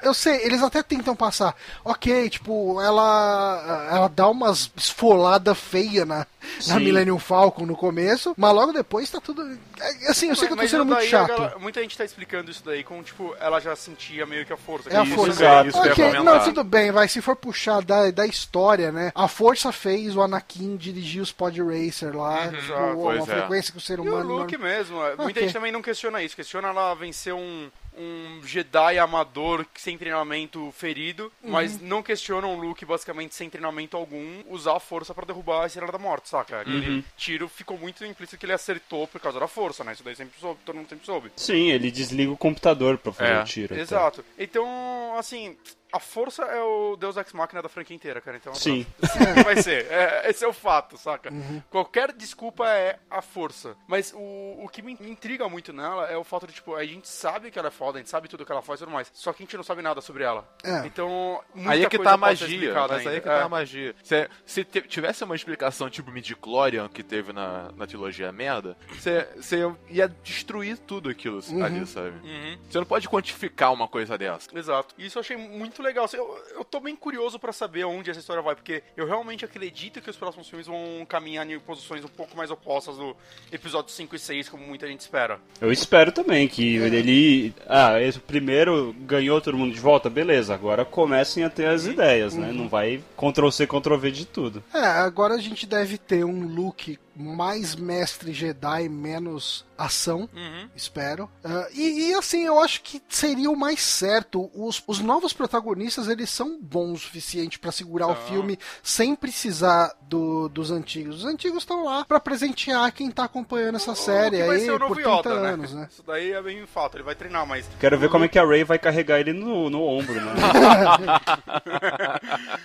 [SPEAKER 2] Eu sei, eles até tentam passar. Ok, tipo, ela. Ela dá umas esfoladas feias na, na. Millennium Falcon no começo, mas logo depois tá tudo. é, Assim, eu sei que eu tô sendo muito chato.
[SPEAKER 1] galera- muita gente tá explicando isso daí com, tipo, ela já sentia meio que a força.
[SPEAKER 2] É a
[SPEAKER 1] Isso,
[SPEAKER 2] força.
[SPEAKER 3] exato,
[SPEAKER 4] isso
[SPEAKER 2] ok, não, tudo bem, vai. Se for puxar da, da história, né? A força fez o Anakin dirigir os Pod Racer lá, tipo,
[SPEAKER 1] exato,
[SPEAKER 2] uma
[SPEAKER 4] é.
[SPEAKER 2] frequência que o ser
[SPEAKER 1] E o
[SPEAKER 2] humano.
[SPEAKER 1] Luke mesmo. é, Muita gente também não questiona isso. Questiona ela vencer um, um Jedi amador sem treinamento ferido,
[SPEAKER 2] Uhum.
[SPEAKER 1] mas não questionam o Luke, basicamente, sem treinamento algum, usar a força pra derrubar a Estrela da Morte, saca? Aquele tiro ficou muito implícito que ele acertou por causa da força, né? Isso daí sempre soube, todo mundo sempre soube.
[SPEAKER 3] Sim, ele desliga o computador pra fazer
[SPEAKER 4] É,
[SPEAKER 3] o tiro. até.
[SPEAKER 1] Exato. Então, assim, a força é o Deus Ex Machina da franquia inteira, cara. Então,
[SPEAKER 3] Sim.
[SPEAKER 1] pronto. vai ser. É, esse é o fato, saca?
[SPEAKER 2] Uhum.
[SPEAKER 1] Qualquer desculpa é a força. Mas o, o que me intriga muito nela é o fato de, tipo, a gente sabe que ela é foda, a gente sabe tudo que ela faz e tudo mais. Só que a gente não sabe nada sobre ela.
[SPEAKER 2] É.
[SPEAKER 1] Então, muita
[SPEAKER 4] Aí é que
[SPEAKER 1] coisa
[SPEAKER 4] tá a magia, mas aí é que tá a magia. Se, se tivesse uma explicação tipo Midichlorian que teve na, na trilogia merda, você você ia destruir tudo aquilo ali, sabe?
[SPEAKER 1] Uhum.
[SPEAKER 4] Você não pode quantificar uma coisa dessa.
[SPEAKER 1] Exato. Isso eu achei muito legal. Assim, Eu, eu tô bem curioso pra saber onde essa história vai, porque eu realmente acredito que os próximos filmes vão caminhar em posições um pouco mais opostas do episódio 5 e 6, como muita gente espera.
[SPEAKER 3] Eu espero também que ele. Ah, esse primeiro ganhou todo mundo de volta, beleza. Agora comecem a ter as ideias, né? Não vai Ctrl C, Ctrl V de tudo.
[SPEAKER 2] É, agora a gente deve ter um Luke mais mestre Jedi, menos ação,
[SPEAKER 1] Uhum.
[SPEAKER 2] espero. Ah, e, e, assim, eu acho que seria o mais certo. Os, os novos protagonistas, eles são bons o suficiente pra segurar o
[SPEAKER 1] São.
[SPEAKER 2] filme sem precisar do- dos antigos. Os antigos estão lá pra presentear quem tá acompanhando essa série aí
[SPEAKER 1] ser o novo
[SPEAKER 2] por 30
[SPEAKER 1] Yoda,
[SPEAKER 2] anos, né?
[SPEAKER 1] Isso daí é bem fato, ele vai treinar, mas.
[SPEAKER 3] Quero ver como é que a Ray vai carregar ele no, no ombro, né?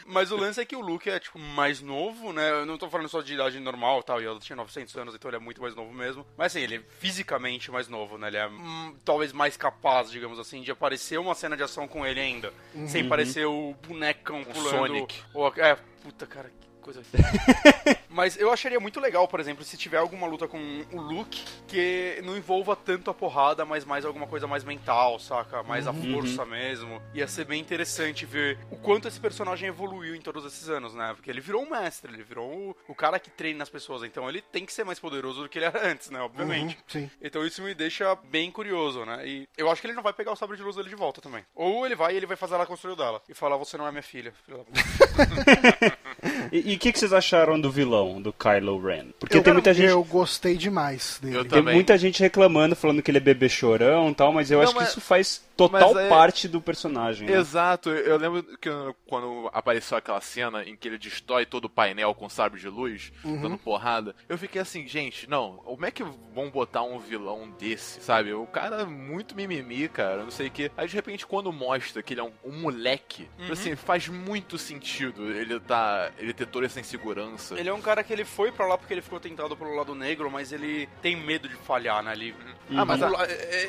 [SPEAKER 1] Mas o lance é que o Luke é, tipo, mais novo, né? Eu não tô falando só de idade normal tal, e tinha 900 anos, então ele é muito mais novo mesmo. Mas assim, ele é fisicamente mais novo, né? Ele é hum, talvez mais capaz, digamos assim, de aparecer uma cena de ação com ele ainda. Sem parecer o bonecão pulando.
[SPEAKER 4] Sonic.
[SPEAKER 1] Ou, é, puta, cara, que coisa. Mas eu acharia muito legal, por exemplo, se tiver alguma luta com o Luke que não envolva tanto a porrada, mas mais alguma coisa mais mental, saca? Mais a força mesmo. Ia ser bem interessante ver o quanto esse personagem evoluiu em todos esses anos, né? Porque ele virou um mestre, ele virou o, o cara que treina as pessoas. Então ele tem que ser mais poderoso do que ele era antes, né? Obviamente.
[SPEAKER 2] Uhum, sim.
[SPEAKER 1] Então isso me deixa bem curioso, né? E eu acho que ele não vai pegar o sabre de luz dele de volta também. Ou ele vai e ele vai fazer ela construir dela. E falar, você não é minha filha.
[SPEAKER 3] E o que, que vocês acharam do vilão, do Kylo Ren? Porque
[SPEAKER 2] eu,
[SPEAKER 3] tem muita gente.
[SPEAKER 2] eu gostei demais dele.
[SPEAKER 4] Eu
[SPEAKER 3] Tem
[SPEAKER 4] também.
[SPEAKER 3] muita gente reclamando, falando que ele é bebê chorão e tal, mas eu
[SPEAKER 4] Não,
[SPEAKER 3] acho
[SPEAKER 4] mas-
[SPEAKER 3] que isso faz total
[SPEAKER 4] é-
[SPEAKER 3] parte do personagem. né?
[SPEAKER 4] Exato, eu lembro que quando apareceu aquela cena em que ele destrói todo o painel com sabre de luz, dando porrada, eu fiquei assim, gente, não, como é que vão botar um vilão desse, sabe? O cara é muito mimimi, cara, não sei o que. Aí de repente quando mostra que ele é um, um moleque, assim, faz muito sentido ele tá, ele ter toda essa insegurança.
[SPEAKER 1] Ele é um cara que ele foi pra lá porque ele ficou tentado pelo lado negro, mas ele tem medo de falhar, né? Ele,
[SPEAKER 4] Ah, mas a-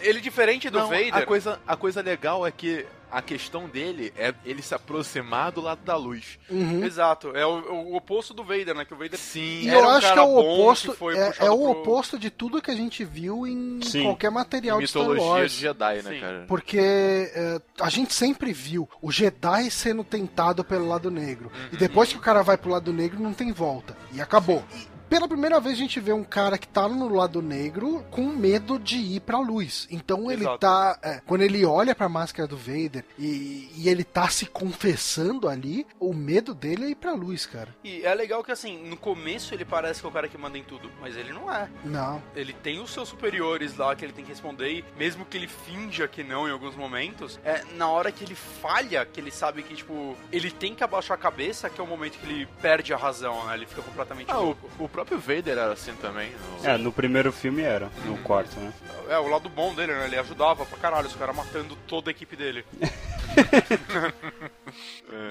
[SPEAKER 1] ele diferente do
[SPEAKER 4] Não,
[SPEAKER 1] Vader.
[SPEAKER 4] A coisa, a coisa legal é que a questão dele é ele se aproximar do lado da luz.
[SPEAKER 2] Uhum.
[SPEAKER 1] Exato, é o, o oposto do Vader, né? Que o Vader
[SPEAKER 4] Sim.
[SPEAKER 2] E
[SPEAKER 1] era
[SPEAKER 2] eu
[SPEAKER 1] um
[SPEAKER 2] acho que
[SPEAKER 1] cara
[SPEAKER 2] é o oposto,
[SPEAKER 1] que foi
[SPEAKER 2] é, é o
[SPEAKER 1] pro-
[SPEAKER 2] oposto de tudo que a gente viu em
[SPEAKER 3] Sim.
[SPEAKER 2] qualquer material de Star
[SPEAKER 4] mitologia
[SPEAKER 2] Wars.
[SPEAKER 4] de Jedi, né,
[SPEAKER 1] Sim.
[SPEAKER 4] cara?
[SPEAKER 2] Porque é, a gente sempre viu o Jedi sendo tentado pelo lado negro. E depois que o cara vai pro lado negro, não tem volta. E acabou. E pela primeira vez a gente vê um cara que tá no lado negro com medo de ir pra luz. Então ele
[SPEAKER 1] Exato.
[SPEAKER 2] tá. é, quando ele olha pra máscara do Vader e, e ele tá se confessando ali, o medo dele é ir pra luz, cara.
[SPEAKER 1] E é legal que, assim, no começo ele parece que é o cara que manda em tudo, mas ele não é.
[SPEAKER 2] Não.
[SPEAKER 1] Ele tem os seus superiores lá que ele tem que responder, e mesmo que ele finja que não em alguns momentos, é na hora que ele falha, que ele sabe que, tipo, ele tem que abaixar a cabeça, que é o momento que ele perde a razão, né? Ele fica completamente
[SPEAKER 4] Ah, o,
[SPEAKER 1] louco.
[SPEAKER 4] o próprio Vader era assim também. no-
[SPEAKER 3] É, no primeiro filme era, no quarto, né?
[SPEAKER 1] É, o lado bom dele, né? Ele ajudava pra caralho os caras matando toda a equipe dele.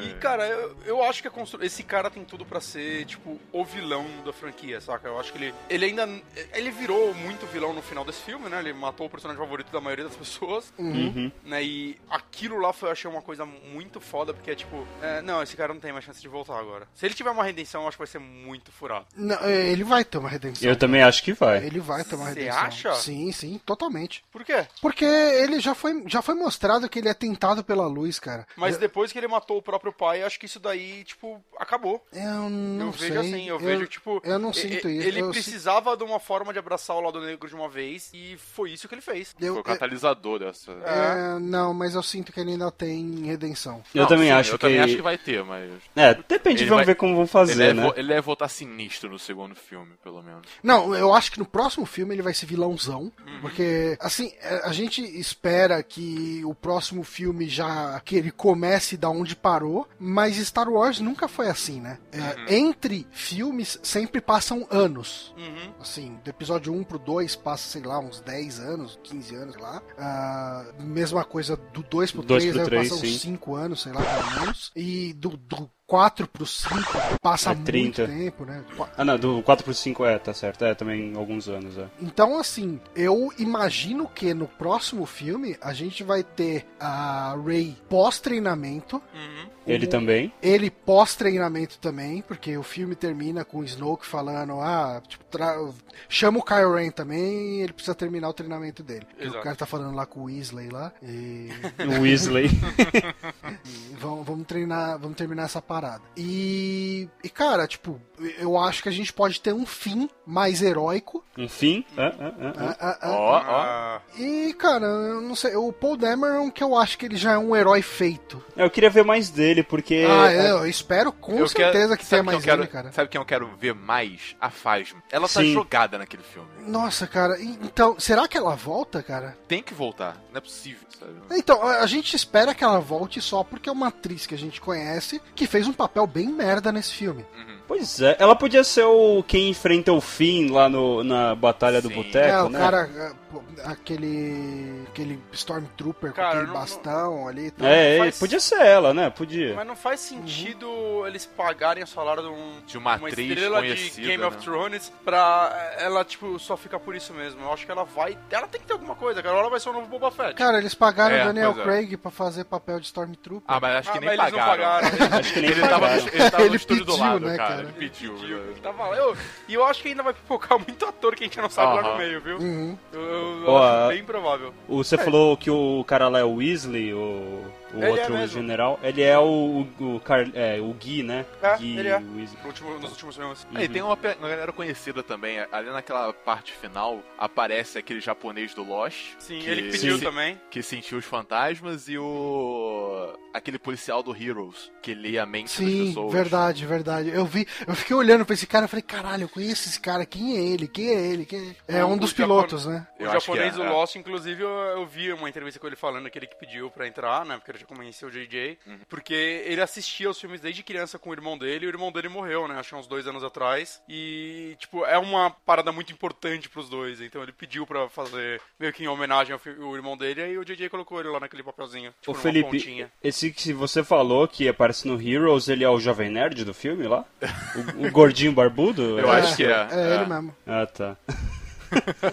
[SPEAKER 1] E, cara, eu, eu acho que a constru... esse cara tem tudo pra ser, tipo, o vilão da franquia, saca? Eu acho que ele. Ele ainda. Ele virou muito vilão no final desse filme, né? Ele matou o personagem favorito da maioria das pessoas.
[SPEAKER 3] Uhum.
[SPEAKER 1] Né? E aquilo lá foi, eu achei uma coisa muito foda, porque é tipo, é, não, esse cara não tem mais chance de voltar agora. Se ele tiver uma redenção, eu acho que vai ser muito furado.
[SPEAKER 2] Não, é, ele vai ter uma redenção.
[SPEAKER 3] Eu também acho que vai.
[SPEAKER 2] Ele vai ter uma redenção.
[SPEAKER 1] acha?
[SPEAKER 2] Sim, sim, totalmente.
[SPEAKER 1] Por quê?
[SPEAKER 2] Porque ele já foi, já foi mostrado que ele é tentado pela luz, cara.
[SPEAKER 1] Mas
[SPEAKER 2] eu,
[SPEAKER 1] depois que ele matou o próprio pai, acho que isso daí, tipo, acabou.
[SPEAKER 2] eu não
[SPEAKER 1] eu
[SPEAKER 2] sei.
[SPEAKER 1] vejo assim, eu, vejo, tipo.
[SPEAKER 2] Eu não sinto
[SPEAKER 1] e-
[SPEAKER 2] isso.
[SPEAKER 1] Ele
[SPEAKER 2] eu,
[SPEAKER 1] precisava de uma forma de abraçar o lado negro de uma vez, e foi isso que ele fez.
[SPEAKER 2] eu,
[SPEAKER 4] Foi o catalisador dessa.
[SPEAKER 2] é, não, mas eu sinto que ele ainda tem redenção.
[SPEAKER 3] Eu
[SPEAKER 4] Não,
[SPEAKER 3] também
[SPEAKER 4] sim,
[SPEAKER 3] acho
[SPEAKER 4] eu
[SPEAKER 3] que.
[SPEAKER 4] também acho que vai ter, mas.
[SPEAKER 3] É, depende,
[SPEAKER 4] Ele
[SPEAKER 3] vamos
[SPEAKER 4] vai-
[SPEAKER 3] ver como vão
[SPEAKER 4] Ele
[SPEAKER 3] fazer,
[SPEAKER 4] deve,
[SPEAKER 3] né?
[SPEAKER 4] vo- ele deve voltar sinistro no segundo filme, pelo menos.
[SPEAKER 2] Não, eu acho que no próximo filme ele vai ser vilãozão.
[SPEAKER 1] Uhum.
[SPEAKER 2] Porque, assim, é, a gente espera que o próximo filme já. que ele comece da onde parou. Mas Star Wars nunca foi assim, né? É,
[SPEAKER 1] Uhum.
[SPEAKER 2] Entre filmes sempre passam anos.
[SPEAKER 1] Uhum.
[SPEAKER 2] Assim, do episódio 1 pro 2 passa, sei lá, uns 10 anos, 15 anos, sei lá. Ah, mesma coisa do 2 pro
[SPEAKER 3] Dois
[SPEAKER 2] 3,
[SPEAKER 3] pro
[SPEAKER 2] aí
[SPEAKER 3] três,
[SPEAKER 2] passa uns 5 anos, sei lá, pelo menos. E do, do 4 pro 5 passa
[SPEAKER 3] É
[SPEAKER 2] muito
[SPEAKER 3] 30.
[SPEAKER 2] tempo, né?
[SPEAKER 3] Ah, não, do 4 pro 5 é, tá certo. É, também alguns anos, é.
[SPEAKER 2] Então, assim, eu imagino que no próximo filme a gente vai ter a Rey pós-treinamento.
[SPEAKER 1] Uhum.
[SPEAKER 3] Ele também.
[SPEAKER 2] Ele pós-treinamento também, porque o filme termina com o Snoke falando, ah, tipo, tra- chama o Kylo Ren também e ele precisa terminar o treinamento dele. O cara tá falando lá com o Weasley lá. E,
[SPEAKER 3] O Weasley.
[SPEAKER 2] e vamos, vamos treinar, vamos terminar essa parada parada. E, e, cara, tipo, eu acho que a gente pode ter um fim mais heróico.
[SPEAKER 3] Um fim? Ah, ah, ah, ah.
[SPEAKER 4] Ó, ó.
[SPEAKER 2] E, cara, eu não sei, o Paul Dameron, que eu acho que ele já é um herói feito.
[SPEAKER 3] Eu queria ver mais dele, porque.
[SPEAKER 2] ah, eu espero com
[SPEAKER 4] Eu
[SPEAKER 2] certeza
[SPEAKER 4] quero-
[SPEAKER 2] que tenha mais
[SPEAKER 4] quem eu
[SPEAKER 2] dele,
[SPEAKER 4] quero,
[SPEAKER 2] cara.
[SPEAKER 4] Sabe quem eu quero ver mais? A Phasma. Ela tá
[SPEAKER 3] Sim.
[SPEAKER 4] jogada naquele filme.
[SPEAKER 2] Nossa, cara, então, será que ela volta, cara?
[SPEAKER 4] Tem que voltar. Não é possível, sabe?
[SPEAKER 2] Então, a a gente espera que ela volte só porque é uma atriz que a gente conhece que fez um papel bem merda nesse filme.
[SPEAKER 3] Pois é, ela podia ser o quem enfrenta o fim lá no, na Batalha do
[SPEAKER 4] Sim.
[SPEAKER 3] Boteco,
[SPEAKER 2] é, o
[SPEAKER 3] né?
[SPEAKER 2] cara, é, aquele. aquele Stormtrooper com
[SPEAKER 1] Cara,
[SPEAKER 2] aquele
[SPEAKER 1] não-
[SPEAKER 2] bastão ali. e tal.
[SPEAKER 3] É,
[SPEAKER 1] faz-
[SPEAKER 3] podia ser ela, né? Podia.
[SPEAKER 1] Mas não faz sentido eles pagarem o salário de, um,
[SPEAKER 4] De uma atriz
[SPEAKER 1] estrela
[SPEAKER 4] conhecida,
[SPEAKER 1] de Game of
[SPEAKER 4] né?
[SPEAKER 1] Thrones pra ela, tipo, só ficar por isso mesmo. Eu acho que ela vai. Ela tem que ter alguma coisa, cara. Ela vai ser o novo Boba Fett.
[SPEAKER 2] Cara, eles pagaram
[SPEAKER 4] É,
[SPEAKER 2] o Daniel
[SPEAKER 4] é.
[SPEAKER 2] Craig pra fazer papel de Stormtrooper.
[SPEAKER 4] Ah, mas acho que
[SPEAKER 1] Ah,
[SPEAKER 4] nem
[SPEAKER 1] mas eles não
[SPEAKER 4] pagaram.
[SPEAKER 1] pagaram.
[SPEAKER 3] Acho que nem
[SPEAKER 4] Ele tava,
[SPEAKER 3] pagaram.
[SPEAKER 4] no, ele tava
[SPEAKER 2] Ele
[SPEAKER 4] no estúdio do
[SPEAKER 2] pediu,
[SPEAKER 4] lado,
[SPEAKER 2] né,
[SPEAKER 4] cara.
[SPEAKER 2] Cara?
[SPEAKER 4] Ele pediu.
[SPEAKER 1] Tio,
[SPEAKER 4] né?
[SPEAKER 1] Tava lá. Eu, e eu acho que ainda vai pipocar muito ator que a gente não sabe lá no meio, viu?
[SPEAKER 2] Uhum.
[SPEAKER 1] Eu, eu- eu
[SPEAKER 3] Ó,
[SPEAKER 1] acho bem provável.
[SPEAKER 3] O- Você falou que o cara lá é o Weasley, o, o
[SPEAKER 1] Ele é
[SPEAKER 3] outro
[SPEAKER 1] mesmo.
[SPEAKER 3] general. Ele é o, o, Car- é, o Gui, né?
[SPEAKER 1] É,
[SPEAKER 3] Gui
[SPEAKER 1] ele é. No último- nos últimos filmes.
[SPEAKER 4] Ah, e tem uma, uma galera conhecida também. Ali naquela parte final aparece aquele japonês do Lost.
[SPEAKER 1] Sim,
[SPEAKER 4] que-
[SPEAKER 1] ele pediu
[SPEAKER 4] que-
[SPEAKER 1] também.
[SPEAKER 4] Que sentiu os fantasmas e o. aquele policial do Heroes, que lia a mente das
[SPEAKER 2] Sim,
[SPEAKER 4] pessoas.
[SPEAKER 2] verdade, verdade. Eu vi, eu fiquei olhando pra esse cara e falei, caralho, eu conheço esse cara, quem é ele? Quem é ele? Quem é? É
[SPEAKER 1] O-
[SPEAKER 2] um dos
[SPEAKER 1] o
[SPEAKER 2] pilotos, né?
[SPEAKER 1] O
[SPEAKER 4] Eu
[SPEAKER 1] japonês
[SPEAKER 4] que é,
[SPEAKER 1] do
[SPEAKER 4] é.
[SPEAKER 1] Lost, inclusive, eu, eu vi uma entrevista com ele falando aquele que pediu pra entrar, né? Porque ele já conhecia o JJ.
[SPEAKER 4] Uhum.
[SPEAKER 1] Porque ele assistia os filmes desde criança com o irmão dele e o irmão dele morreu, né? Acho que uns dois anos atrás. E, tipo, é uma parada muito importante pros dois. Então ele pediu pra fazer meio que em homenagem ao, irmão dele. E o JJ colocou ele lá naquele papelzinho. Tipo,
[SPEAKER 3] Ô Felipe,
[SPEAKER 1] pontinha.
[SPEAKER 3] esse que você falou que aparece no Heroes, ele é o jovem nerd do filme lá? O, o gordinho barbudo?
[SPEAKER 4] Eu
[SPEAKER 3] É.
[SPEAKER 4] acho que é.
[SPEAKER 2] É, ele mesmo.
[SPEAKER 3] Ah, tá.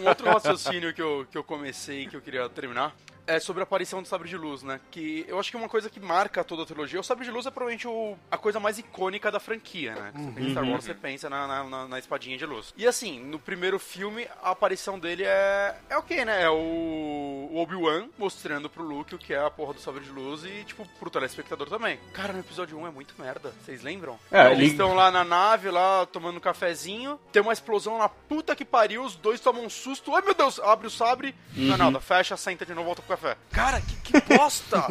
[SPEAKER 1] Um outro raciocínio que eu, que eu comecei que eu queria terminar é sobre a aparição do Sabre de Luz, né? Que eu acho que uma coisa que marca toda a trilogia, o Sabre de Luz é provavelmente o- a coisa mais icônica da franquia, né? Você pensa Star Wars, você pensa na, na, na- na espadinha de luz. E assim, no primeiro filme, a aparição dele é. É o quê, né? É o, o Obi-Wan mostrando pro Luke o que é a porra do Sabre de Luz e, tipo, pro telespectador também. Cara, no episódio 1 é muito merda. Vocês lembram?
[SPEAKER 3] É,
[SPEAKER 1] Eles
[SPEAKER 3] ele-
[SPEAKER 1] estão lá na nave, lá tomando um cafezinho, tem uma explosão na puta que pariu, os dois tomam um susto, ai meu Deus, abre o sabre, não é nada, fecha, senta de novo, volta pro café. Cara, que, que bosta!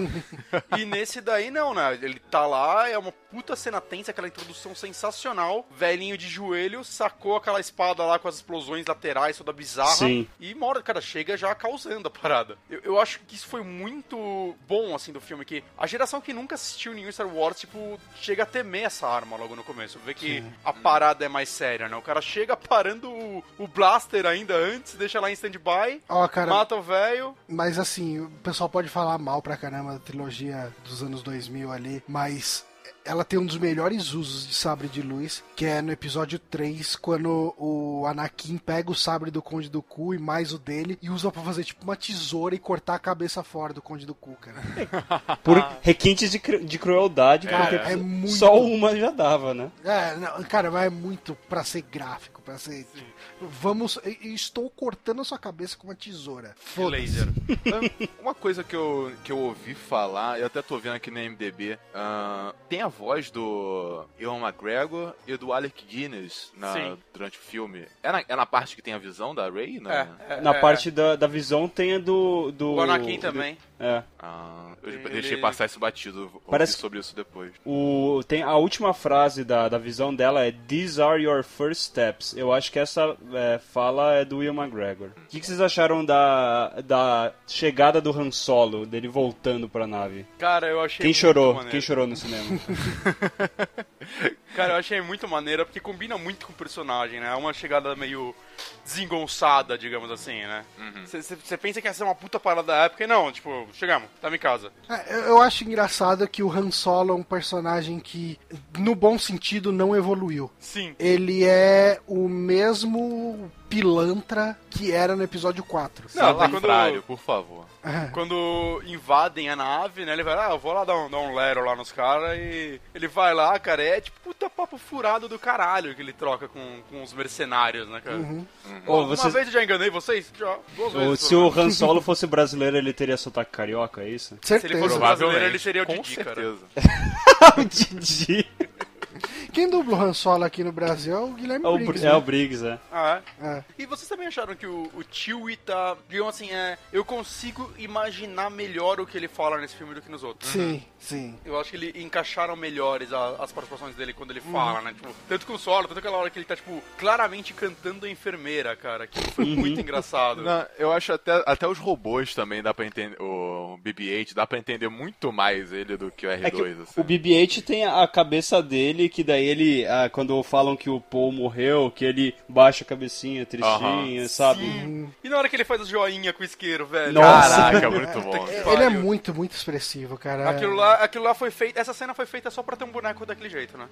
[SPEAKER 1] e nesse daí não, né? Ele tá lá, é uma puta cena tensa, aquela introdução sensacional, velhinho de joelho, sacou aquela espada lá com as explosões laterais, toda bizarra,
[SPEAKER 3] Sim.
[SPEAKER 1] e mora, cara, chega já causando a parada. Eu, eu acho que isso foi muito bom, assim, do filme, que a geração que nunca assistiu nenhum Star Wars, tipo, chega a temer essa arma logo no começo. Vê que a parada é mais séria, né? O cara chega parando o, o blaster ainda antes, deixa lá em stand-by,
[SPEAKER 2] cara,
[SPEAKER 1] mata o velho.
[SPEAKER 2] mas assim, o pessoal pode falar mal pra caramba da trilogia dos anos 2000 ali, mas ela tem um dos melhores usos de sabre de luz, que é no episódio 3, quando o Anakin pega o sabre do Conde do Cu e mais o dele e usa pra fazer tipo uma tesoura e cortar a cabeça fora do Conde do Cu, cara.
[SPEAKER 3] Por requintes de, cru- de crueldade,
[SPEAKER 2] Cara,
[SPEAKER 3] porque
[SPEAKER 2] é muito-
[SPEAKER 3] só uma já dava, né?
[SPEAKER 2] É, não, cara, mas é muito pra ser gráfico, pra ser. Vamos. e- e Estou cortando a sua cabeça com uma tesoura.
[SPEAKER 1] de
[SPEAKER 2] Foda-se.
[SPEAKER 1] laser.
[SPEAKER 4] Uma coisa que eu, que eu ouvi falar, eu até tô vendo aqui no MDB, ah, tem a voz do Ewan McGregor e do Alec Guinness na-
[SPEAKER 1] Sim.
[SPEAKER 4] durante o filme. É na, é na parte que tem a visão da Rey? Né?
[SPEAKER 1] É, é,
[SPEAKER 3] Na
[SPEAKER 1] é,
[SPEAKER 3] parte da, da visão tem a do. do
[SPEAKER 1] O Anakin também.
[SPEAKER 3] É.
[SPEAKER 4] Ah, eu
[SPEAKER 1] Ele-
[SPEAKER 4] deixei passar esse batido,
[SPEAKER 3] Parece-
[SPEAKER 4] sobre isso depois.
[SPEAKER 3] O, tem a última frase da, da visão dela é These are your first steps. Eu acho que essa é, fala é do Will McGregor. O que, que vocês acharam da, da chegada do Han Solo, dele voltando pra nave?
[SPEAKER 1] Cara, eu achei
[SPEAKER 3] Quem chorou?
[SPEAKER 1] maneiro.
[SPEAKER 3] Quem chorou no cinema?
[SPEAKER 1] Cara, eu achei muito maneira porque combina muito com o personagem, né? É uma chegada meio desengonçada, digamos assim, né? Você pensa que ia ser uma puta parada da época e não, tipo, chegamos, tamo em casa.
[SPEAKER 2] É, eu- eu acho engraçado que o Han Solo é um personagem que, no bom sentido, não evoluiu.
[SPEAKER 1] Sim.
[SPEAKER 2] Ele é o mesmo pilantra que era no episódio 4.
[SPEAKER 1] Não, lá quando-
[SPEAKER 4] Contrário, por favor.
[SPEAKER 1] Quando invadem a nave, né? Ele vai, ah, eu vou lá dar um, dar um lero lá nos caras e ele vai lá, cara, é tipo puta papo furado do caralho que ele troca com, com os mercenários, né, cara?
[SPEAKER 3] Ô,
[SPEAKER 1] Uma
[SPEAKER 3] vocês-
[SPEAKER 1] vez eu já enganei vocês? Já, duas
[SPEAKER 3] O-
[SPEAKER 1] vezes.
[SPEAKER 3] se o Han Solo fosse brasileiro, ele teria sotaque carioca, é isso?
[SPEAKER 1] Se ele
[SPEAKER 2] Certeza.
[SPEAKER 1] fosse brasileiro, ele seria o
[SPEAKER 4] Com
[SPEAKER 1] Didi, cara.
[SPEAKER 4] certeza.
[SPEAKER 3] o Didi.
[SPEAKER 2] Quem dubla o Han Solo aqui no Brasil é o Guilherme
[SPEAKER 3] É o,
[SPEAKER 2] Briggs.
[SPEAKER 3] Br- é
[SPEAKER 2] né?
[SPEAKER 3] o Briggs, é.
[SPEAKER 1] Ah, é?
[SPEAKER 2] É.
[SPEAKER 1] E vocês também acharam que o, o Chewie tá. Digamos assim, é. Eu consigo imaginar melhor o que ele fala nesse filme do que nos outros.
[SPEAKER 2] Sim, sim.
[SPEAKER 1] Eu acho que ele encaixaram melhores a- as participações dele quando ele
[SPEAKER 2] Uhum.
[SPEAKER 1] fala, né? Tipo, tanto com o solo, tanto aquela hora que ele tá, tipo, claramente cantando a enfermeira, cara. Que foi
[SPEAKER 2] Uhum.
[SPEAKER 1] muito engraçado.
[SPEAKER 4] Não, eu acho até, até os robôs também dá pra entender. O BB-8 dá pra entender muito mais ele do que o R2.
[SPEAKER 3] É que
[SPEAKER 4] assim.
[SPEAKER 3] o BB-8 tem a cabeça dele, que daí ele, ah, quando falam que o Paul morreu, que ele baixa a cabecinha, tristinha,
[SPEAKER 4] Aham.
[SPEAKER 3] sabe?
[SPEAKER 2] Uhum.
[SPEAKER 1] E na hora que ele faz o joinha com o isqueiro, velho.
[SPEAKER 3] Nossa.
[SPEAKER 4] Caraca, muito bom.
[SPEAKER 1] que
[SPEAKER 2] Ele é
[SPEAKER 1] pariu.
[SPEAKER 2] muito, muito expressivo, cara.
[SPEAKER 1] Aquilo lá, aquilo lá foi feito. Essa cena foi feita só pra ter um boneco daquele jeito, né?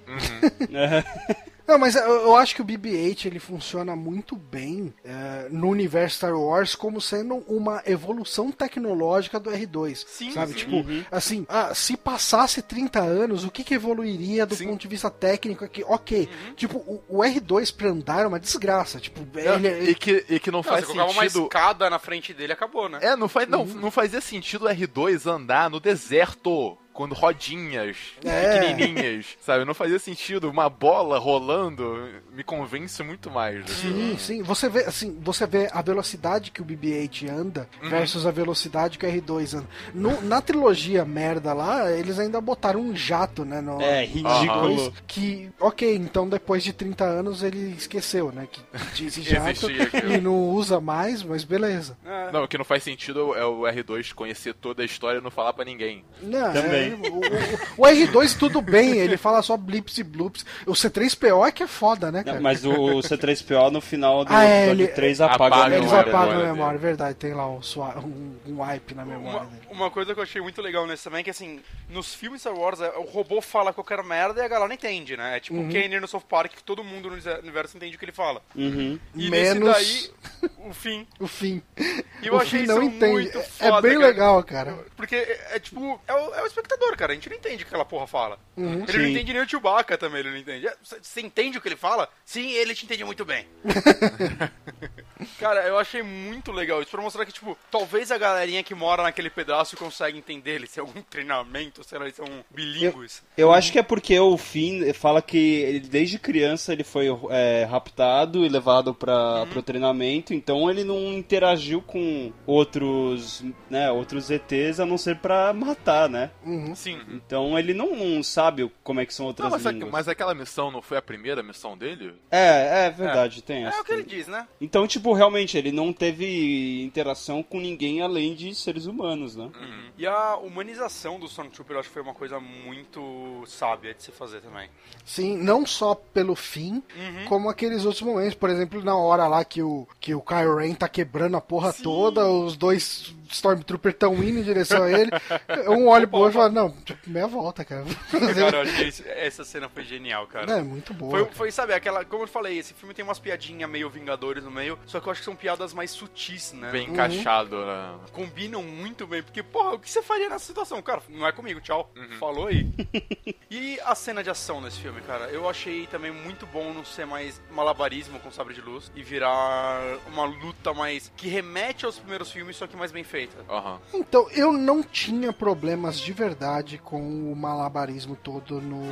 [SPEAKER 3] É.
[SPEAKER 2] Não, mas eu, acho que o BB-8 ele funciona muito bem é, no universo Star Wars como sendo uma evolução tecnológica do R2.
[SPEAKER 1] Sim,
[SPEAKER 2] sabe?
[SPEAKER 1] sim.
[SPEAKER 2] Tipo, assim, ah, se passasse 30 anos, o que, que evoluiria do
[SPEAKER 4] Sim.
[SPEAKER 2] ponto de vista técnico aqui? Ok. Tipo, o, o R2 pra andar é uma desgraça. Tipo,
[SPEAKER 4] Não,
[SPEAKER 2] ele, é-
[SPEAKER 4] e, que, e que não
[SPEAKER 1] Não,
[SPEAKER 4] faz
[SPEAKER 1] você colocava uma
[SPEAKER 4] sentido.
[SPEAKER 1] escada na frente dele acabou, né?
[SPEAKER 4] É, não, faz, não, não fazia sentido o R2 andar no deserto. Com rodinhas
[SPEAKER 2] É.
[SPEAKER 4] pequenininhas, sabe? Não fazia sentido. Uma bola rolando me convence muito mais.
[SPEAKER 2] Sim, sim. Você vê, assim, você vê a velocidade que o BB-8 anda versus a velocidade que o R2 anda. No- na trilogia merda lá, eles ainda botaram um jato, né? No,
[SPEAKER 3] É, ridículo.
[SPEAKER 2] R2, que, ok, então depois de 30 anos ele esqueceu, né? Que esse jato e não usa mais, mas beleza.
[SPEAKER 1] É.
[SPEAKER 4] Não, o que não faz sentido é o R2 conhecer toda a história e não falar pra ninguém.
[SPEAKER 2] Não,
[SPEAKER 3] Também.
[SPEAKER 2] é, o, o- o R2 tudo bem, ele fala só blips e bloops. O C3PO é que é foda, né, cara?
[SPEAKER 3] Mas o C3PO no final do
[SPEAKER 2] Ah, é,
[SPEAKER 3] episódio
[SPEAKER 2] ele-
[SPEAKER 3] 3 apaga,
[SPEAKER 4] apaga
[SPEAKER 3] a
[SPEAKER 2] Eles
[SPEAKER 3] memória.
[SPEAKER 2] apagam a
[SPEAKER 4] memória
[SPEAKER 2] memória,
[SPEAKER 4] dele.
[SPEAKER 2] verdade. Tem lá um, swa- um, um wipe na memória
[SPEAKER 1] Uma, uma coisa que eu achei muito legal nesse também é que, assim, nos filmes Star Wars, é, o robô fala qualquer merda e a galera não entende, né? É tipo
[SPEAKER 2] Uhum.
[SPEAKER 1] o Kenner no South Park, que todo mundo no universo entende o que ele fala.
[SPEAKER 3] Uhum.
[SPEAKER 1] E
[SPEAKER 2] Menos-
[SPEAKER 1] nesse daí, o fim.
[SPEAKER 2] O fim.
[SPEAKER 1] E eu
[SPEAKER 2] o
[SPEAKER 1] achei
[SPEAKER 2] fim não
[SPEAKER 1] isso
[SPEAKER 2] entende.
[SPEAKER 1] muito
[SPEAKER 2] É-
[SPEAKER 1] foda,
[SPEAKER 2] é bem
[SPEAKER 1] cara.
[SPEAKER 2] legal, cara.
[SPEAKER 1] Porque é, é tipo, é o, é o espectador, cara. A gente não entende o que aquela porra fala.
[SPEAKER 2] Uhum.
[SPEAKER 1] ele não
[SPEAKER 3] Sim.
[SPEAKER 1] entende nem o Chewbacca também, ele não entende. É, você entende o que ele fala? Sim, ele te entende muito bem. cara, eu achei muito legal isso pra mostrar que, tipo, talvez a galerinha que mora naquele pedaço consiga entender eles, se é algum treinamento, sei lá, eles são bilíngues.
[SPEAKER 3] Eu acho que é porque o Finn fala que ele, desde criança ele foi é, raptado e levado para
[SPEAKER 2] Uhum.
[SPEAKER 3] o treinamento, então ele não interagiu com outros, né, outros ETs a não ser pra matar, né?
[SPEAKER 2] Uhum.
[SPEAKER 1] Sim.
[SPEAKER 3] Então ele não, não sabe como é que são outras
[SPEAKER 4] Não, mas, a-
[SPEAKER 3] línguas.
[SPEAKER 4] mas aquela missão não foi a primeira missão dele?
[SPEAKER 3] É, é verdade, tem
[SPEAKER 1] É
[SPEAKER 3] essa.
[SPEAKER 1] o que ele diz, né?
[SPEAKER 3] Então, tipo, realmente, ele não teve interação com ninguém além de seres humanos, né?
[SPEAKER 1] E a humanização do Stormtrooper eu acho que foi uma coisa muito sábia de se fazer também.
[SPEAKER 2] Sim, não só pelo fim,
[SPEAKER 1] Uhum.
[SPEAKER 2] como aqueles outros momentos. Por exemplo, na hora lá que o, que o Kylo Ren tá quebrando a porra toda, os dois Stormtroopers estão indo em direção a ele. Um olha pro outro e fala, não, tipo, meia volta, cara.
[SPEAKER 1] Cara, eu achei isso- essa cena foi genial, cara.
[SPEAKER 2] É, muito boa.
[SPEAKER 1] Foi, foi, sabe, aquela. Como eu falei, esse filme tem umas piadinhas meio Vingadores no meio, só que eu acho que são piadas mais sutis, né?
[SPEAKER 4] Bem encaixado, né?
[SPEAKER 1] Combinam muito bem, porque, porra, o que você faria nessa situação? Cara, não é comigo, tchau. Falou aí. e a cena de ação nesse filme, cara, eu achei também muito bom não ser mais malabarismo com sabre de luz e virar uma luta mais. que remete aos primeiros filmes, só que mais bem feita.
[SPEAKER 4] Aham.
[SPEAKER 2] Então, eu não tinha problemas de verdade com o malabarismo todo no,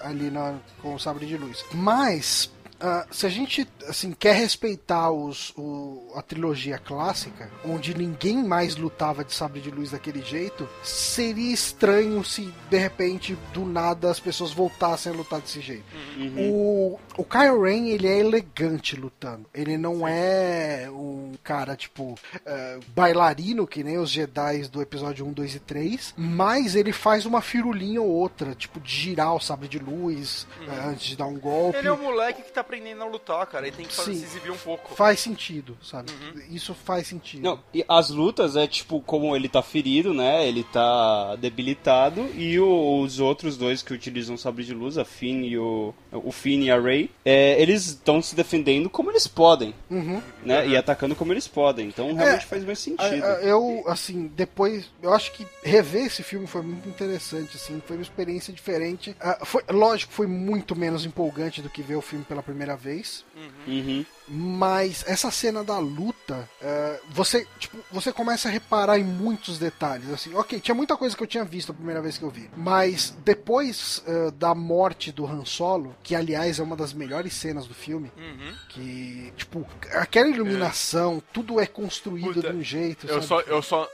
[SPEAKER 2] ali na, com o sabre de luz. Mas. Ah, se a gente assim quer respeitar os, o- a trilogia clássica, onde ninguém mais lutava de sabre de luz daquele jeito, seria estranho se de repente do nada as pessoas voltassem a lutar desse jeito. O, o Kylo Ren, ele é elegante lutando. Ele não é um cara, tipo, eh, bailarino, que nem os Jedi do episódio 1, 2 e 3, mas ele faz uma firulinha ou outra, tipo, de girar o sabre de luz eh, antes de dar um golpe.
[SPEAKER 1] Ele é um moleque que tá aprendendo a lutar, cara. Ele tem que fazer, se exibir um pouco.
[SPEAKER 2] Faz sentido, sabe? Isso faz sentido.
[SPEAKER 3] Não, e as lutas é tipo, como ele tá ferido, né? Ele tá debilitado. E o- os outros dois que utilizam o sabre de luz, a Finn e o. O Finn e a Rey, é, eles estão se defendendo como eles podem,
[SPEAKER 2] Uhum.
[SPEAKER 3] né? E atacando como eles podem. Então realmente faz mais sentido.
[SPEAKER 2] ah, Eu, assim, depois, eu acho que rever esse filme foi muito interessante, assim, foi uma experiência diferente. Ah, foi, lógico, foi muito menos empolgante do que ver o filme pela primeira primeira vez.
[SPEAKER 3] Uhum.
[SPEAKER 2] Mas essa cena da luta, é, você, tipo, você começa a reparar em muitos detalhes. Assim, ok, tinha muita coisa que eu tinha visto a primeira vez que eu vi. Mas depois é, da morte do Han Solo, que aliás é uma das melhores cenas do filme,
[SPEAKER 1] Uhum.
[SPEAKER 2] que, tipo, aquela iluminação, tudo é construído
[SPEAKER 1] Puta,
[SPEAKER 2] de um jeito.
[SPEAKER 4] Eu
[SPEAKER 2] sabe?
[SPEAKER 4] só, eu só.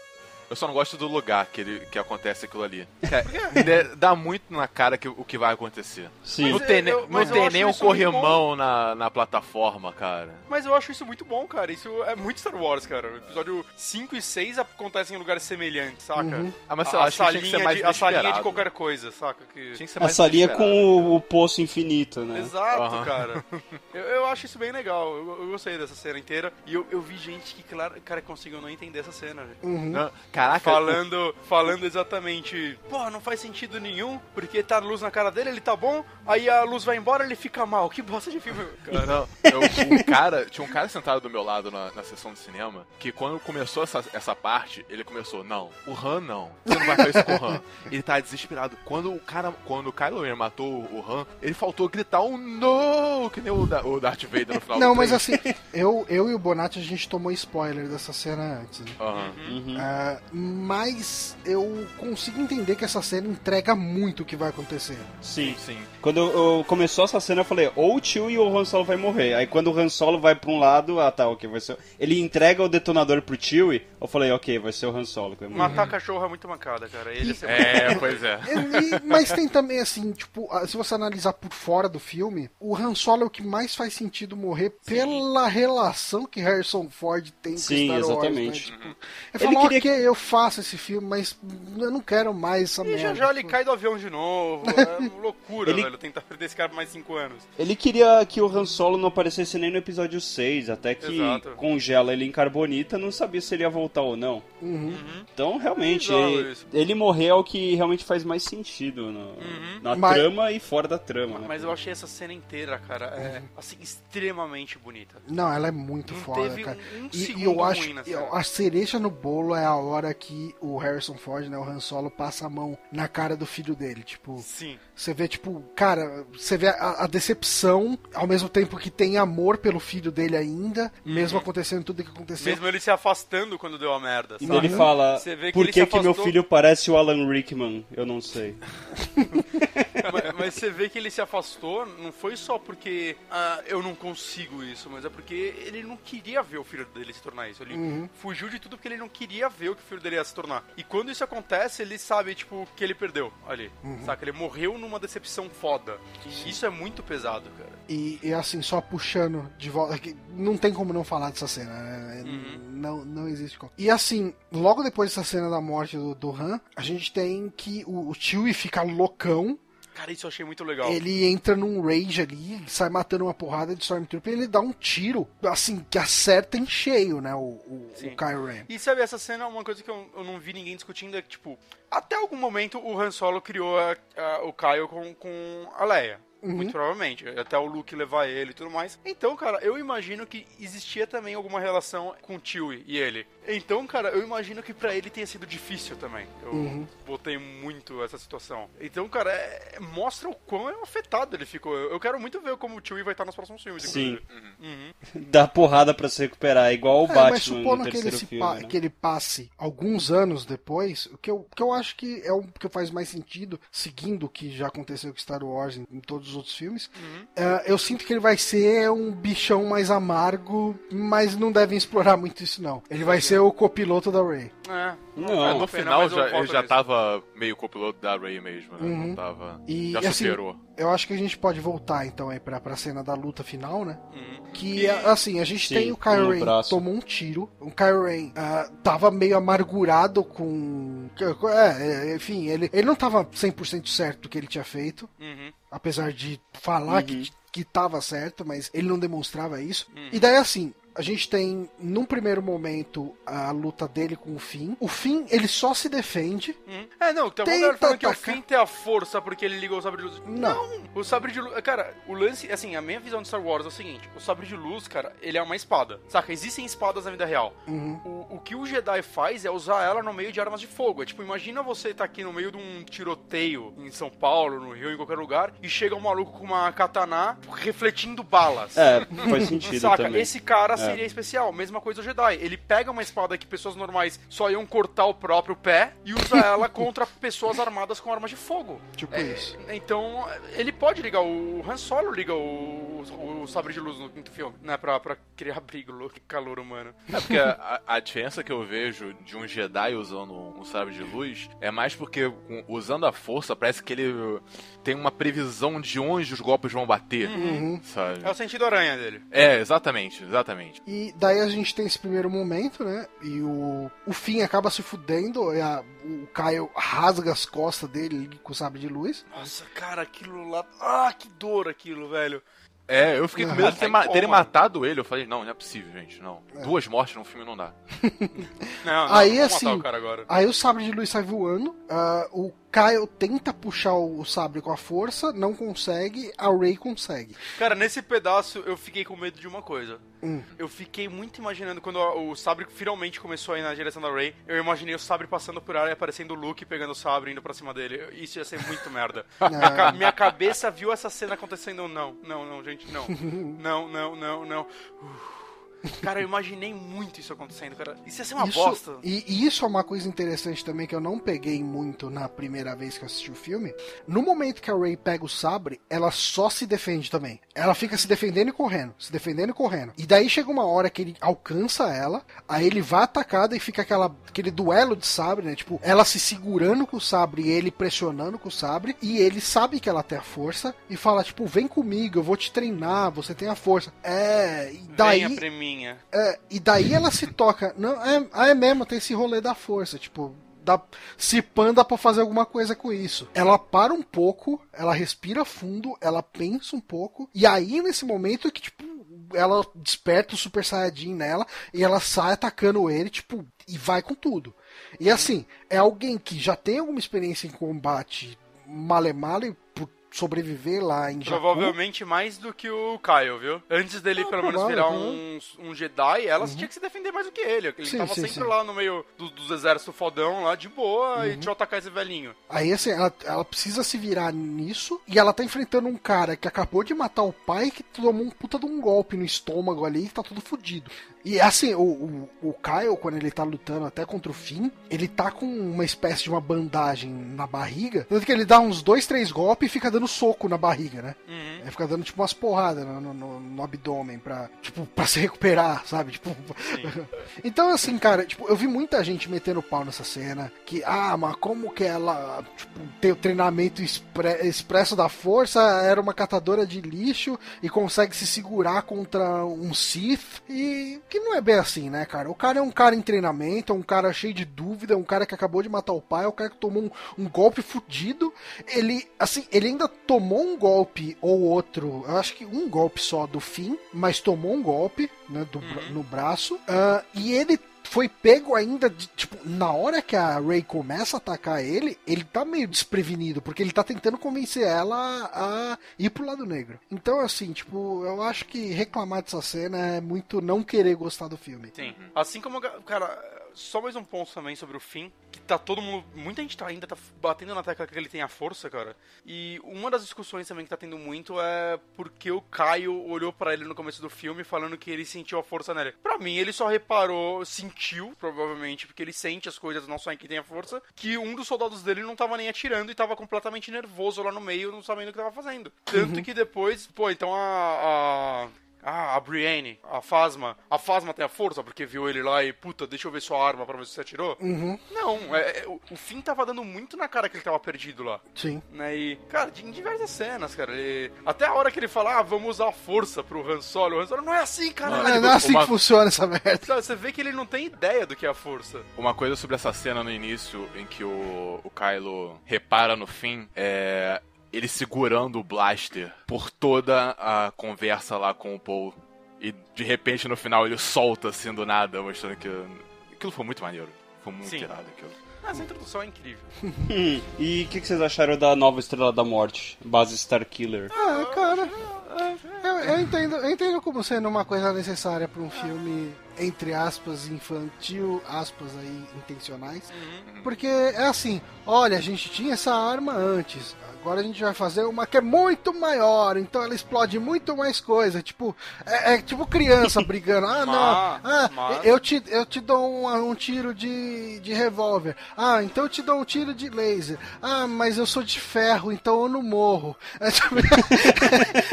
[SPEAKER 4] Eu só não gosto do lugar que, ele, que acontece aquilo ali. Dá- Dá muito na cara que, o que vai acontecer.
[SPEAKER 3] Sim.
[SPEAKER 4] não tem,
[SPEAKER 1] eu-
[SPEAKER 4] ne-
[SPEAKER 1] eu-
[SPEAKER 4] não tem nem um corrimão na, na plataforma, cara.
[SPEAKER 1] Mas eu acho isso muito bom, cara. Isso é muito Star Wars, cara. O episódio 5 e 6 acontecem em lugares semelhantes, saca?
[SPEAKER 2] Uhum.
[SPEAKER 4] Ah, mas
[SPEAKER 1] a,
[SPEAKER 4] sei lá,
[SPEAKER 1] a
[SPEAKER 4] acho que tinha que ser
[SPEAKER 1] salinha
[SPEAKER 4] mais
[SPEAKER 1] de, a salinha de
[SPEAKER 4] inesperado.
[SPEAKER 1] qualquer coisa, saca? Que...
[SPEAKER 4] Tinha que ser
[SPEAKER 3] A
[SPEAKER 4] mais
[SPEAKER 3] salinha
[SPEAKER 4] inesperado.
[SPEAKER 3] com o, o poço infinito, né?
[SPEAKER 1] Exato,
[SPEAKER 4] Aham.
[SPEAKER 1] cara. Eu, eu acho isso bem legal. Eu, eu gostei dessa cena inteira. E eu, eu vi gente que, claro, cara, conseguiu não entender essa cena.
[SPEAKER 2] Uhum.
[SPEAKER 4] Não, Caraca,
[SPEAKER 1] Falando, falando exatamente, pô, não faz sentido nenhum, porque tá luz na cara dele, ele tá bom, aí a luz vai embora, ele fica mal. Que bosta de filme, cara.
[SPEAKER 4] Não, eu, o cara, tinha um cara sentado do meu lado na, na sessão de cinema que quando começou essa, essa parte, ele começou, não, o Han não, você não vai fazer isso com o Han. Ele tá desesperado. Quando o cara, quando o Kylo Ren matou o Han, ele faltou gritar um no, que nem o, Da- o Darth Vader no final
[SPEAKER 2] Não,
[SPEAKER 4] do
[SPEAKER 2] mas assim, eu, eu e o Bonatti a gente tomou spoiler dessa cena antes. Né?
[SPEAKER 4] Aham.
[SPEAKER 3] Uhum.
[SPEAKER 2] Ah, mas eu consigo entender que essa cena entrega muito o que vai acontecer.
[SPEAKER 3] Sim.
[SPEAKER 4] Sim.
[SPEAKER 3] Quando eu, eu- começou essa cena, eu falei, ou o tio e o Han Solo vai morrer. Aí quando o Han Solo vai pra um lado, ah tá, ok, vai ser. Ele entrega o detonador pro tio e eu falei, ok, vai ser o Han Solo que vai morrer.
[SPEAKER 1] Matar cachorro é muito mancada, cara. Ele é
[SPEAKER 4] É, pois é.
[SPEAKER 2] Ele- mas tem também, assim, tipo, ah, se você analisar por fora do filme, o Han Solo é o que mais faz sentido morrer pela relação que Harrison Ford tem
[SPEAKER 3] Sim,
[SPEAKER 2] com Star Wars.
[SPEAKER 3] exatamente.
[SPEAKER 2] Né? Tipo,
[SPEAKER 3] Ele
[SPEAKER 2] eu falo,
[SPEAKER 3] queria
[SPEAKER 2] ok, eu faço esse filme, mas eu não quero mais essa
[SPEAKER 1] E
[SPEAKER 2] merda.
[SPEAKER 1] já já ele cai do avião de novo. É uma loucura,
[SPEAKER 3] Ele-
[SPEAKER 1] velho. Tentar perder esse cara por mais 5 anos.
[SPEAKER 3] Ele queria que o Han Solo não aparecesse nem no episódio 6, até que
[SPEAKER 1] Exato.
[SPEAKER 3] congela ele em carbonita, não sabia se ele ia voltar ou não.
[SPEAKER 2] Uhum.
[SPEAKER 3] Então, realmente,
[SPEAKER 1] Bizarro
[SPEAKER 3] ele, ele morrer é o que realmente faz mais sentido no- na
[SPEAKER 2] Mas-
[SPEAKER 3] trama e fora da trama, né?
[SPEAKER 1] Mas eu achei essa cena inteira, cara, é, assim, extremamente bonita.
[SPEAKER 2] Não, ela é muito
[SPEAKER 1] Não
[SPEAKER 2] foda,
[SPEAKER 1] teve
[SPEAKER 2] cara.
[SPEAKER 1] um
[SPEAKER 2] E-
[SPEAKER 1] segundo
[SPEAKER 2] e, eu
[SPEAKER 1] ruim
[SPEAKER 2] acho que a cereja no bolo é a hora que o Harrison Ford, né, o Han Solo, passa a mão na cara do filho dele. Tipo,
[SPEAKER 1] Sim.
[SPEAKER 2] você vê, tipo, cara, você vê a, a decepção, ao mesmo tempo que tem amor pelo filho dele ainda, mesmo acontecendo tudo que aconteceu.
[SPEAKER 1] Mesmo ele se afastando quando deu a merda,
[SPEAKER 3] E
[SPEAKER 1] sabe?
[SPEAKER 3] ele fala,
[SPEAKER 1] Você vê que
[SPEAKER 3] por
[SPEAKER 1] ele
[SPEAKER 3] que,
[SPEAKER 1] se
[SPEAKER 3] que meu
[SPEAKER 1] afastou-
[SPEAKER 3] filho parece o Alan Rickman? Eu não sei.
[SPEAKER 1] mas, mas você vê que ele se afastou, não foi só porque ah, eu não consigo isso, mas é porque ele não queria ver o filho dele se tornar isso. Ele
[SPEAKER 2] Uhum.
[SPEAKER 1] fugiu de tudo porque ele não queria ver o que filho dele ia se tornar. E quando isso acontece, ele sabe, tipo, que ele perdeu ali.
[SPEAKER 2] Uhum.
[SPEAKER 1] Saca? Ele morreu numa decepção foda. E isso é muito pesado, cara.
[SPEAKER 2] E, e, assim, só puxando de volta. Não tem como não falar dessa cena, né?
[SPEAKER 1] Uhum.
[SPEAKER 2] Não, não existe como. E assim, logo depois dessa cena da morte do, do Han, a gente tem que o, o Chewie fica loucão.
[SPEAKER 1] Cara, isso eu achei muito legal.
[SPEAKER 2] Ele entra num rage ali, sai matando uma porrada de Stormtrooper e ele dá um tiro, assim, que acerta em cheio, né? O, o,
[SPEAKER 1] Sim.
[SPEAKER 2] o Kylo Ren.
[SPEAKER 1] E sabe, essa cena é uma coisa que eu, eu não vi ninguém discutindo, é que, tipo, até algum momento o Han Solo criou a- a- o Kyle com, com a Leia. Muito provavelmente. Até o Luke levar ele e tudo mais. Então, cara, eu imagino que existia também alguma relação com o Chewie e ele. Então, cara, eu imagino que pra ele tenha sido difícil também. Eu
[SPEAKER 2] Uhum.
[SPEAKER 1] botei muito essa situação. Então, cara, é- mostra o quão afetado ele ficou. Eu, eu quero muito ver como o Chewie vai estar nos próximos filmes.
[SPEAKER 3] Sim.
[SPEAKER 1] Uhum.
[SPEAKER 3] Dá porrada pra se recuperar, igual o
[SPEAKER 2] É,
[SPEAKER 3] Batman
[SPEAKER 2] mas supondo
[SPEAKER 3] no
[SPEAKER 2] que ele,
[SPEAKER 3] filme.
[SPEAKER 2] pa-
[SPEAKER 3] né?
[SPEAKER 2] que ele passe alguns anos depois, o que eu, que eu acho que é o que faz mais sentido, seguindo o que já aconteceu com Star Wars em, em todos os outros filmes,
[SPEAKER 3] Uhum.
[SPEAKER 2] é, eu sinto que ele vai ser um bichão mais amargo, mas não devem explorar muito isso não. Ele vai ser o copiloto da Rey.
[SPEAKER 1] É.
[SPEAKER 3] Não,
[SPEAKER 1] vale a
[SPEAKER 4] No final já, ele já
[SPEAKER 1] nisso.
[SPEAKER 4] tava meio copiloto da Ray mesmo, né?
[SPEAKER 2] Uhum.
[SPEAKER 4] Não tava.
[SPEAKER 2] E,
[SPEAKER 4] já
[SPEAKER 2] assim,
[SPEAKER 4] superou.
[SPEAKER 2] Eu acho que a gente pode voltar então aí pra, pra cena da luta final, né?
[SPEAKER 1] Uhum.
[SPEAKER 2] Que, assim, a gente
[SPEAKER 3] Sim,
[SPEAKER 2] tem o
[SPEAKER 3] um
[SPEAKER 2] Kylo Ren tomou um tiro. O Kylo Ren ah, tava meio amargurado com... É, é, enfim, ele, ele não tava 100% certo do que ele tinha feito.
[SPEAKER 1] Uhum.
[SPEAKER 2] Apesar de falar
[SPEAKER 3] Uhum.
[SPEAKER 2] que, que tava certo, mas ele não demonstrava isso.
[SPEAKER 1] Uhum.
[SPEAKER 2] E daí, assim, a gente tem, num primeiro momento, a luta dele com o Finn. O Finn, ele só se defende.
[SPEAKER 1] Hum. É, não, tem uma falando que o. Finn tem a força porque ele ligou o sabre de luz.
[SPEAKER 2] Não.
[SPEAKER 1] o sabre de luz. Cara, o lance, assim, a minha visão de Star Wars é o seguinte: o sabre de luz, cara, ele é uma espada. Saca? Existem espadas na vida real.
[SPEAKER 2] Uhum.
[SPEAKER 1] O, o que o Jedi faz é usar ela no meio de armas de fogo. É tipo, imagina você tá aqui no meio de um tiroteio em São Paulo, no Rio, em qualquer lugar, e chega um maluco com uma katana refletindo balas.
[SPEAKER 3] É, faz sentido
[SPEAKER 1] Saca?
[SPEAKER 3] também.
[SPEAKER 1] Esse cara seria especial. Mesma coisa o Jedi. Ele pega uma espada que pessoas normais só iam cortar o próprio pé e usa ela contra pessoas armadas com armas de fogo.
[SPEAKER 2] Tipo
[SPEAKER 1] É,
[SPEAKER 2] isso.
[SPEAKER 1] Então, ele pode ligar. O Han Solo liga o, o, o sabre de luz no quinto filme, né? Pra, pra criar abrigo, louco, calor humano.
[SPEAKER 4] É porque a, a diferença que eu vejo de um Jedi usando um sabre de luz é mais porque usando a força parece que ele tem uma previsão de onde os golpes vão bater, sabe?
[SPEAKER 1] É o sentido aranha dele.
[SPEAKER 4] É, exatamente, exatamente.
[SPEAKER 2] E daí a gente tem esse primeiro momento, né? E o, o Finn acaba se fudendo, e a- o Caio rasga as costas dele com o sabre de luz.
[SPEAKER 1] Nossa, cara, aquilo lá. Ah, que dor aquilo, velho.
[SPEAKER 4] É, eu fiquei com medo de ter ma- terem matado ele. Eu falei, não, não é possível, gente, não. Duas mortes num filme não dá.
[SPEAKER 1] Não, não,
[SPEAKER 2] Aí, assim,
[SPEAKER 1] matar o cara agora.
[SPEAKER 2] Aí o sabre de luz sai voando, ah, o Kyle tenta puxar o sabre com a força, não consegue, a Rey consegue.
[SPEAKER 1] Cara, nesse pedaço eu fiquei com medo de uma coisa.
[SPEAKER 2] Hum.
[SPEAKER 1] Eu fiquei muito imaginando quando o sabre finalmente começou a ir na direção da Rey. Eu imaginei o sabre passando por e aparecendo o Luke pegando o sabre indo pra cima dele. Isso ia ser muito merda. Minha, minha cabeça viu essa cena acontecendo. Não, não, não, gente, não. Não, não, não, não. Uf. Cara, eu imaginei muito isso acontecendo, cara. Isso ia ser uma
[SPEAKER 2] isso,
[SPEAKER 1] bosta.
[SPEAKER 2] E, e isso é uma coisa interessante também que eu não peguei muito na primeira vez que eu assisti o filme. No momento que a Rey pega o sabre, ela só se defende também. Ela fica se defendendo e correndo, se defendendo e correndo. E daí chega uma hora que ele alcança ela, aí ele vai atacada e fica aquela, aquele duelo de sabre, né? Tipo, ela se segurando com o sabre e ele pressionando com o sabre. E ele sabe que ela tem a força e fala, tipo, vem comigo, eu vou te treinar, você tem a força. É, e daí.
[SPEAKER 1] Venha, preminha.
[SPEAKER 2] É, e daí ela se toca. Não, é, ah, é mesmo, tem esse rolê da força. Tipo, se pan dá pra fazer alguma coisa com isso. Ela para um pouco, ela respira fundo, ela pensa um pouco. E aí, nesse momento, é que, tipo, ela desperta o Super Saiyajin nela e ela sai atacando ele, tipo, e vai com tudo. E assim, é alguém que já tem alguma experiência em combate male-male sobreviver lá em Jakku.
[SPEAKER 1] Provavelmente mais do que o Kyle, viu? Antes dele,
[SPEAKER 2] Ah,
[SPEAKER 1] pelo menos, virar um, um Jedi, ela tinha que se defender mais do que ele. Ele
[SPEAKER 2] Uhum. Sim,
[SPEAKER 1] tava
[SPEAKER 2] sim,
[SPEAKER 1] sempre
[SPEAKER 2] sim.
[SPEAKER 1] lá no meio do- dos exércitos fodão, lá de boa,
[SPEAKER 2] Uhum.
[SPEAKER 1] e deixa eu atacar esse velhinho.
[SPEAKER 2] Aí, assim, ela, ela precisa se virar nisso e ela tá enfrentando um cara que acabou de matar o pai que tomou um puta de um golpe no estômago ali e tá tudo fudido. E assim, o, o, o Kyle, quando ele tá lutando até contra o fim, ele tá com uma espécie de uma bandagem na barriga. Tanto que ele dá uns dois, três golpes e fica dando soco na barriga, né?
[SPEAKER 1] Uhum.
[SPEAKER 2] Ele fica dando tipo umas porradas no, no- no- no abdômen pra, tipo, pra se recuperar, sabe? Tipo. então, assim, cara, tipo, eu vi muita gente metendo pau nessa cena. Que, ah, mas como que ela, tipo, tem o treinamento expre- expresso da força, era uma catadora de lixo e consegue se segurar contra um Sith. E que não é bem assim, né, cara? O cara é um cara em treinamento, é um cara cheio de dúvida, é um cara que acabou de matar o pai, é um cara que tomou um, um golpe fudido. Ele, assim, ele ainda tomou um golpe ou outro, eu acho que um golpe só do fim, mas tomou um golpe né, do bra- no braço. ah, e ele foi pego ainda, de- tipo, na hora que a Ray começa a atacar ele, ele tá meio desprevenido, porque ele tá tentando convencer ela a ir pro lado negro. Então, assim, tipo, eu acho que reclamar dessa cena é muito não querer gostar do filme.
[SPEAKER 1] Sim. Assim como, cara, só mais um ponto também sobre o fim, que tá todo mundo, muita gente tá, ainda tá batendo na tecla que ele tem a força, cara. E uma das discussões também que tá tendo muito é porque o Caio olhou pra ele no começo do filme falando que ele sentiu a força nele. Pra mim, ele só reparou, sentiu, provavelmente, porque ele sente as coisas, não só em que tem a força, que um dos soldados dele não tava nem atirando e tava completamente nervoso lá no meio, não sabendo o que tava fazendo. Tanto que depois, pô, então a- a ah, a Brienne, a Fasma. A Fasma tem a força porque viu ele lá e, puta, deixa eu ver sua arma pra ver se você atirou.
[SPEAKER 2] Uhum,
[SPEAKER 1] Não, é, é, o, o Finn tava dando muito na cara que ele tava perdido lá.
[SPEAKER 2] sim.
[SPEAKER 1] Né? E, cara, em diversas cenas, cara. ele- até a hora que ele fala, ah, vamos usar a força pro Han Solo. O Han Solo não é assim, cara.
[SPEAKER 2] Não, é assim
[SPEAKER 4] uma-
[SPEAKER 2] que funciona essa merda.
[SPEAKER 1] Você vê que ele não tem ideia do que é a força.
[SPEAKER 4] Uma coisa sobre essa cena no início em que o, o Kylo repara no fim é ele segurando o blaster por toda a conversa lá com o Paul. e de repente no final ele solta assim do nada, mostrando que. Aquilo foi muito maneiro. Foi muito
[SPEAKER 1] Sim.
[SPEAKER 4] irado aquilo.
[SPEAKER 1] Essa introdução é incrível.
[SPEAKER 3] E o que, que vocês acharam da nova Estrela da Morte, base Starkiller?
[SPEAKER 2] Ah, cara. Eu, eu entendo, eu entendo como sendo uma coisa necessária pra um filme, entre aspas, infantil, aspas aí, intencionais. Porque é assim, olha, a gente tinha essa arma antes. Agora a gente vai fazer uma que é muito maior, então ela explode muito mais coisa. Tipo, é, é tipo criança brigando. Ah, não. Ah,
[SPEAKER 1] mas-
[SPEAKER 2] eu te, eu te dou um, um tiro de, de revólver. Ah, então eu te dou um tiro de laser. Ah, mas eu sou de ferro, então eu não morro. É, tipo,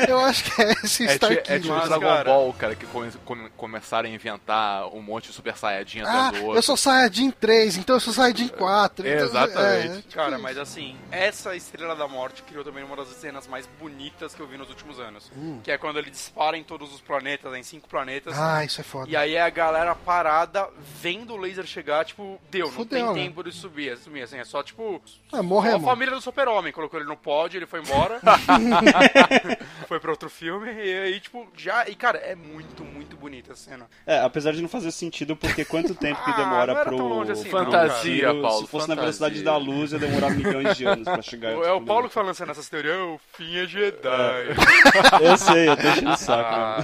[SPEAKER 2] eu acho que é esse
[SPEAKER 4] É,
[SPEAKER 2] Star
[SPEAKER 4] é tipo.
[SPEAKER 1] Mas,
[SPEAKER 4] Dragon
[SPEAKER 1] cara-
[SPEAKER 4] Ball, cara, que come- come- começaram a inventar um monte de Super Saiyajin
[SPEAKER 2] Ah,
[SPEAKER 4] atrás do outro.
[SPEAKER 2] eu sou Saiyajin 3, então eu sou Saiyajin 4.
[SPEAKER 4] É,
[SPEAKER 2] então-
[SPEAKER 4] exatamente.
[SPEAKER 2] tipo
[SPEAKER 1] Cara,
[SPEAKER 2] isso.
[SPEAKER 1] mas assim, essa Estrela da Morte criou também uma das cenas mais bonitas que eu vi nos últimos anos. Que é quando ele dispara em todos os planetas, em cinco planetas.
[SPEAKER 2] Ah, isso é foda.
[SPEAKER 1] E aí é a galera parada, vendo o laser chegar, tipo, deu,
[SPEAKER 2] Fudeu,
[SPEAKER 1] não
[SPEAKER 2] né?
[SPEAKER 1] tem tempo de subir, sumir, assim, é só tipo.
[SPEAKER 2] Ah,
[SPEAKER 1] Só
[SPEAKER 2] morremos.
[SPEAKER 1] a família do super-homem colocou ele no pódio, ele foi embora. foi pra outro filme, e aí, tipo, já. E cara, é muito, muito bonita a cena.
[SPEAKER 3] É, apesar de não fazer sentido, porque quanto tempo que
[SPEAKER 1] Ah,
[SPEAKER 3] demora
[SPEAKER 1] não era
[SPEAKER 3] pro...
[SPEAKER 1] tão longe assim, não,
[SPEAKER 4] Fantasia,
[SPEAKER 3] tiro,
[SPEAKER 4] Paulo,
[SPEAKER 3] Se fosse na
[SPEAKER 4] fantasia.
[SPEAKER 3] velocidade da luz, ia demorar milhões de anos pra chegar.
[SPEAKER 1] É o Paulo que fala lançando essas teorias, o fim é Jedi.
[SPEAKER 3] Eu sei, eu tô enchendo o saco.
[SPEAKER 1] Ah.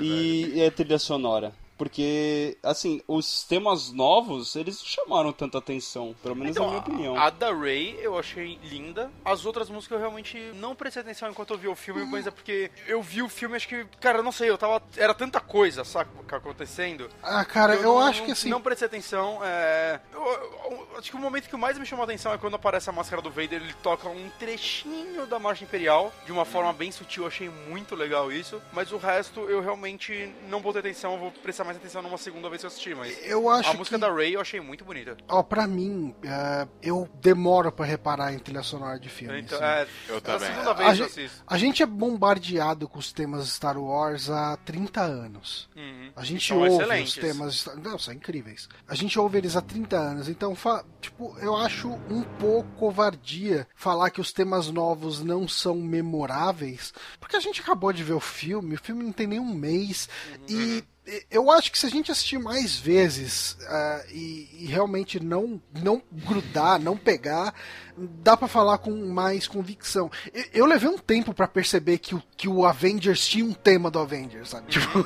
[SPEAKER 3] E, e a trilha sonora? Porque, assim, os temas novos, eles não chamaram tanta atenção, pelo menos na minha opinião.
[SPEAKER 1] Então, A da Ray eu achei linda. As outras músicas eu realmente não prestei atenção enquanto eu vi o filme, mas é porque eu vi o filme, acho que, cara, eu não sei, eu tava. Era tanta coisa, saca, que acontecendo.
[SPEAKER 2] Ah, cara, eu,
[SPEAKER 1] não-
[SPEAKER 2] acho
[SPEAKER 1] não-
[SPEAKER 2] que assim.
[SPEAKER 1] Não prestei atenção. É... eu- eu- acho que o momento que mais me chamou a atenção é quando aparece a máscara do Vader, ele toca um trechinho da Marcha Imperial, de uma forma bem sutil, eu achei muito legal isso. Mas o resto eu realmente não botei atenção, eu vou prestar mais atenção numa segunda vez que eu assistir, mas.
[SPEAKER 2] Eu acho
[SPEAKER 1] A música
[SPEAKER 2] que,
[SPEAKER 1] da Ray eu achei muito bonita.
[SPEAKER 2] ó, pra mim, é, eu demoro pra reparar em trilha sonora de filme.
[SPEAKER 1] Então,
[SPEAKER 2] assim.
[SPEAKER 1] é,
[SPEAKER 4] Eu
[SPEAKER 1] é a
[SPEAKER 4] também.
[SPEAKER 1] segunda
[SPEAKER 2] A
[SPEAKER 1] vez
[SPEAKER 2] gente, a gente é bombardeado com os temas Star Wars há 30 anos.
[SPEAKER 1] Uhum.
[SPEAKER 2] A gente
[SPEAKER 1] São
[SPEAKER 2] ouve
[SPEAKER 1] excelentes.
[SPEAKER 2] os temas. Star- Não, são incríveis. A gente ouve eles há 30 anos. Então, fa- tipo, eu acho um pouco covardia falar que os temas novos não são memoráveis. Porque a gente acabou de ver o filme, o filme não tem nenhum mês. E e- eu acho que se a gente assistir mais vezes ah, e, e realmente não, não grudar, não pegar, dá pra falar com mais convicção. Eu, eu levei um tempo pra perceber que o, que o Avengers tinha um tema do Avengers, sabe? Tipo,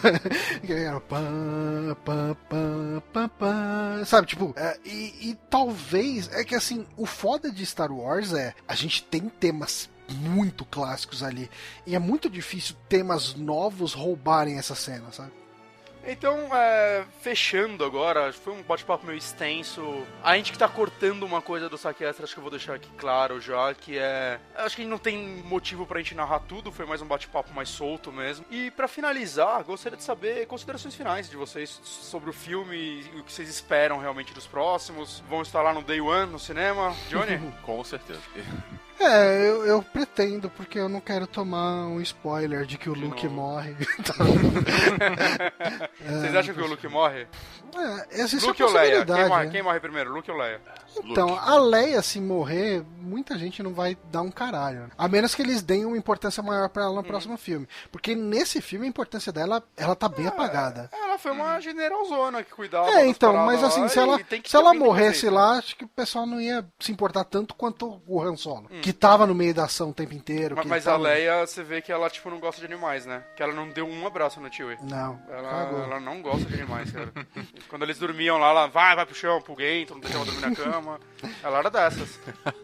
[SPEAKER 2] era pam, pam, pam, pam, sabe? Tipo, é, e, e talvez é que assim, o foda de Star Wars é a gente tem temas muito clássicos ali e é muito difícil temas novos roubarem essa cena, sabe?
[SPEAKER 1] Então, é, fechando agora, foi um bate-papo meio extenso. A gente que tá cortando uma coisa do saque extra, acho que eu vou deixar aqui claro já, que é... Acho que não tem motivo pra gente narrar tudo, foi mais um bate-papo mais solto mesmo. E pra finalizar, gostaria de saber considerações finais de vocês sobre o filme e o que vocês esperam realmente dos próximos. Vão estar lá no Day One, no cinema. Johnny?
[SPEAKER 4] Com certeza.
[SPEAKER 2] É, eu, eu pretendo, porque eu não quero tomar um spoiler de que o
[SPEAKER 1] De
[SPEAKER 2] Luke
[SPEAKER 1] novo.
[SPEAKER 2] morre.
[SPEAKER 1] vocês acham que o Luke morre?
[SPEAKER 2] É, existe
[SPEAKER 1] Luke
[SPEAKER 2] a
[SPEAKER 1] ou Leia? Quem morre,
[SPEAKER 2] né?
[SPEAKER 1] quem morre primeiro, Luke ou Leia?
[SPEAKER 2] Então,
[SPEAKER 4] Luke.
[SPEAKER 2] a Leia, se morrer, muita gente não vai dar um caralho. né? A menos que eles deem uma importância maior pra ela no próximo filme. Porque nesse filme a importância dela, ela tá bem apagada.
[SPEAKER 1] Ela foi uma generalzona que cuidava
[SPEAKER 2] É, então, mas assim,
[SPEAKER 1] lá
[SPEAKER 2] se ela,
[SPEAKER 1] tem que
[SPEAKER 2] se ela
[SPEAKER 1] fazer
[SPEAKER 2] morresse
[SPEAKER 1] né?
[SPEAKER 2] lá, acho que o pessoal não ia se importar tanto quanto o Han Solo. Que tava no meio da ação o tempo inteiro.
[SPEAKER 1] Mas,
[SPEAKER 2] que
[SPEAKER 1] mas
[SPEAKER 2] tava-
[SPEAKER 1] a Leia, você vê que ela, tipo, não gosta de animais, né? Que ela não deu um abraço no Chewie.
[SPEAKER 2] Não,
[SPEAKER 1] Ela, ela não gosta de animais, cara. Quando eles dormiam lá, ela vai, vai pro chão, pro Gento, não deixava dormir na cama. Ela era dessas.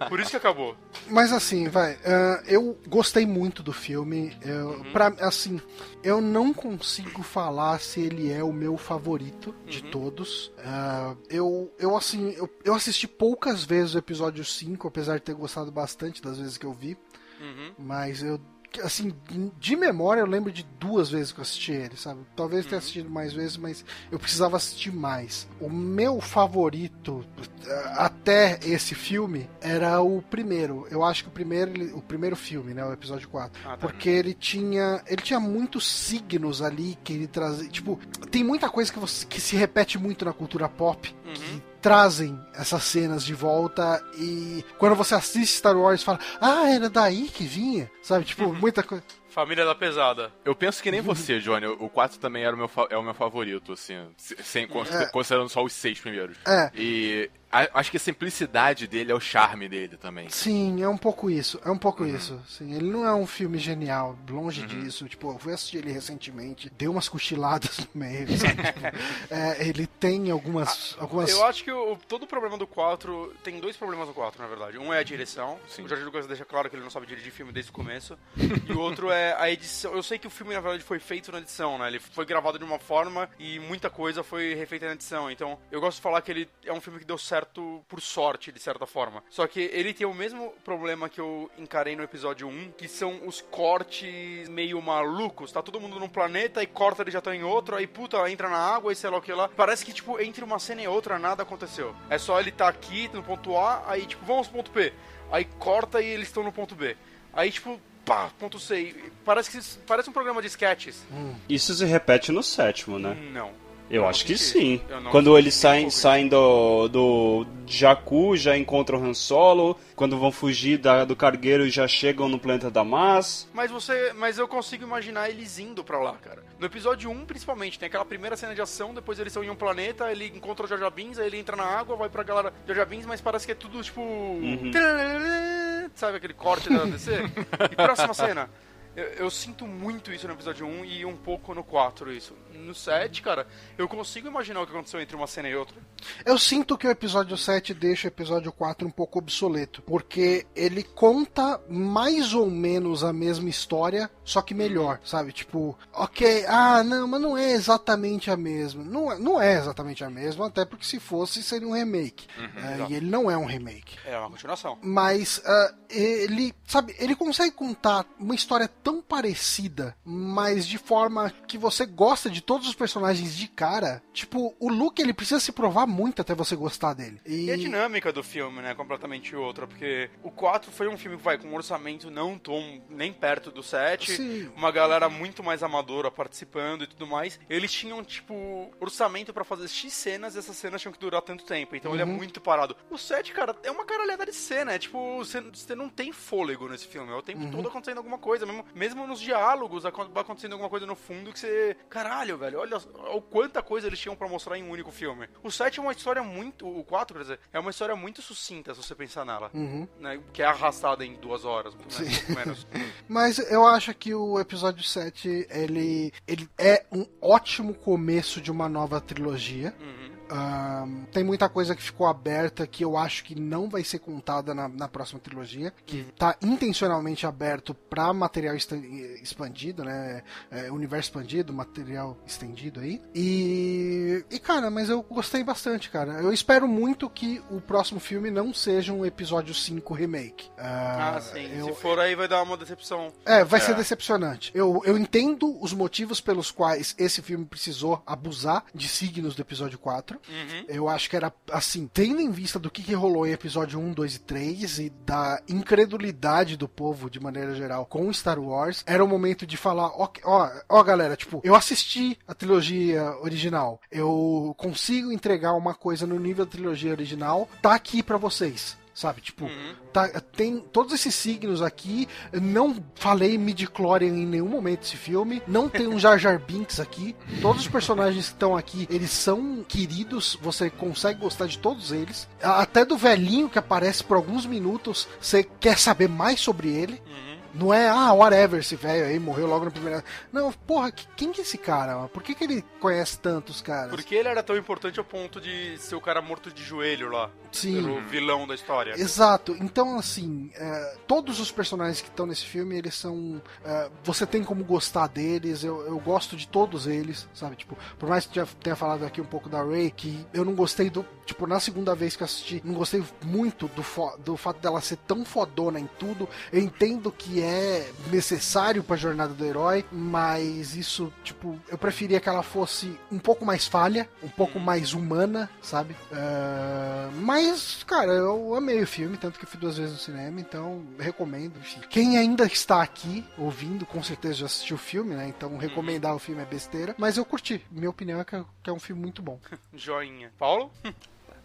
[SPEAKER 1] Por isso que acabou.
[SPEAKER 2] Mas assim, vai, ah, eu gostei muito do filme. Eu,
[SPEAKER 1] Uhum.
[SPEAKER 2] pra, assim, eu não consigo falar se ele é o meu favorito de
[SPEAKER 1] Uhum.
[SPEAKER 2] todos. Ah, eu, eu, assim, eu, eu assisti poucas vezes o episódio 5, apesar de ter gostado bastante das vezes que eu vi.
[SPEAKER 1] Uhum.
[SPEAKER 2] Mas eu, assim, de memória eu lembro de duas vezes que eu assisti ele, sabe? Talvez
[SPEAKER 1] Uhum.
[SPEAKER 2] tenha assistido mais vezes, mas eu precisava assistir mais. O meu favorito eh, até esse filme era o primeiro. Eu acho que o primeiro, o primeiro filme, né, o episódio 4.
[SPEAKER 1] Ah, tá.
[SPEAKER 2] Porque ele tinha, ele tinha muitos signos ali que ele trazia, tipo, tem muita coisa que você que se repete muito na cultura pop,
[SPEAKER 1] Uhum.
[SPEAKER 2] que trazem essas cenas de volta e quando você assiste Star Wars fala, ah, era daí que vinha, sabe? Tipo,
[SPEAKER 1] Uhum.
[SPEAKER 2] muita coisa.
[SPEAKER 1] Família da pesada.
[SPEAKER 4] Eu penso que nem você, Johnny. O 4 também era o meu, fa- é o meu favorito, assim. se- Sem,
[SPEAKER 2] É.
[SPEAKER 4] Considerando só os seis primeiros.
[SPEAKER 2] É.
[SPEAKER 4] E a- acho que a simplicidade dele é o charme dele também.
[SPEAKER 2] Sim, é um pouco isso. É um pouco
[SPEAKER 1] Uhum.
[SPEAKER 2] isso. Sim, ele não é um filme genial, longe disso. Tipo, eu fui assistir ele recentemente, deu umas cochiladas no meio, sabe? Tipo, é, ele tem algumas. algumas...
[SPEAKER 1] Eu acho que o, todo o problema do 4. Tem dois problemas no 4, na verdade. Um é a direção.
[SPEAKER 4] Sim.
[SPEAKER 1] O George Lucas deixa claro que ele não sabe dirigir filme desde o começo. e o outro é a edição. Eu sei que o filme, na verdade, foi feito na edição, né? Ele foi gravado de uma forma e muita coisa foi refeita na edição. Então, eu gosto de falar que ele é um filme que deu certo por sorte, de certa forma. Só que ele tem o mesmo problema que eu encarei no episódio 1, que são os cortes meio malucos. Tá todo mundo num planeta e corta, ele já tá em outro, aí puta, entra na água e sei lá o que lá. Parece que, tipo, entre uma cena e outra nada aconteceu. É só ele tá aqui no ponto A, aí, tipo, vamos pro ponto P. Aí corta e eles estão no ponto B. Aí, tipo, pá, ponto C. Parece que parece um programa de sketches.
[SPEAKER 3] Isso se repete no sétimo, né?
[SPEAKER 1] Não.
[SPEAKER 3] Eu acho que sim. Quando eles saem, saem do, do Jakku, já encontram Han Solo. Quando vão fugir da- do cargueiro, já chegam no planeta Damas.
[SPEAKER 1] Mas você, mas eu consigo imaginar eles indo pra lá, cara. No episódio 1, principalmente, tem aquela primeira cena de ação, depois eles estão em um planeta, ele encontra o Binks, aí ele entra na água, vai pra galera Jar Binks, mas parece que é tudo tipo, sabe aquele corte da DC? E próxima cena. Eu, eu sinto muito isso no episódio 1 e um pouco no 4 isso. No 7, cara, eu consigo imaginar o que aconteceu entre uma cena e outra.
[SPEAKER 2] Eu sinto que o episódio 7 deixa o episódio 4 um pouco obsoleto, porque ele conta mais ou menos a mesma história, só que melhor, sabe? Tipo, ok, ah, não, mas não é exatamente a mesma. Não, é- não é exatamente a mesma, até porque se fosse, seria um remake. É,
[SPEAKER 1] exato.
[SPEAKER 2] e ele não é um remake.
[SPEAKER 1] É uma continuação.
[SPEAKER 2] Mas ah, ele, sabe, ele consegue contar uma história tão parecida, mas de forma que você gosta de todos os personagens de cara. Tipo, o Luke ele precisa se provar muito até você gostar dele. E,
[SPEAKER 1] E a dinâmica do filme, né, é completamente outra, porque o 4 foi um filme que vai com um orçamento não tão nem perto do 7,
[SPEAKER 2] Sim.
[SPEAKER 1] uma galera muito mais amadora participando e tudo mais. Eles tinham, tipo, orçamento pra fazer X cenas e essas cenas tinham que durar tanto tempo, então ele é muito parado. O 7, cara, é uma caralhada de cena, é tipo, você, você não tem fôlego nesse filme, é o tempo todo acontecendo alguma coisa, mesmo, mesmo nos diálogos acontecendo alguma coisa no fundo que você, caralho, velho, olha o quanta coisa eles tinham pra mostrar em um único filme. O 7 é uma história muito, o 4, quer dizer, é uma história muito sucinta se você pensar nela,
[SPEAKER 2] Uhum.
[SPEAKER 1] né, que é arrastada em duas horas, né, menos.
[SPEAKER 2] Mas eu acho que o episódio 7 ele, ele é um ótimo começo de uma nova trilogia.
[SPEAKER 1] Uhum.
[SPEAKER 2] Tem muita coisa que ficou aberta que eu acho que não vai ser contada na, na próxima trilogia, que tá intencionalmente aberto para material expandido, né? É, universo expandido, material estendido aí. E, e cara, mas eu gostei bastante, cara. Eu espero muito que o próximo filme não seja um episódio 5 remake.
[SPEAKER 1] Ah, sim.
[SPEAKER 2] eu-
[SPEAKER 1] Se for aí vai dar uma decepção.
[SPEAKER 2] é, vai
[SPEAKER 1] É.
[SPEAKER 2] ser decepcionante. Eu, eu entendo os motivos pelos quais esse filme precisou abusar de signos do episódio 4.
[SPEAKER 1] Uhum.
[SPEAKER 2] Eu acho que era assim, tendo em vista do que, que rolou em episódio 1, 2 e 3 e da incredulidade do povo de maneira geral com Star Wars, era o momento de falar, ó, ó, ó galera, tipo, eu assisti a trilogia original, eu consigo entregar uma coisa no nível da trilogia original, tá aqui pra vocês. Sabe, tipo,
[SPEAKER 1] Uhum.
[SPEAKER 2] tá, tem todos esses signos aqui. Não falei midi-chlorian em nenhum momento desse filme. Não tem um Jar Jar Binks aqui. Todos os personagens que estão aqui, eles são queridos. Você consegue gostar de todos eles. Até do velhinho que aparece por alguns minutos, você quer saber mais sobre ele.
[SPEAKER 1] Uhum.
[SPEAKER 2] Não é, ah, whatever, esse velho aí morreu logo na primeira. Não, porra, que- quem que é esse cara? mano? Por que, que ele conhece tantos caras?
[SPEAKER 1] Porque ele era tão importante ao ponto de ser o cara morto de joelho lá.
[SPEAKER 2] Sim.
[SPEAKER 1] Pelo vilão da história.
[SPEAKER 2] Exato. Então, assim, é, todos os personagens que estão nesse filme, eles são. é, você tem como gostar deles. Eu, eu gosto de todos eles, sabe? Tipo, por mais que já tenha falado aqui um pouco da Ray, que eu não gostei do. Tipo, na segunda vez que eu assisti, não gostei muito do, do fato dela ser tão fodona em tudo. Eu entendo que é necessário pra jornada do herói, mas isso, tipo, eu preferia que ela fosse um pouco mais falha, um pouco mais humana, sabe? É, mas, cara, eu amei o filme, tanto que eu fui duas vezes no cinema, então recomendo. enfim. Quem ainda está aqui ouvindo, com certeza já assistiu o filme, né? Então recomendar o filme é besteira, mas eu curti. Minha opinião é que é- que é um filme muito bom.
[SPEAKER 1] Joinha. Paulo?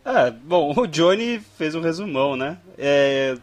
[SPEAKER 3] É, bom, o Johnny fez um resumão, né? É,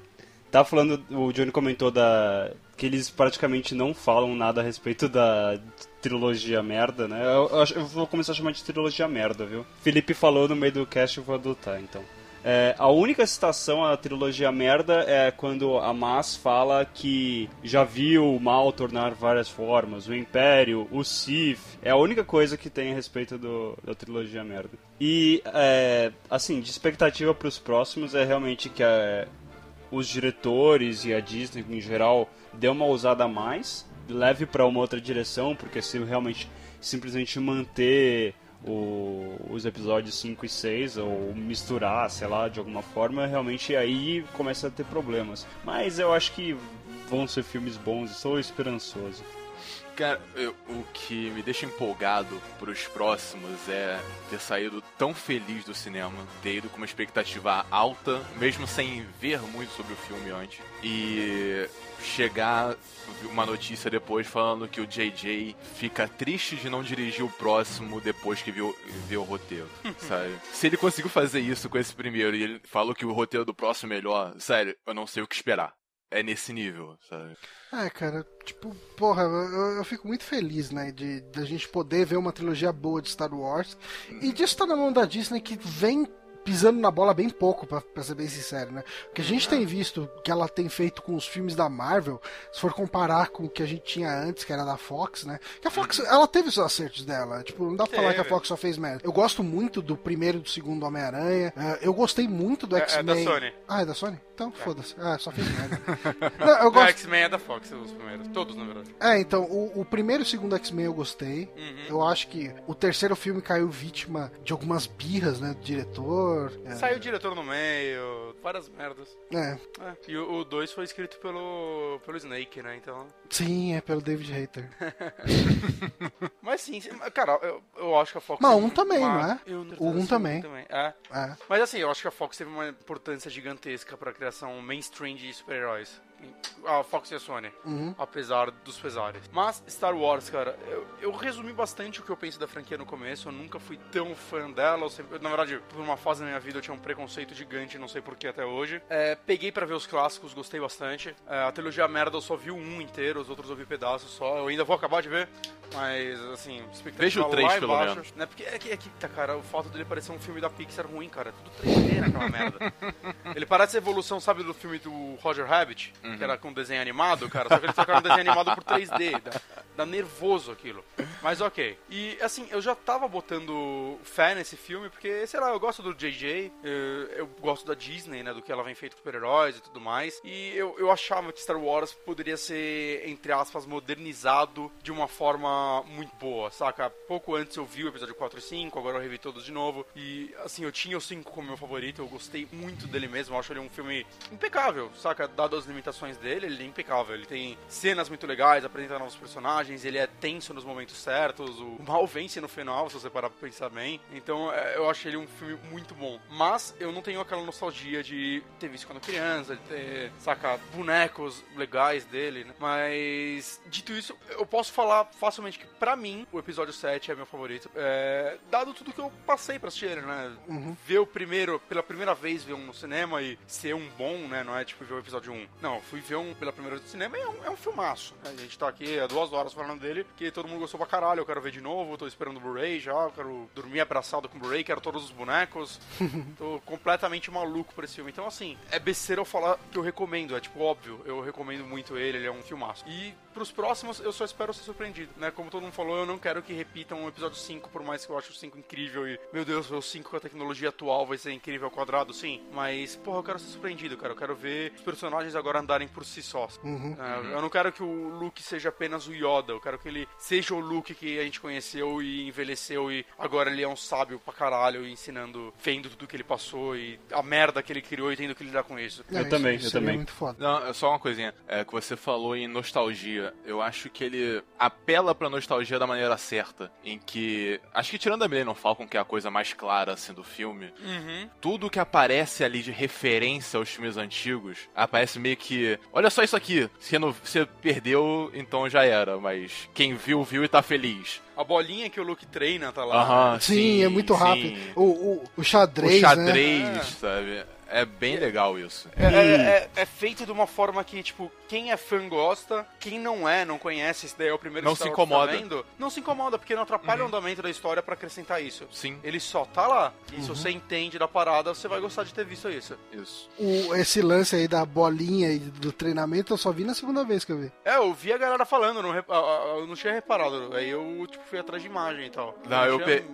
[SPEAKER 3] tá falando, o Johnny comentou da que eles praticamente não falam nada a respeito da trilogia merda, né? Eu, eu, eu vou começar a chamar de trilogia merda, viu? Felipe falou no meio do cast, eu vou adotar, então. É, a única citação à trilogia merda é quando a Mas fala que já viu o mal tornar várias formas, o Império, o Sith. É a única coisa que tem a respeito do, da trilogia merda. E, é, assim, de expectativa para os próximos é realmente que é, os diretores e a Disney em geral dê uma ousada a mais, leve para uma outra direção, porque se realmente simplesmente manter o, os episódios 5 e 6 ou misturar, sei lá, de alguma forma, realmente aí começa a ter problemas. Mas eu acho que vão ser filmes bons, estou esperançoso.
[SPEAKER 4] Cara, eu, o que me deixa empolgado pros próximos é ter saído tão feliz do cinema, ter ido com uma expectativa alta, mesmo sem ver muito sobre o filme antes. E chegar uma notícia depois falando que o JJ fica triste de não dirigir o próximo depois que viu, viu o roteiro, sabe? Se ele conseguiu fazer isso com esse primeiro e ele falou que o roteiro do próximo é melhor, sério, eu não sei o que esperar. É nesse nível, sabe?
[SPEAKER 2] É, cara, tipo, porra, eu, eu fico muito feliz, né, de, de a gente poder ver uma trilogia boa de Star Wars e disso estar na mão da Disney que vem pisando na bola bem pouco, pra, pra ser bem sincero, né? O que a gente tem visto que ela tem feito com os filmes da Marvel, se for comparar com o que a gente tinha antes, que era da Fox, né? Que a Fox, ela teve os acertos dela. Tipo, não dá pra falar que a Fox só fez merda. Eu gosto muito do primeiro e do segundo Homem-Aranha. Uh, eu gostei muito do X-Men.
[SPEAKER 1] É, é da Sony.
[SPEAKER 2] Ah, é da Sony? Então, é. foda-se. Ah, só fez merda.
[SPEAKER 1] não, eu gosto... X-Men é da Fox, os primeiros. Todos, na verdade.
[SPEAKER 2] É, então, o, o primeiro e o segundo X-Men eu gostei. Uhum. Eu acho que o terceiro filme caiu vítima de algumas birras, né? Do diretor.
[SPEAKER 1] É. Saiu o diretor no meio, várias merdas.
[SPEAKER 2] É.
[SPEAKER 1] é. E o 2 foi escrito pelo, pelo Snake, né? Então.
[SPEAKER 2] Sim, é pelo David Hater.
[SPEAKER 1] Mas sim, cara, eu, eu acho que a Fox.
[SPEAKER 2] Mas um também, uma... não é?
[SPEAKER 1] o
[SPEAKER 2] um também.
[SPEAKER 1] também. É. é. Mas assim, eu acho que a Fox teve uma importância gigantesca pra criação mainstream de super-heróis a Fox e a Sony,
[SPEAKER 2] uhum.
[SPEAKER 1] apesar dos pesares. Mas Star Wars, cara, eu, eu, resumi bastante o que eu pensei da franquia no começo. Eu nunca fui tão fã dela. Sempre, na verdade, por uma fase da minha vida eu tinha um preconceito gigante, não sei porquê até hoje. É, peguei para ver os clássicos, gostei bastante. É, a trilogia merda eu só vi um inteiro, os outros eu vi pedaços só. Eu ainda vou acabar de ver, mas assim,
[SPEAKER 4] Veja o 3 pelo
[SPEAKER 1] embaixo,
[SPEAKER 4] menos.
[SPEAKER 1] Né? Porque é que, é que, tá, cara, o fato dele parecer um filme da Pixar ruim, cara. Tudo 3D naquela merda. Ele parece a evolução, sabe, do filme do Roger Rabbit, uhum. que era com desenho animado, cara, só que eles trocaram desenho animado por 3D. Dá, nervoso aquilo. Mas ok. E assim, eu já tava botando fé nesse filme, porque, sei lá, eu gosto do JJ, eu, eu gosto da Disney, né, do que ela vem feito com super-heróis e tudo mais. E eu, eu achava que Star Wars poderia ser, entre aspas, modernizado de uma forma muito boa, saca? Pouco antes eu vi o episódio 4 e 5, agora eu revi todos de novo. E assim, eu tinha o 5 como meu favorito, eu gostei muito dele mesmo, eu acho ele um filme impecável, saca? Dado as limitações dele, ele é impecável. Ele tem cenas muito legais, apresenta novos personagens, ele é tenso nos momentos certos, o mal vence no final, se você parar pra pensar bem. Então é, eu acho ele um filme muito bom. Mas eu não tenho aquela nostalgia de ter visto quando criança, de ter, saca, bonecos legais dele, né? Mas, dito isso, eu posso falar facilmente que, pra mim, o episódio 7 é meu favorito. É, dado tudo que eu passei pra assistir ele, né?
[SPEAKER 2] Uhum.
[SPEAKER 1] Ver o primeiro, pela primeira vez, ver um no cinema e ser um bom, né? Não é tipo ver o episódio 1. Não, fui ver um pela primeira vez no cinema e é um, é um filmaço. Né? A gente tá aqui há duas horas falando dele, que todo mundo gostou pra caralho. Eu quero ver de novo, tô esperando o Blu-ray já, eu quero dormir abraçado com o Blu-ray, quero todos os bonecos. tô completamente maluco por esse filme. Então, assim, é besteira eu falar que eu recomendo, é tipo óbvio, eu recomendo muito ele, ele é um filmaço. E pros próximos, eu só espero ser surpreendido, né? Como todo mundo falou, eu não quero que repitam o episódio 5, por mais que eu ache o 5 incrível e, meu Deus, o 5 com a tecnologia atual vai ser incrível ao quadrado, sim. Mas, porra, eu quero ser surpreendido, cara. Eu quero ver os personagens agora andarem por si só.
[SPEAKER 2] Uhum.
[SPEAKER 1] É, eu não quero que o Luke seja apenas o Yoda, eu quero que ele seja o Luke que a gente conheceu e envelheceu e agora ele é um sábio pra caralho, ensinando, vendo tudo que ele passou e a merda que ele criou e tendo que lidar com isso.
[SPEAKER 3] É, eu também, eu também.
[SPEAKER 2] Muito foda.
[SPEAKER 4] Não, é só uma coisinha, é que você falou em nostalgia. Eu acho que ele apela pra nostalgia da maneira certa, em que acho que tirando a Millennium Falcon, que é a coisa mais clara assim do filme,
[SPEAKER 1] uhum.
[SPEAKER 4] tudo que aparece ali de referência aos filmes antigos, aparece meio que, olha só isso aqui, você, não, você perdeu, então já era, mas quem viu, viu e tá feliz
[SPEAKER 1] A bolinha que o Luke treina tá lá.
[SPEAKER 4] Aham,
[SPEAKER 2] Sim, é muito
[SPEAKER 4] sim.
[SPEAKER 2] rápido. O, o, o
[SPEAKER 4] O
[SPEAKER 2] xadrez,
[SPEAKER 4] xadrez,
[SPEAKER 2] né?
[SPEAKER 4] sabe? É bem legal isso.
[SPEAKER 1] É, é- é- é feito de uma forma que, tipo, quem é fã gosta, quem não é, não conhece, esse daí é o primeiro
[SPEAKER 4] Não
[SPEAKER 1] Star
[SPEAKER 4] se
[SPEAKER 1] tá
[SPEAKER 4] incomoda.
[SPEAKER 1] vendo, não se incomoda, porque não atrapalha
[SPEAKER 2] Uhum.
[SPEAKER 1] o andamento da história pra acrescentar isso.
[SPEAKER 4] Sim,
[SPEAKER 1] Ele só tá lá. E
[SPEAKER 2] Uhum.
[SPEAKER 1] se você entende da parada, você vai gostar de ter visto isso.
[SPEAKER 4] isso.
[SPEAKER 2] O, esse lance aí da bolinha e do treinamento eu só vi na segunda vez que eu vi.
[SPEAKER 1] É, eu vi a galera falando, não eu não tinha reparado. Aí eu, tipo, fui atrás de imagem e tal.
[SPEAKER 4] Não, eu
[SPEAKER 1] tinha
[SPEAKER 4] pe-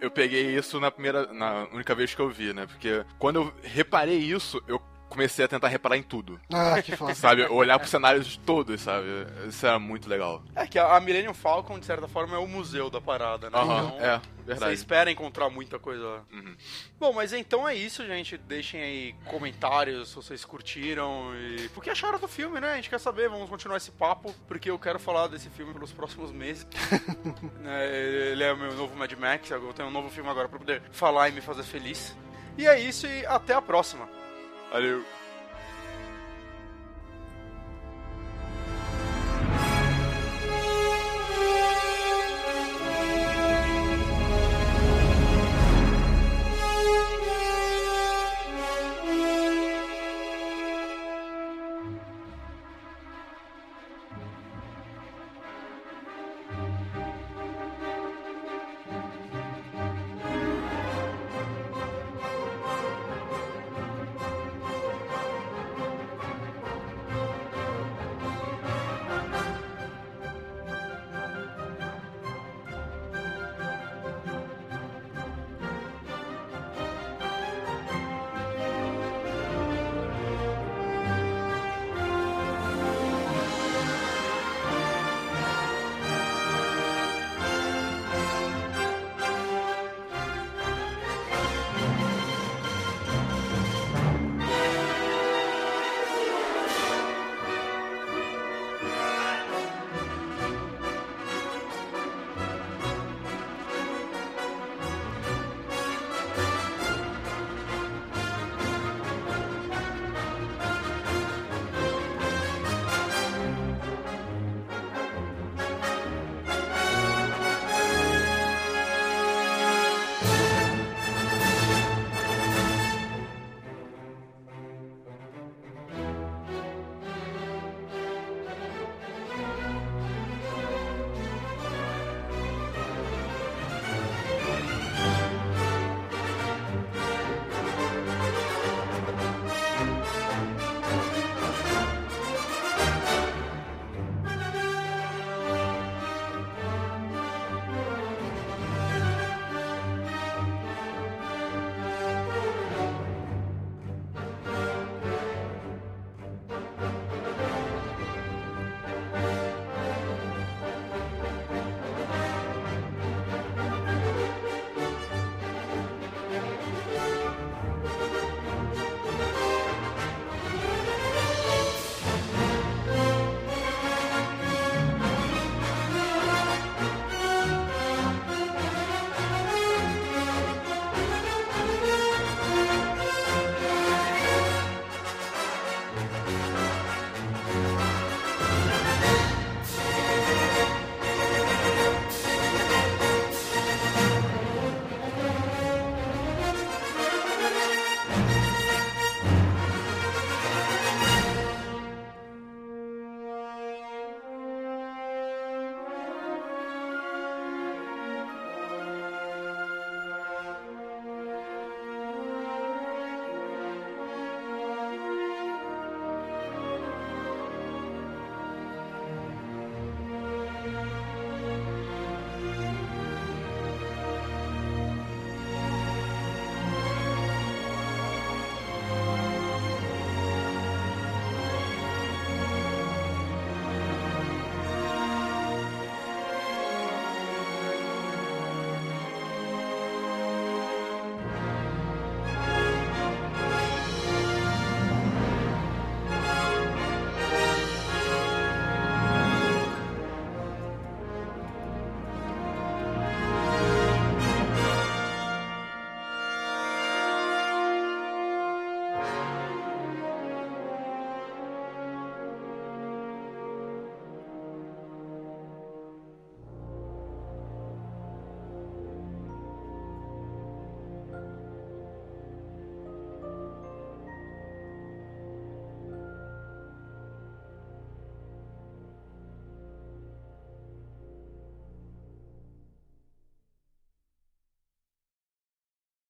[SPEAKER 4] Eu peguei isso na primeira, na única vez que eu vi, né? Porque quando eu reparei isso, eu comecei a tentar reparar em tudo.
[SPEAKER 2] Ah, que foda.
[SPEAKER 4] Sabe? Olhar pros cenários todos, sabe? Isso era muito legal.
[SPEAKER 1] É que a Millennium Falcon, de certa forma, é o museu da parada, né?
[SPEAKER 4] Aham,
[SPEAKER 1] Então,
[SPEAKER 4] é,
[SPEAKER 1] Você
[SPEAKER 4] verdade.
[SPEAKER 1] espera encontrar muita coisa lá.
[SPEAKER 4] Uhum.
[SPEAKER 1] Bom, mas então é isso, gente. Deixem aí comentários se vocês curtiram e. O que acharam do filme, né? A gente quer saber, vamos continuar esse papo, porque eu quero falar desse filme pelos próximos meses. Né, Ele é o meu novo Mad Max, eu tenho um novo filme agora pra poder falar e me fazer feliz. E é isso, e até a próxima.
[SPEAKER 4] Allez.